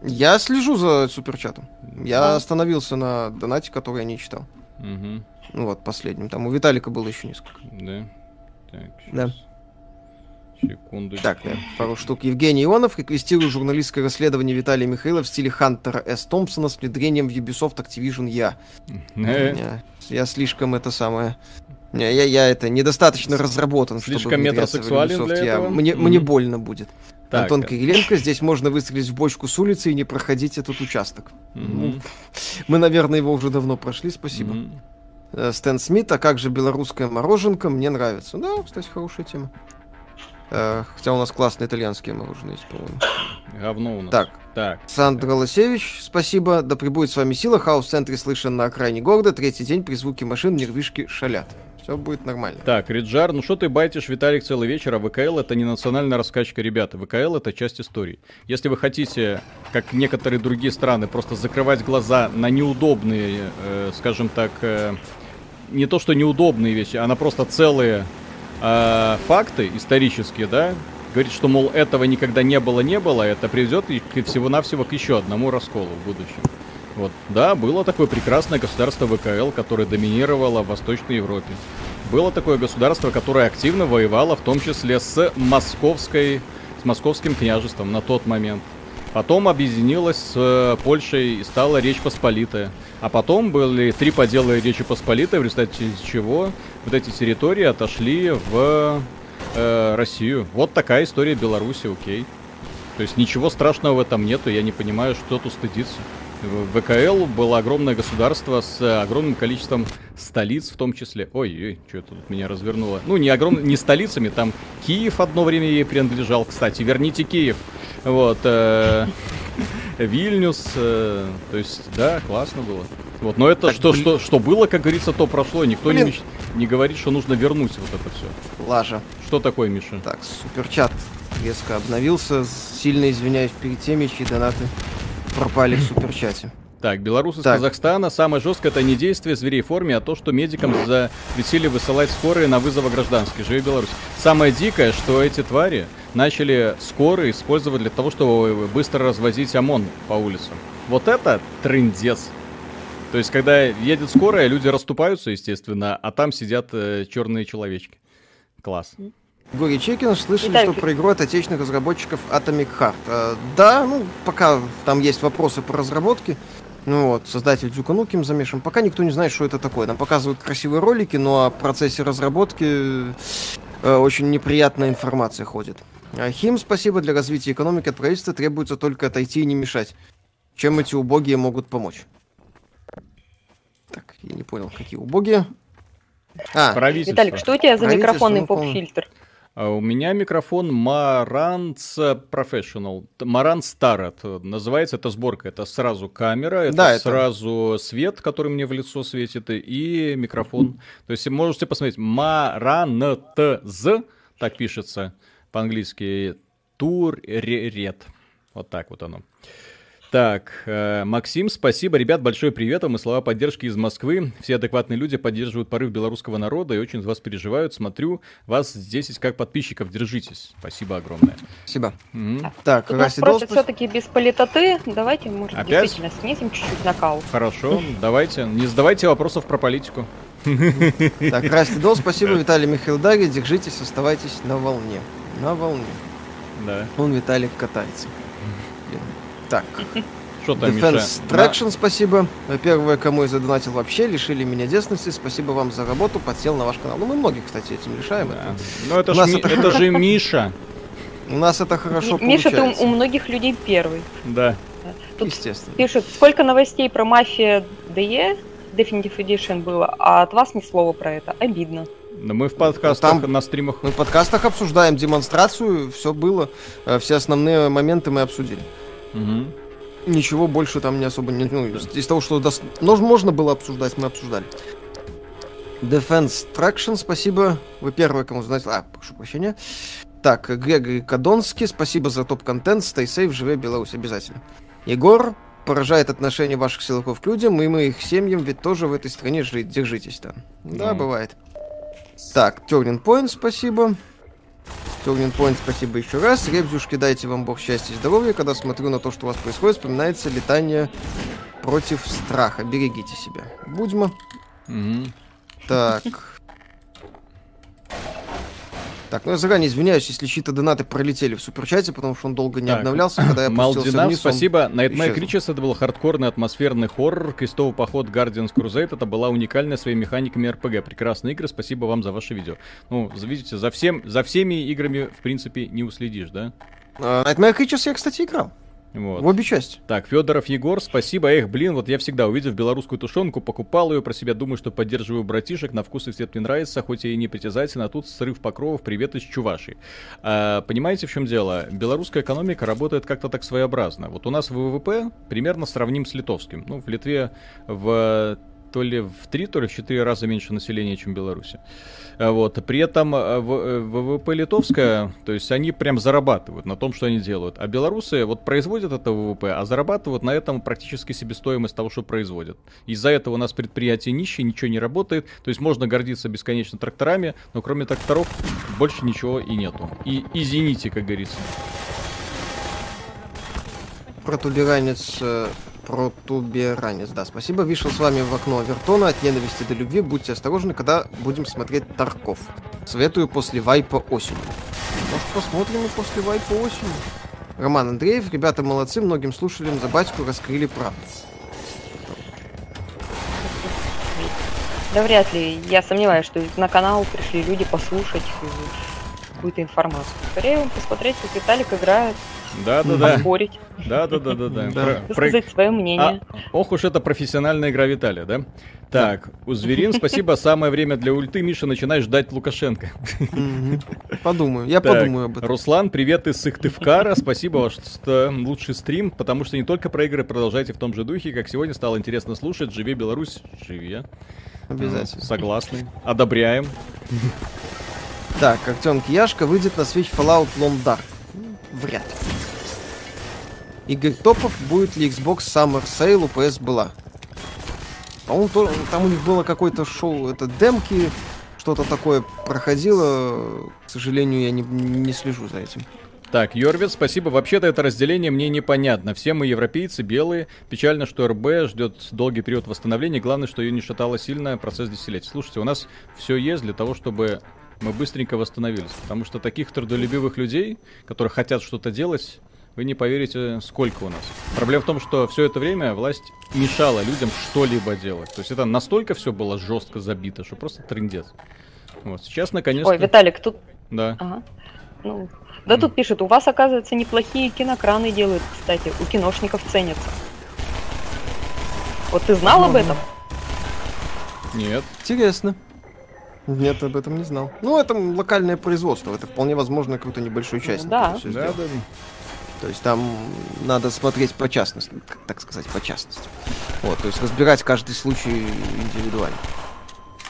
Я слежу за суперчатом. Я А. остановился на донате, который я не читал. Мгм, Ну вот, последним. Там у Виталика было еще несколько. Да. Так, Да. Секунду. Так, да, пару штук. Евгений Ионов реквестирует журналистское расследование Виталия Михайлова в стиле Хантера С. Томпсона с внедрением в Ubisoft Activision я. Э, Не, Я слишком это самое... Не, я, я это недостаточно разработан, чтобы Слишком в метросексуален Ubisoft. для Я- этого? Мне, Мгм. мне больно будет. Так, Антон э. Кириленко, здесь можно выстрелить в бочку с улицы и не проходить этот участок. мгм, Мы, наверное, его уже давно прошли, спасибо. Э, Стэн Смит, а как же белорусская мороженка, мне нравится. Да, кстати, хорошая тема. Э, Хотя у нас классные итальянские мороженые есть, по-моему. Говно у нас. Так. Так. Сандра Лосевич, спасибо. Да пребудет с вами сила. Хаос в центре слышен на окраине города. Третий день при звуке машин нервишки шалят. Все будет нормально. Так, Риджар, ну что ты байтишь, Виталик, целый вечер, а ВКЛ это не национальная раскачка, ребята. ВКЛ это часть истории. Если вы хотите, как некоторые другие страны, просто закрывать глаза на неудобные, э, скажем так, э, не то что неудобные вещи, а на просто целые э, факты исторические, да, говорит, что, мол, этого никогда не было, не было, это приведет всего-навсего к еще одному расколу в будущем. Вот, да, было такое прекрасное государство ВКЛ, которое доминировало в Восточной Европе. Было такое государство, которое активно воевало, в том числе с московской, с московским княжеством на тот момент. Потом объединилась с э, Польшей и стала Речь Посполитая. А потом были три подела Речи Посполитой, в результате чего вот эти территории отошли в э, Россию. Вот такая история Беларуси, окей. То есть ничего страшного в этом нету, я не понимаю, что тут стыдиться. В ВКЛ было огромное государство с огромным количеством столиц в том числе. Ой-ой, что это тут меня развернуло. Ну, не огром... не столицами, там Киев одно время ей принадлежал. Кстати, верните Киев. Вот. Э... Вильнюс. Э... То есть, да, классно было. Вот, но это Так, что, блин. что, что было, как говорится, то прошло. Никто не, Блин. меч- не говорит, что нужно вернуть вот это все. Лажа. Что такое, Миша? Так, суперчат резко обновился. Сильно извиняюсь перед теми, чьи донаты пропали в суперчате. Так, белорусы из Так. Казахстана. Самое жесткое это не действие зверей в форме, а то, что медикам запретили высылать скорые на вызовы гражданских. Живи Беларусь. Самое дикое, что эти твари начали скорые использовать для того, чтобы быстро развозить ОМОН по улицам. Вот это трындец. То есть, когда едет скорая, люди расступаются, естественно, а там сидят черные человечки. Класс. Гори Чекин, слышали, Виталий, что про игру от отечественных разработчиков Atomic Heart. Э, да, ну, пока там есть вопросы по разработке. Ну вот, создатель Дюка Нукем замешан. Пока никто не знает, что это такое. Нам показывают красивые ролики, но о процессе разработки э, очень неприятная информация ходит. А Хим, спасибо, для развития экономики от правительства требуется только отойти и не мешать. Чем эти убогие могут помочь? Я не понял, какие убогие. А, Правительство. Виталик, что у тебя за микрофонный ну, поп-фильтр? А У меня микрофон Marantz Professional. Marantz Starret. Называется это сборка. Это сразу камера, это Да, это- сразу свет, который мне в лицо светит, и микрофон. *laughs* То есть можете посмотреть. Marantz, так пишется по-английски. Туррет. Вот так вот оно. Так, э, Максим, спасибо. Ребят, большой привет вам и слова поддержки из Москвы. Все адекватные люди поддерживают порыв белорусского народа и очень за вас переживают. Смотрю, вас здесь как подписчиков. Держитесь. Спасибо огромное. спасибо. Мгм. Так, Тут нас Долл, просят все-таки без политоты. Давайте, может, Опять? действительно снизим чуть-чуть накал. Хорошо, давайте. Не задавайте вопросов про политику. Так, Расти Дол, спасибо, Виталий Михаил Дарья, держитесь, оставайтесь на волне. На волне. Да. Он, Виталик, катается. Так, Что там, Defense Миша? Traction, спасибо. Первое, кому я задонатил вообще, лишили меня детственности. Спасибо вам за работу, подсел на ваш канал. Ну, мы многих, кстати, этим лишаем. Да. Это- Ну это, ж Ми- это- это же *laughs* Миша. У нас это хорошо Ми- Миша, ты у, получается. у многих людей первый. Да. Тут Естественно. пишут, сколько новостей про мафия DE, Definitive Edition было, а от вас ни слова про это. Обидно. Но мы в подкастах, Там- на стримах. Мы в подкастах обсуждаем демонстрацию, все было, э, все основные моменты мы обсудили. Мгм. Ничего больше там не особо не... Ну, из, из того, что дос- ну, можно было обсуждать, мы обсуждали. Defense Traction, спасибо. Вы первые, кому знаете... А, прошу прощения. Так, Грегори Кадонский, спасибо за топ-контент. Stay safe, живи Беларусь, обязательно. Егор, поражает отношение ваших силовиков к людям, и мы их семьям, ведь тоже в этой стране жить. Держитесь там. Да, Ну. бывает. Так, Turning Point, спасибо. Turning Point, спасибо еще раз. Ребзюшки, дайте вам бог счастья и здоровья. Когда смотрю на то, что у вас происходит, вспоминается летание против страха. Берегите себя. Будьма. Мгм. Так. Так, ну я заранее извиняюсь, если чьи-то донаты пролетели в суперчате, потому что он долго не Так. обновлялся, когда я *laughs* Малдинав, вниз, спасибо. Nightmare. Creatures это был хардкорный атмосферный хоррор. Крестовый поход Guardians Crusade это была уникальная своими механиками RPG. Прекрасные игры, спасибо вам за ваше видео. Ну, видите, за, всем, за всеми играми, в принципе, не уследишь, да? А, Nightmare Creatures я, кстати, играл. Вот. В обе части. Так, Федоров Егор, спасибо. Эх, блин, вот я всегда, увидев белорусскую тушенку, покупал ее, про себя думаю, что поддерживаю братишек, на вкус и цвет мне нравится, хоть и не притязательно, а тут срыв покровов, привет из Чуваши. А, понимаете, в чем дело? Белорусская экономика работает как-то так своеобразно. Вот у нас ВВП примерно сравним с литовским. Ну, в Литве в то ли в три, то ли в четыре раза меньше населения, чем в Беларуси. А Вот. При этом э, э, ВВП литовская, то есть они прям зарабатывают на том, что они делают. А белорусы вот производят это ВВП, а зарабатывают на этом практически себестоимость того, что производят. Из-за этого у нас предприятие нищие, ничего не работает. То есть можно гордиться бесконечно тракторами, но кроме тракторов больше ничего и нету. И извините, как говорится. Протуберанец э, Протуберанец, да, спасибо. Вышел с вами в окно Вертона от ненависти до любви. Будьте осторожны, когда будем смотреть Тарков. Советую после вайпа осенью. Может, посмотрим и после вайпа осенью. Роман Андреев, ребята молодцы, многим слушателям за батьку раскрыли правду. Да вряд ли. Я сомневаюсь, что на канал пришли люди послушать какую-то информацию. Скорее посмотреть, как Виталик играет, Да, да, да. поспорить, Да, да, да, да, да. Высказать свое мнение. А, ох уж это профессиональная игра Виталия, да? Так, у Зверин, спасибо, самое время для ульты. Миша, начинай ждать Лукашенко. Подумаю, я подумаю об этом. Руслан, привет из Сыктывкара. Спасибо, ст- лучший стрим, потому что не только про игры продолжайте в том же духе, как сегодня стало интересно слушать. Живи Беларусь, живи. Обязательно. Согласны. Одобряем. Так, Артем Кияшка выйдет на Switch Fallout Long Dark. Вряд ли. Игорь Топов, будет ли Xbox Summer Sale у PS была? По-моему, там у них было какое-то шоу, это демки, что-то такое проходило. К сожалению, я не, не слежу за этим. Так, Йорвит, спасибо. Вообще-то это разделение мне непонятно. Все мы европейцы, белые. Печально, что РБ ждет долгий период восстановления. Главное, что ее не шатало сильно процесс десятилетий. Слушайте, у нас все есть для того, чтобы мы быстренько восстановились. Потому что таких трудолюбивых людей, которые хотят что-то делать, вы не поверите, сколько у нас. Проблема в том, что все это время власть мешала людям что-либо делать. То есть это настолько все было жестко забито, что просто трендец. Вот, сейчас наконец-то... Ой, Виталик, тут... Да. Ага. Ну, да тут пишет, у вас, оказывается, неплохие кинокраны делают, кстати. У киношников ценятся. Вот ты знал об этом? Нет. Интересно. Нет, об этом не знал. Ну, это локальное производство. Это вполне возможно какой-то небольшой часть. да. Да, сделал. да. То есть там надо смотреть по частности, так сказать, по частности. Вот, то есть разбирать каждый случай индивидуально.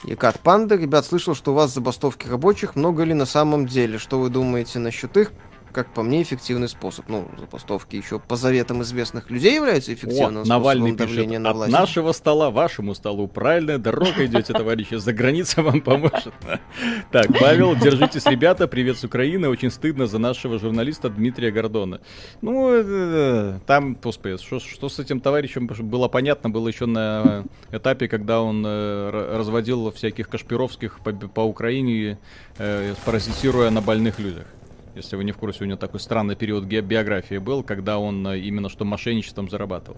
Екат Панда, ребят, слышал, что у вас забастовки рабочих. Много ли на самом деле? Что вы думаете насчет их? Как по мне, эффективный способ. Ну, забастовки еще по заветам известных людей являются О, эффективным Навальный способом давления пишет, на от власть. нашего стола вашему столу правильная дорога идете, товарищи, за граница вам поможет. Так, Павел, держитесь, ребята, привет с Украины, очень стыдно за нашего журналиста Дмитрия Гордона. Ну, э, там, господи, что, что с этим товарищем было понятно, было еще на этапе, когда он э, разводил всяких Кашпировских по, по Украине, э, паразитируя на больных людях. Если вы не в курсе, у него такой странный период биографии был, когда он э, именно что мошенничеством зарабатывал.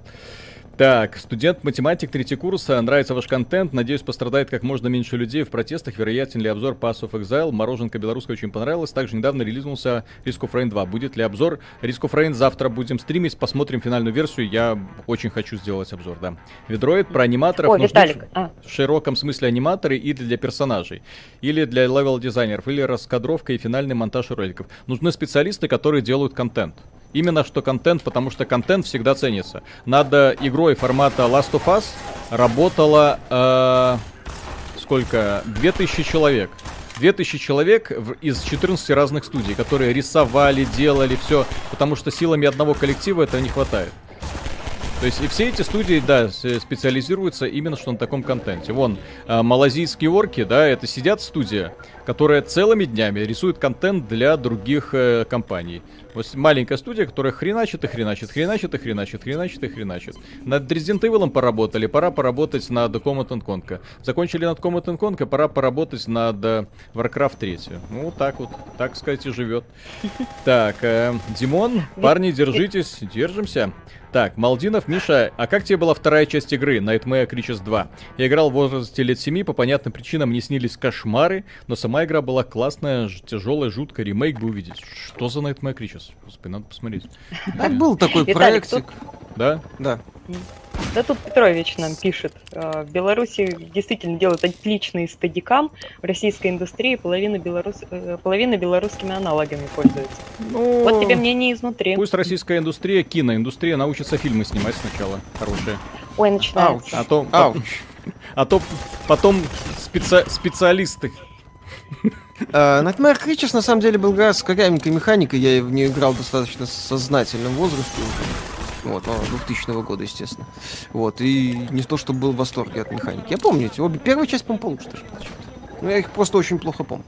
Так, студент-математик, третий курс, а, нравится ваш контент, надеюсь, пострадает как можно меньше людей в протестах, вероятен ли обзор Path of Exile, Мороженка белорусская очень понравилась, также недавно релизнулся Risk of Rain 2, будет ли обзор Risk of Rain завтра будем стримить, посмотрим финальную версию, я очень хочу сделать обзор, да. Ведроид про аниматоров О, нужны Виталик, а. в широком смысле аниматоры и для персонажей, или для левел-дизайнеров, или раскадровка и финальный монтаж роликов. Нужны специалисты, которые делают контент. Именно что контент, потому что контент всегда ценится. Над э, игрой формата Last of Us работало э, сколько? 2000 человек. 2000 человек в- из 14 разных студий, которые рисовали, делали все, потому что силами одного коллектива этого не хватает. То есть и все эти студии, да, специализируются именно что на таком контенте. Вон, э, малазийские орки, да, это сидят студия, которая целыми днями рисует контент для других э, компаний. Вот маленькая студия, которая хреначит и хреначит, хреначит и хреначит, хреначит и хреначит. Над Resident Evil поработали, пора поработать над Command Conquer. Закончили над Command Conquer, пора поработать над э, Warcraft 3. Ну, вот так вот, так сказать, и живет. Так, э, Димон, парни, держитесь, держимся. Так, Малдинов, Миша, а как тебе была вторая часть игры, Nightmare Creatures 2? Я играл в возрасте лет 7, по понятным причинам мне снились кошмары, но сама игра была классная, тяжелая, жуткая, ремейк бы увидеть. Что за Nightmare Creatures? Господи, надо посмотреть. А был такой проектик. Да? Да. Да тут Петрович нам пишет. э, В Беларуси действительно делают отличный стадикам. В российской индустрии половина, белорус... э, половина белорусскими аналогами пользуется. Ну, Вот тебе мнение изнутри. Пусть российская индустрия, киноиндустрия научится фильмы снимать сначала хорошие. Ой, начинается. Ауч. А то, Ауч. *laughs* а то потом специ- специалисты. Э, Nightmare Creatures на самом деле был игра с корявенькой механикой, я в нее играл достаточно сознательном возрасте уже. Вот, ну, 2000 года, естественно. Вот, и не то, что был в восторге от механики. Я помню эти обе. Первая часть, по-моему, получше даже чем-то. Ну, я их просто очень плохо помню.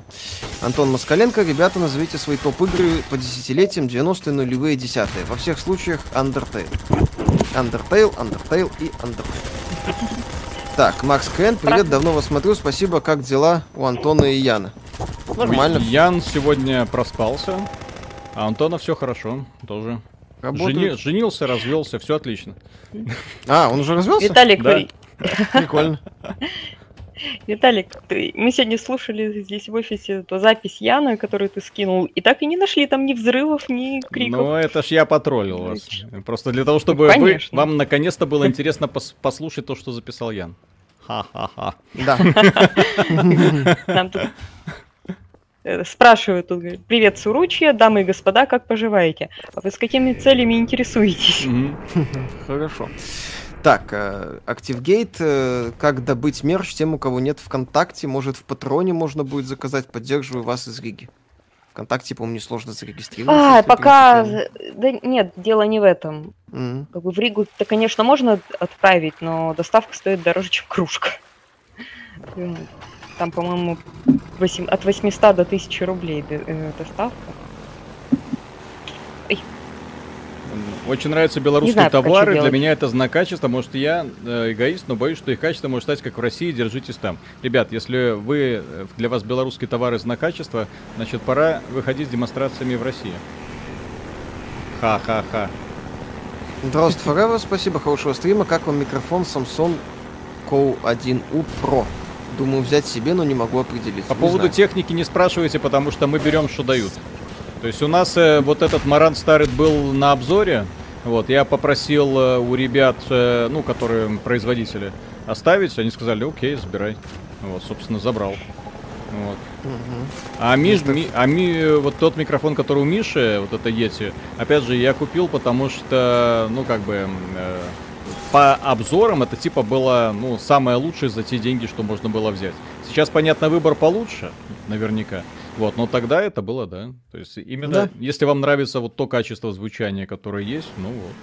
Антон Москаленко, ребята, назовите свои топ-игры по десятилетиям 90-е, нулевые, десятые. Во всех случаях Undertale. Undertale, Undertale и Undertale. Так, Макс Крен, привет, давно вас смотрю, спасибо, как дела у Антона и Яна? Нормально, Ян сегодня проспался, а Антона все хорошо, тоже. Работают. Жени- женился, развелся, все отлично. А, он уже развелся? Виталик, Да. *laughs* Прикольно. Виталик, ты- мы сегодня слушали здесь в офисе эту запись Яна, которую ты скинул, и так и не нашли там ни взрывов, ни криков. Ну, это ж я потроллил вас. Просто для того, чтобы вы, вам наконец-то было интересно пос- послушать то, что записал Ян. Ха-ха-ха. Да. *laughs* Нам тут э, спрашивают тут, говорят, привет, Суручья, дамы и господа, как поживаете? А вы с какими целями интересуетесь? *laughs* Хорошо. Так, э, ActiveGate, э, как добыть мерч тем, у кого нет ВКонтакте, может в Патроне можно будет заказать, поддерживаю вас из Риги. ВКонтакте, по-моему, несложно зарегистрироваться. А, пока... Да нет, дело не в этом. Мгм. Как бы в Ригу-то, конечно, можно отправить, но доставка стоит дороже, чем кружка. *laughs* Там, по-моему, восемь- от 800 до 1000 рублей э, доставка. Очень нравятся белорусские знаю, товары. Для делать. меня это знак качества. Может, я э, эгоист, но боюсь, что их качество может стать как в России. Держитесь там. Ребят, если вы э, для вас белорусские товары знак качества, значит, пора выходить с демонстрациями в России. Ха-ха-ха. Дрозд Forever, спасибо, хорошего стрима. Как вам микрофон Samsung Co1U Pro? Думаю взять себе, но не могу определиться. По Не поводу знаю. техники не спрашивайте, потому что мы берем, что дают. То есть у нас э, вот этот Маран старый был на обзоре. Вот, я попросил э, у ребят, э, ну, которые производители, оставить. Они сказали, окей, забирай. Вот, собственно, забрал. Вот. Мгм. А, Миш, Ми- а Ми- вот тот микрофон, который у Миши, вот это Yeti, опять же, я купил, потому что, ну, как бы, э, по обзорам это типа было, ну, самое лучшее за те деньги, что можно было взять. Сейчас, понятно, выбор получше, наверняка. Вот, но тогда это было, да. То есть именно, Да. если вам нравится вот то качество звучания, которое есть, ну вот.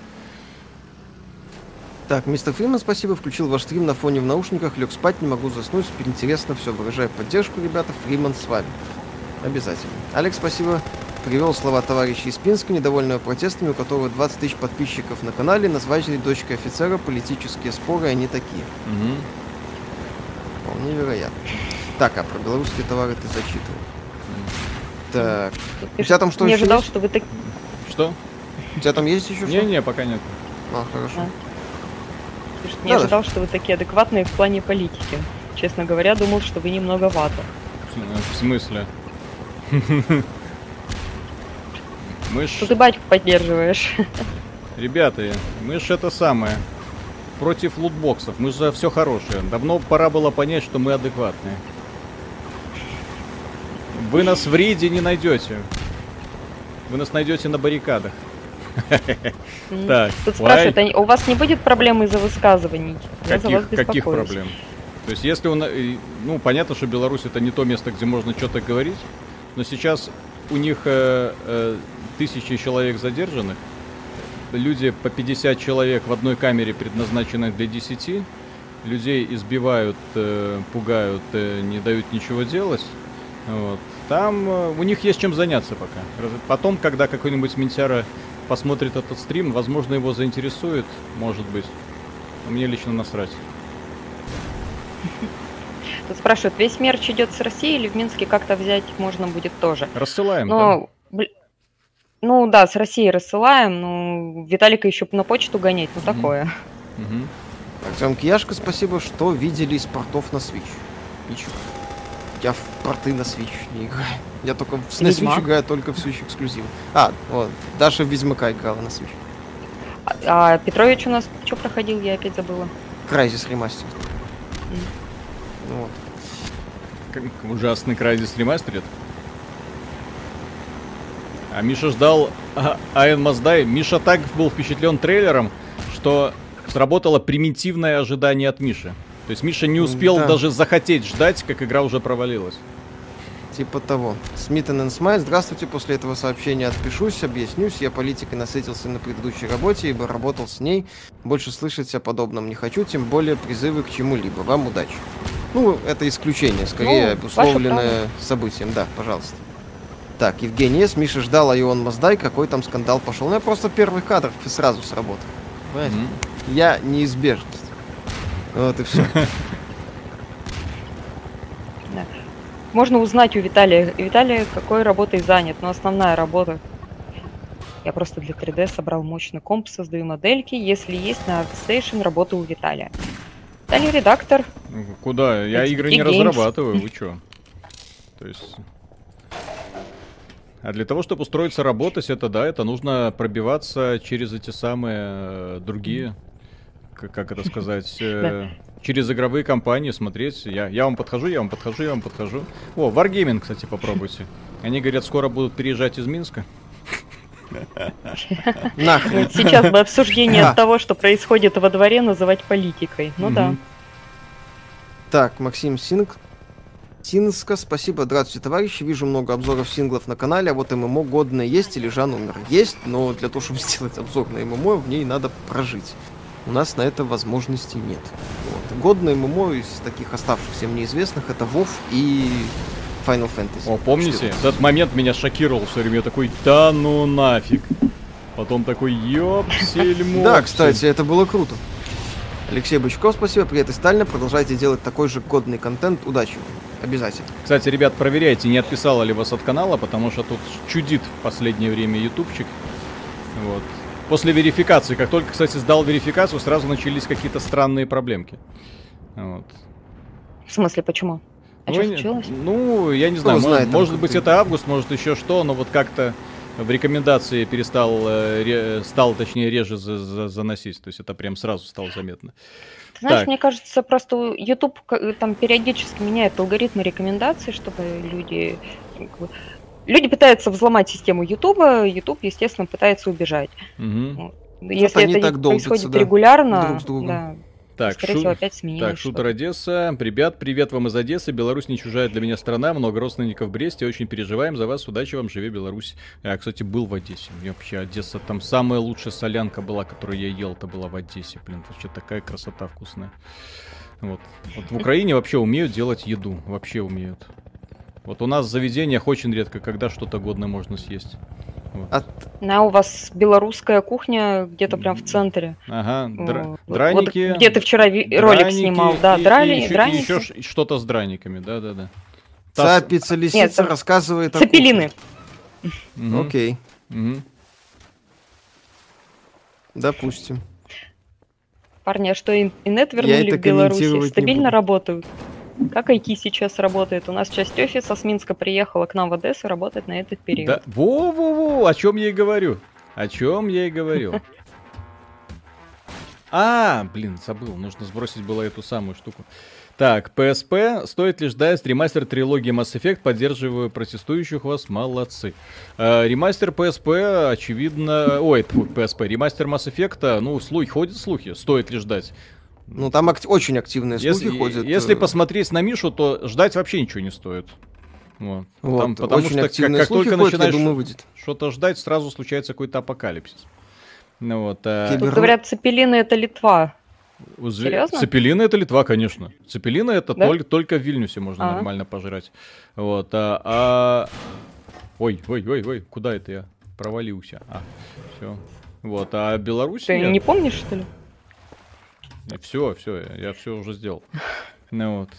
Так, мистер Фриман, спасибо, включил ваш стрим на фоне в наушниках, лег спать, не могу заснуть, супер интересно, все, выражаю поддержку, ребята, Фриман с вами. Обязательно. Алекс, спасибо, привел слова товарища из Пинска, недовольного протестами, у которого 20 тысяч подписчиков на канале, назвали дочкой офицера, политические споры, они такие. Мгм. Вполне вероятно. Так, а про белорусские товары ты зачитывал. Так, у тебя там что не еще ожидал, есть? что вы так... Что? У тебя там есть еще что? Не-не, пока нет. А, хорошо. Не Да, ожидал, что вы такие адекватные в плане политики. Честно говоря, думал, что вы немного вата. В смысле? Мы ж... Что ты батьку поддерживаешь. Ребята, мы ж это самое. Против лутбоксов. Мы же все хорошее. Давно пора было понять, что мы адекватные. Вы нас в рейде не найдете. Вы нас найдете на баррикадах. Так, Тут спрашивают, а у вас не будет проблем из-за высказываний? За Каких, каких проблем? То есть, если и, ну, понятно, что Беларусь это не то место, где можно что-то говорить, но сейчас у них э, э, тысячи человек задержанных, люди по 50 человек в одной камере, предназначенной для 10, людей избивают, э, пугают, э, не дают ничего делать. Вот. Там э, у них есть чем заняться пока. Потом, когда какой-нибудь ментяра посмотрит этот стрим, возможно, его заинтересует, может быть. Но Мне лично насрать. Тут спрашивают, весь мерч идет с России или в Минске как-то взять можно будет тоже? Рассылаем. да. Ну, да, с России рассылаем, ну, Виталика еще на почту гонять, ну Мгм. такое. Мгм. Артем Кияшко, спасибо, что видели из портов на Switch. Ничего. Я в порты на Switch не играю. Я только в, на Switch играю только в Switch эксклюзив. А, вот, Даша в Ведьмака играла на Switch. А, а Петрович у нас что проходил, я опять забыла. Крайзис ремастер. Ну вот. Как ужасный Crysis ремастерит. А Миша ждал Айн Маздай. Миша так был впечатлен трейлером, что сработало примитивное ожидание от Миши. То есть Миша не успел Да. даже захотеть ждать, как игра уже провалилась. Типа того. Смитен and Смайт, здравствуйте, после этого сообщения отпишусь, объяснюсь, я политикой насытился на предыдущей работе, ибо работал с ней, больше слышать о подобном не хочу, тем более призывы к чему-либо. Вам удачи. Ну, это исключение, скорее Ну, обусловленное событием. Да, пожалуйста. Так, Евгений С. Миша ждал, а Ион Маздай, какой там скандал пошел. Ну, я просто первый кадр и сразу сработал. Понимаете? Мгм. Я неизбежность. Вот и все. *laughs* Можно узнать у Виталия. Виталий какой работой занят, но основная работа. Я просто для 3D собрал мощный комп, создаю модельки. Если есть на ArtStation, работа у Виталия. Виталий редактор. Ну, Куда? Я игры не Games. разрабатываю, вы *laughs* чё? То есть... А для того, чтобы устроиться работать, это да, это нужно пробиваться через эти самые э, другие, как, как это сказать, э, через игровые компании смотреть. Я, я вам подхожу, я вам подхожу, я вам подхожу. О, Wargaming, кстати, попробуйте. Они говорят, скоро будут переезжать из Минска. Нахрен. Сейчас бы обсуждение того, что происходит во дворе, называть политикой. Ну да. Так, Максим Синг. Синска, спасибо, здравствуйте, товарищи. Вижу много обзоров синглов на канале, а вот ММО годное есть или Жан умер? Есть, но для того, чтобы *laughs* сделать обзор на ММО, в ней надо прожить. У нас на это возможности нет. Вот. Годное ММО из таких оставшихся мне известных это WoW и Final Fantasy. О, помните? 14. Этот момент меня шокировал все время. Я такой, да ну нафиг. Потом такой, ёпсель Да, кстати, это было круто. Алексей Бычков, спасибо, привет из Сталина. Продолжайте делать такой же годный контент. Удачи. Обязательно. Кстати, ребят, проверяйте, не отписало ли вас от канала, потому что тут чудит в последнее время ютубчик. Вот. После верификации, как только, кстати, сдал верификацию, сразу начались какие-то странные проблемки. Вот. В смысле, почему? А ну, что случилось? Ну, я не знаю, мо- знает, может быть это август, может еще что, но вот как-то в рекомендации перестал, э, ре- стал, точнее, реже за- за- заносить. То есть это прям сразу стало заметно. Знаешь, Так. мне кажется, просто YouTube ка- там периодически меняет алгоритмы рекомендаций, чтобы люди... бы- Люди пытаются взломать систему YouTube, YouTube, естественно, пытается убежать. Мгм. Если они это так долбятся, происходит да, регулярно, друг с другом. да, Так, скорее шу- всего, опять сменилось Так, шутер. Одесса. Ребят, привет вам из Одессы. Беларусь не чужая для меня страна. Много родственников в Бресте. Очень переживаем за вас. Удачи вам. Живи Беларусь. Я, кстати, был в Одессе. Мне вообще Одесса там самая лучшая солянка была, которую я ел. Это была в Одессе. Блин, вообще такая красота вкусная. Вот. вот в Украине вообще умеют делать еду. Вообще умеют. Вот у нас в заведениях очень редко, когда что-то годное можно съесть. А Да, у вас белорусская кухня где-то прям в центре. Ага, дра- Вот. драники. Вот где ты вчера ви- ролик драники снимал, да, и- драли, и еще, драники. еще ш- что-то с драниками, да-да-да. Тас- Цапица лисица там рассказывает о Цепелины. кухне. Мгм. Окей, Мгм. допустим. Парни, а что, ин- инет вернули это в Беларуси? Стабильно работают? Как IT сейчас работает? У нас часть офиса с Минска приехала к нам в Одессу работать на этот период. Да, во-во-во, о чем я и говорю. О чем я и говорил. *laughs* А, блин, забыл, нужно сбросить было эту самую штуку. Так, PSP, стоит ли ждать ремастер трилогии Mass Effect, поддерживаю протестующих вас, молодцы. Э, ремастер PSP, очевидно, ой, PSP, ремастер Mass Effect, ну, слухи, ходят слухи, стоит ли ждать? Ну, там ак- очень активные слухи Если, ходят. если э, посмотреть на Мишу, то ждать вообще ничего не стоит. Вот. Вот, Там- потому очень что как, активные как слухи только ходят, начинаешь думаю, выйдет. что-то ждать, сразу случается какой-то апокалипсис. Ну вот. а, Кибер- Тут говорят, Цепелины это Литва. у Зве- серьезно? Цепелины это Литва, конечно. Цепелины это Да? только, только в Вильнюсе можно А. нормально пожрать. Вот. А, а- Ой, ой, ой, ой, куда это я провалился? А, все. Вот. А Беларусь Ты нет. не помнишь, что ли? Все, все, я все уже сделал. Ну вот.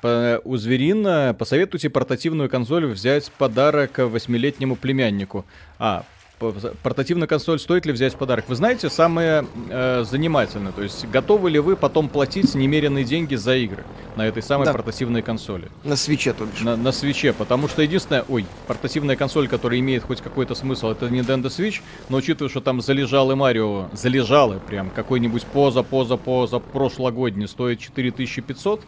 По- у Зверина посоветуйте портативную консоль взять подарок восьмилетнему племяннику. А, портативную консоль стоит ли взять в подарок? Вы знаете, самое э, занимательное, то есть готовы ли вы потом платить немеренные деньги за игры на этой самой Да. портативной консоли? На свече, то бишь. На, на свече, потому что единственная, ой, портативная консоль, которая имеет хоть какой-то смысл, это Nintendo Switch, но учитывая, что там залежалы Марио, залежалы прям, какой-нибудь поза, поза, поза, прошлогодний, стоит 4500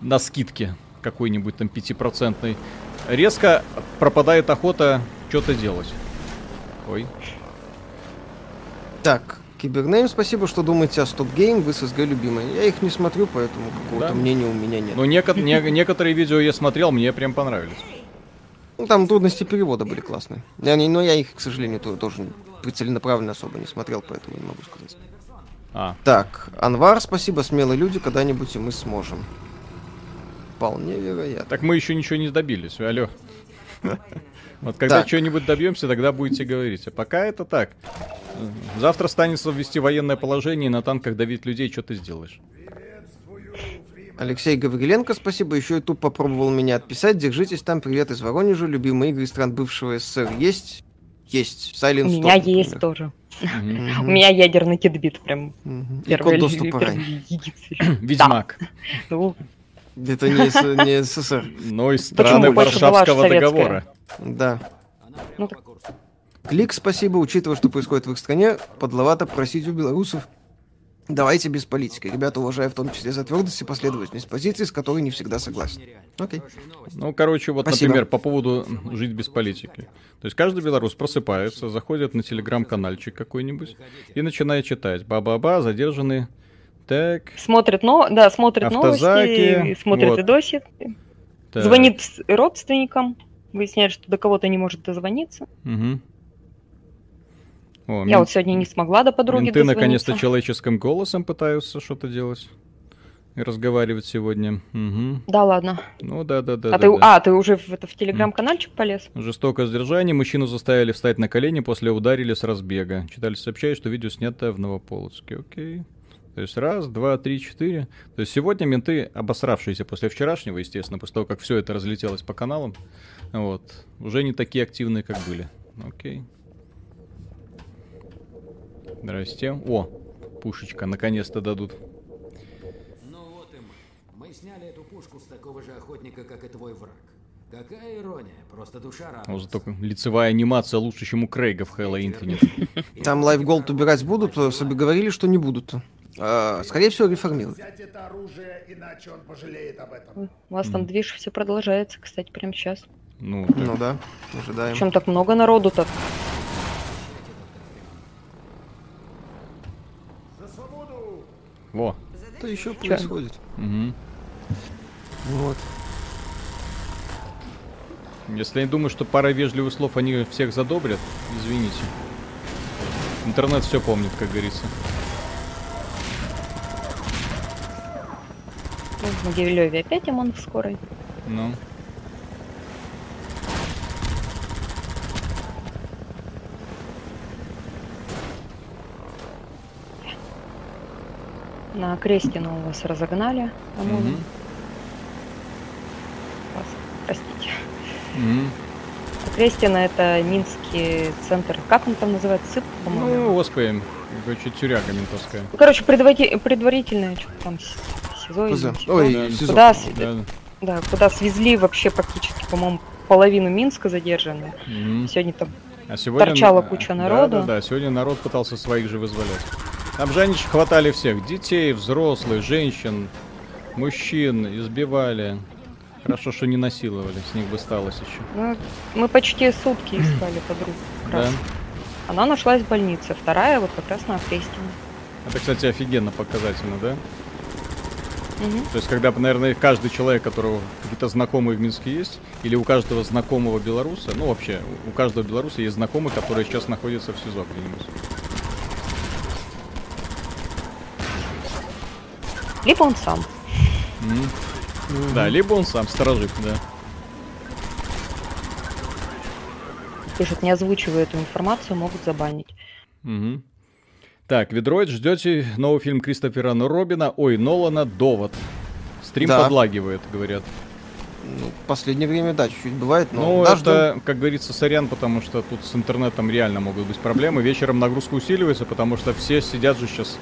на скидке какой-нибудь там 5%, резко пропадает охота что-то делать. Ой. Так, Cybername, спасибо, что думаете о StopGame, вы с СГ любимые. Я их не смотрю, поэтому какого-то Да? мнения у меня нет. Но неко- не- некоторые видео я смотрел, мне прям понравились. Ну, там трудности перевода были классные. Я не- но я их, к сожалению, то- тоже целенаправленно особо не смотрел, поэтому не могу сказать. А, Так, Анвар, спасибо, смелые люди, когда-нибудь и мы сможем. Вполне вероятно. Так мы еще ничего не добились, алло. *laughs* Вот когда Так. что-нибудь добьемся, тогда будете говорить. А пока это так. Завтра станется ввести военное положение и на танках давить людей, что ты сделаешь? Алексей Гавриленко, спасибо. Еще YouTube попробовал меня отписать. Держитесь там. Привет из Воронежа. Любимые игры стран бывшего СССР есть? Есть. Silent У Storm, меня есть например. тоже. У меня ядерный кидбит прям. И первый код доступа. Ведьмак. Ну, Это не, С- не СССР. Но из страны Варшавского договора. Да. ну так Клик, спасибо, учитывая, что происходит в их стране, подловато просить у белорусов. Давайте без политики. Ребята, уважаю в том числе за твердость и последовательность позиции, с которой не всегда согласен. Окей. Ну, короче, вот, Спасибо. например, по поводу жить без политики. То есть каждый белорус просыпается, заходит на телеграм-канальчик какой-нибудь и начинает читать. Ба-ба-ба, задержанный. Так, смотрит, но, да, смотрит Автозаки, новости, смотрит вот. видосы, так. звонит родственникам, выясняет, что до кого-то не может дозвониться. Мгм. О, Я вот сегодня не смогла до подруги менты наконец-то человеческим голосом пытаются что-то делать. И разговаривать сегодня. Мгм. Да ладно. Ну да, да, да. а, да, ты, да. а, ты уже в, это, в телеграм-канальчик полез? Жестокое сдержание. Мужчину заставили встать на колени, после ударили с разбега. Читали сообщают, что видео снято в Новополоцке. Окей. То есть раз, два, три, четыре. То есть сегодня менты, обосравшиеся после вчерашнего, естественно, после того, как все это разлетелось по каналам, вот, уже не такие активные, как были. Окей. Здрасте. О, пушечка, наконец-то дадут. Ну вот и мы. Мы сняли эту пушку с такого же охотника, как и твой враг. Какая ирония, просто душа Уже радуется. только лицевая анимация лучше, чем у Крейга в Halo Infinite. Там Gold убирать будут, а говорили, что не будут. А, скорее всего, реформируют. Взять это оружие, иначе он пожалеет об этом. У вас там движ все продолжается, кстати, прямо сейчас. Ну, так, Ну да, ожидаем. Причем так много народу-то. во. Что еще происходит? Мгм. Вот. Если я думаю, что пара вежливых слов они всех задобрят, извините. Интернет все помнит, как говорится. Ну, в Могилеве опять ОМОН в скорой. Ну. На Крестину вас разогнали ОМОНом. Мгм. Вас, простите. А Крестина это Минский центр. Как он там называется? СЫП, по-моему. Ну, господи, короче, тюряга ментовская. Ну, короче, предварити- предварительное, что там, не СИЗО. Ой, Да. СИЗО. Куда, Да. да, куда свезли вообще практически, по-моему, половину Минска задержанную. Мгм. Сегодня там А сегодня... Торчала куча да, народу. Да, да, сегодня народ пытался своих же вызволять. Там же они ж хватали всех. Детей, взрослых, женщин, мужчин, избивали. Хорошо, что не насиловали, с них бы сталось еще. Ну, мы почти сутки искали подругу. как Да. раз. Она нашлась в больнице, вторая вот как раз на Окрестине. Это, кстати, офигенно показательно, да? Мгм. То есть, когда, наверное, каждый человек, у которого какие-то знакомые в Минске есть, или у каждого знакомого белоруса, ну, вообще, у каждого белоруса есть знакомый, который сейчас находится в СИЗО где-нибудь. Либо он сам. М. Да, либо он сам сторожит, да. Пишет, не озвучивая эту информацию, могут забанить. Мгм. Так, Ведроид, ждете новый фильм Кристофера Робина, ой, Нолана «Довод». Стрим Да. подлагивает, говорят. Ну, в последнее время, да, чуть-чуть бывает, но Ну, да, это, как говорится, сорян, потому что тут с интернетом реально могут быть проблемы. Вечером нагрузка усиливается, потому что все сидят же сейчас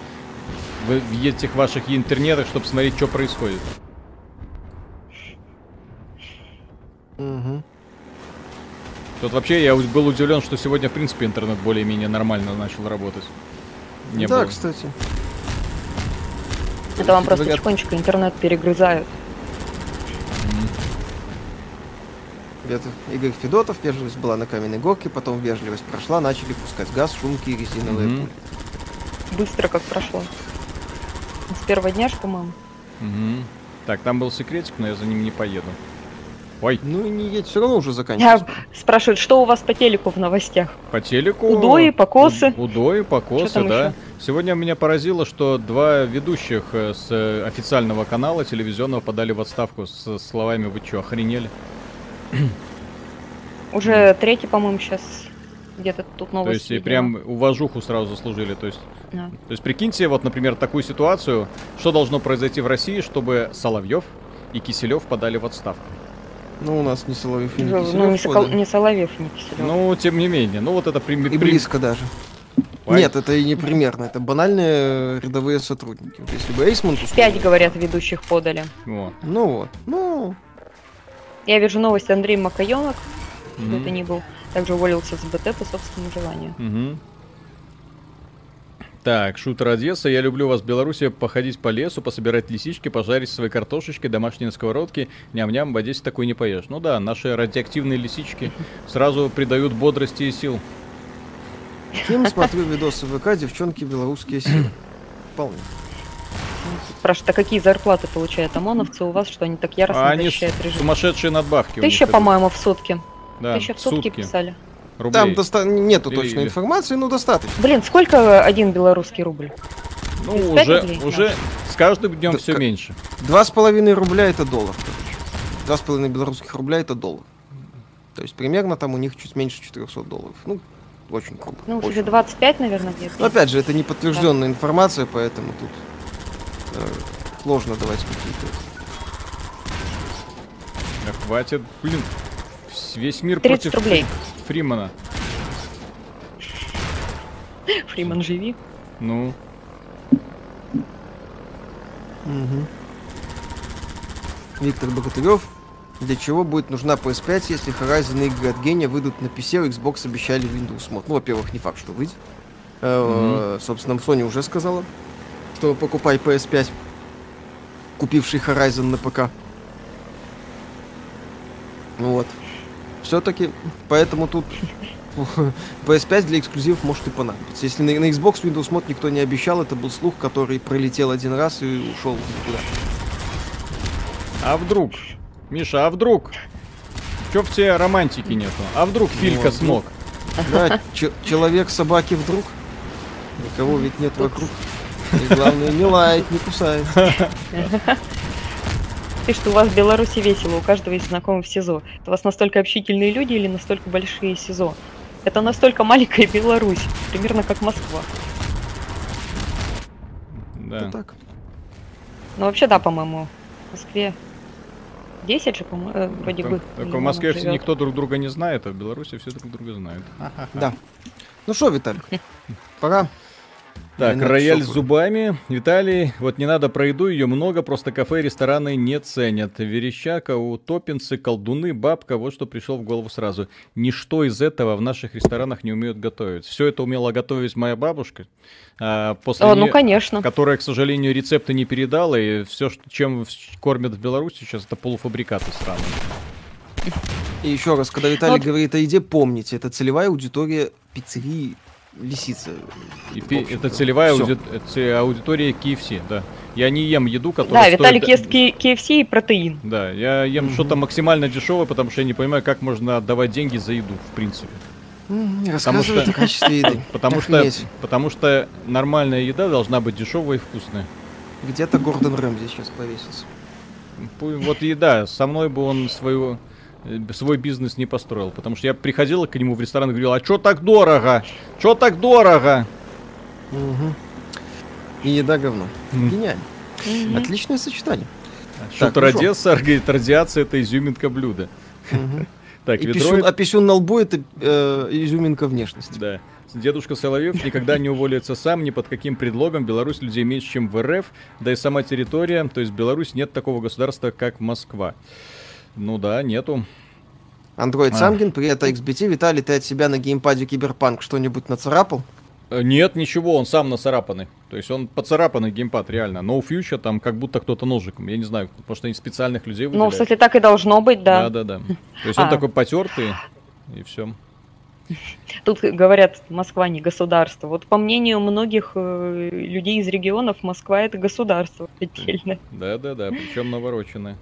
в, в этих ваших интернетах, чтобы смотреть, что происходит. Мгм. Тут вообще я был удивлен, что сегодня, в принципе, интернет более-менее нормально начал работать. Не да, было. кстати. Это вам просто Говорят- тихонечко интернет перегрызают. Это Игорь Федотов, вежливость была на каменной горке, потом вежливость прошла, начали пускать газ, шумки и резиновые Мгм. пули. Быстро как прошло. С первого дня ж, по-моему. Мгм. Так, там был секретик, но я за ним не поеду. Ой, Ну и не едь, все равно уже Я заканчивается. спрашивают, что у вас по телеку в новостях? по телеку... Удои, покосы. Удои, покосы, да. ещё? Сегодня меня поразило, что два ведущих э, с э, официального канала телевизионного подали в отставку с словами «Вы что, охренели?» *clears throat* Уже третий, по-моему, сейчас где-то тут То новость. есть и видела. прям уважуху сразу заслужили. То есть, Да. то есть прикиньте, вот, например, такую ситуацию, что должно произойти в России, чтобы Соловьев и Киселев подали в отставку. Ну, у нас не Соловьев и не Ну, не, Сокол- не Соловьев, не Киселев. Ну, тем не менее, ну вот это прим- И близко даже. Ой. Нет, это и не примерно, это банальные рядовые сотрудники. Вот Если бы Эйсмонт условно- Пять, говорят, ведущих подали. Во. Ну вот, ну, Я вижу новость Андрей Макаенок, кто Мгм. это ни был, также уволился с БТ по собственному желанию. Мгм. Так, шутер Одесса. Я люблю вас в Беларуси походить по лесу, пособирать лисички, пожарить свои картошечки, домашние на сковородке. Ням-ням, в Одессе такой не поешь. Ну да, наши радиоактивные лисички сразу придают бодрости и сил. Кем смотрю видосы в ВК, девчонки белорусские силы. Вполне. Спрашивают, а какие зарплаты получают ОМОНовцы у вас, что они так яростно А они защищают режим? сумасшедшие надбавки. Тысяча, по-моему, в сутки. Да, Тысяча в сутки, писали. Рублей. Там доста- нету Или- точной или- информации, но достаточно. Блин, сколько один белорусский рубль? Ну, 35 уже, рублей? уже с каждым днем Да, все как- меньше. Два с половиной рубля это доллар. короче. Два с половиной белорусских рубля это доллар. То есть примерно там у них чуть меньше 400 долларов. Ну, очень грубо. Ну, уже 25, наверное, где-то. Но опять же, это не подтвержденная информация, поэтому тут э, сложно давать какие-то. Да хватит, блин. Вс- Весь мир 30 против рублей. Фримана. Фриман, живи. Ну, Мгм. Виктор Богатырев. Для чего будет нужна PS5, если Horizon и игры от Гения выйдут на PC, а Xbox обещали Windows Mod? Ну, во-первых, не факт, что выйдет. Э, Собственно, Sony уже сказала, что покупай PS5, купивший Horizon на ПК. Вот. Все-таки, поэтому тут *laughs* PS5 для эксклюзивов может и понадобиться. Если на, на Xbox Windows Mod никто не обещал, это был слух, который пролетел один раз и ушел никуда. а вдруг? Миша, а вдруг? Чё в тебе романтики нету? А вдруг Филька а вдруг? смог? Да, че- человек собаки вдруг. Никого ведь нет вокруг. И главное, не лает, не кусает. *laughs* Пишет, у вас в Беларуси весело, у каждого есть знакомый в СИЗО. Это у вас настолько общительные люди или настолько большие СИЗО? Это настолько маленькая Беларусь, примерно как Москва. Да. Это так. Ну, вообще, да, по-моему, в Москве 10 же, по-моему, э, вроде бы. Так, в Москве все- живет. никто друг друга не знает, а в Беларуси все друг друга знают. Да. Ну что, Виталик, пора. Так, Или рояль с зубами. Виталий, вот не надо про еду, ее много, просто кафе и рестораны не ценят. Верещака, утопинцы, колдуны, бабка, вот что пришел в голову сразу. Ничто из этого в наших ресторанах не умеют готовить. Все это умела готовить моя бабушка. а после О, ну, конечно. которая, к сожалению, рецепты не передала, и все, чем кормят в Беларуси сейчас, это полуфабрикаты странные. И еще раз, когда Виталик Вот. говорит о еде, помните, это целевая аудитория пиццерии Лисица. И пи- общем, это целевая ауди- э, це- аудитория KFC, да. Я не ем еду, Да, которая стоит- Виталик ест Ки- KFC и протеин. Да, я ем что-то максимально дешевое, потому что я не понимаю, как можно отдавать деньги за еду, в принципе. М, Рассказывает что- о качестве еды. *laughs* Потому что, потому что нормальная еда должна быть дешевая и вкусная. Где-то Гордон Рэмзи сейчас повесился. Вот еда, со мной бы он свою, э, свой бизнес не построил, потому что я приходил к нему в ресторан и говорил, а чё так дорого? Чё так дорого? Мгм. И еда говно. М. Гениально. Мгм. Отличное сочетание. Шутер шо? Одесса говорит, радиация это изюминка блюда. Мгм. *laughs* Так, И ведро писюн, а писюн на лбу это э, изюминка внешности. Да. Дедушка Соловьев никогда не уволится сам, ни под каким предлогом. Беларусь людей меньше, чем в РФ, да и сама территория. То есть в Беларусь нет такого государства, как Москва. Ну да, нету. Андроид А. Самгин, привет, XBT. Виталий, ты от себя на геймпаде Киберпанк что-нибудь нацарапал? Э, Нет, ничего, он сам нацарапанный. То есть он поцарапанный геймпад, реально. No Future там как будто кто-то ножиком. Я не знаю, потому что они специальных людей Ну, выделяют. кстати, так и должно быть, да. Да, да, да. То есть он А. такой потертый, и все. Тут говорят, Москва не государство. Вот по мнению многих э, людей из регионов, Москва это государство отдельно. Да, да, да, причем навороченный.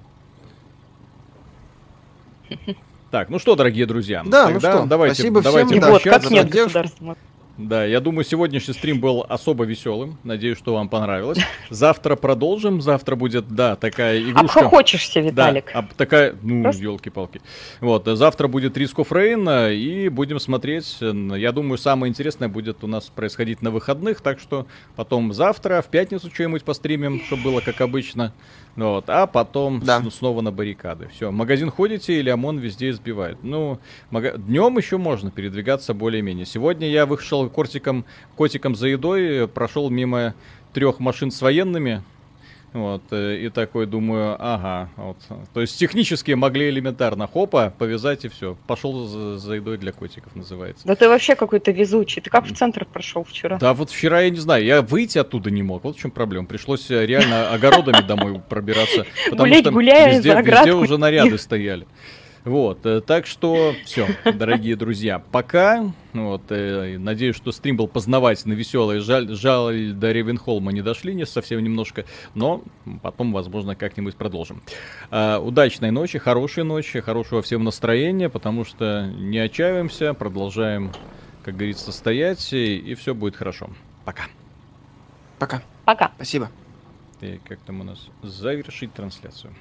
Так, ну что, дорогие друзья, Да, ну тогда что, давайте, спасибо давайте всем, да, вот, как нет государства. Да, я думаю, сегодняшний стрим был особо веселым. Надеюсь, что вам понравилось. Завтра продолжим. Завтра будет, да, такая игрушка. Обхохочешься, Виталик. Да, об- такая, ну, Просто- елки-палки. Вот, завтра будет of Rain, э, и будем смотреть. Я думаю, самое интересное будет у нас происходить на выходных, так что потом завтра, в пятницу что-нибудь постримим, чтобы было как обычно. Вот, а потом Да. с- снова на баррикады. Все, магазин ходите или ОМОН везде избивает. Ну, днем еще можно передвигаться более-менее. Сегодня я вышел кортиком, котиком за едой, прошел мимо трех машин с военными. Вот, э, и такой думаю, ага, вот. То есть технически могли элементарно хопа повязать и все. Пошел за, за едой для котиков, называется. Да ты вообще какой-то везучий. Ты как в центр прошел вчера? Да, вот вчера я не знаю, я выйти оттуда не мог. Вот в чем проблема. Пришлось э, реально огородами домой пробираться. *laughs* Потому что везде, уже наряды стояли. Вот, э, так что все, дорогие друзья, пока. Вот, э, надеюсь, что стрим был познавательный, веселый. Жаль, жаль, до Ревенхолма не дошли, не совсем немножко, но потом, возможно, как-нибудь продолжим. А, удачной ночи, хорошей ночи, хорошего всем настроения, потому что не отчаиваемся, продолжаем, как говорится, стоять, и, все будет хорошо. Пока. Пока. Пока. Спасибо. И как там у нас завершить трансляцию.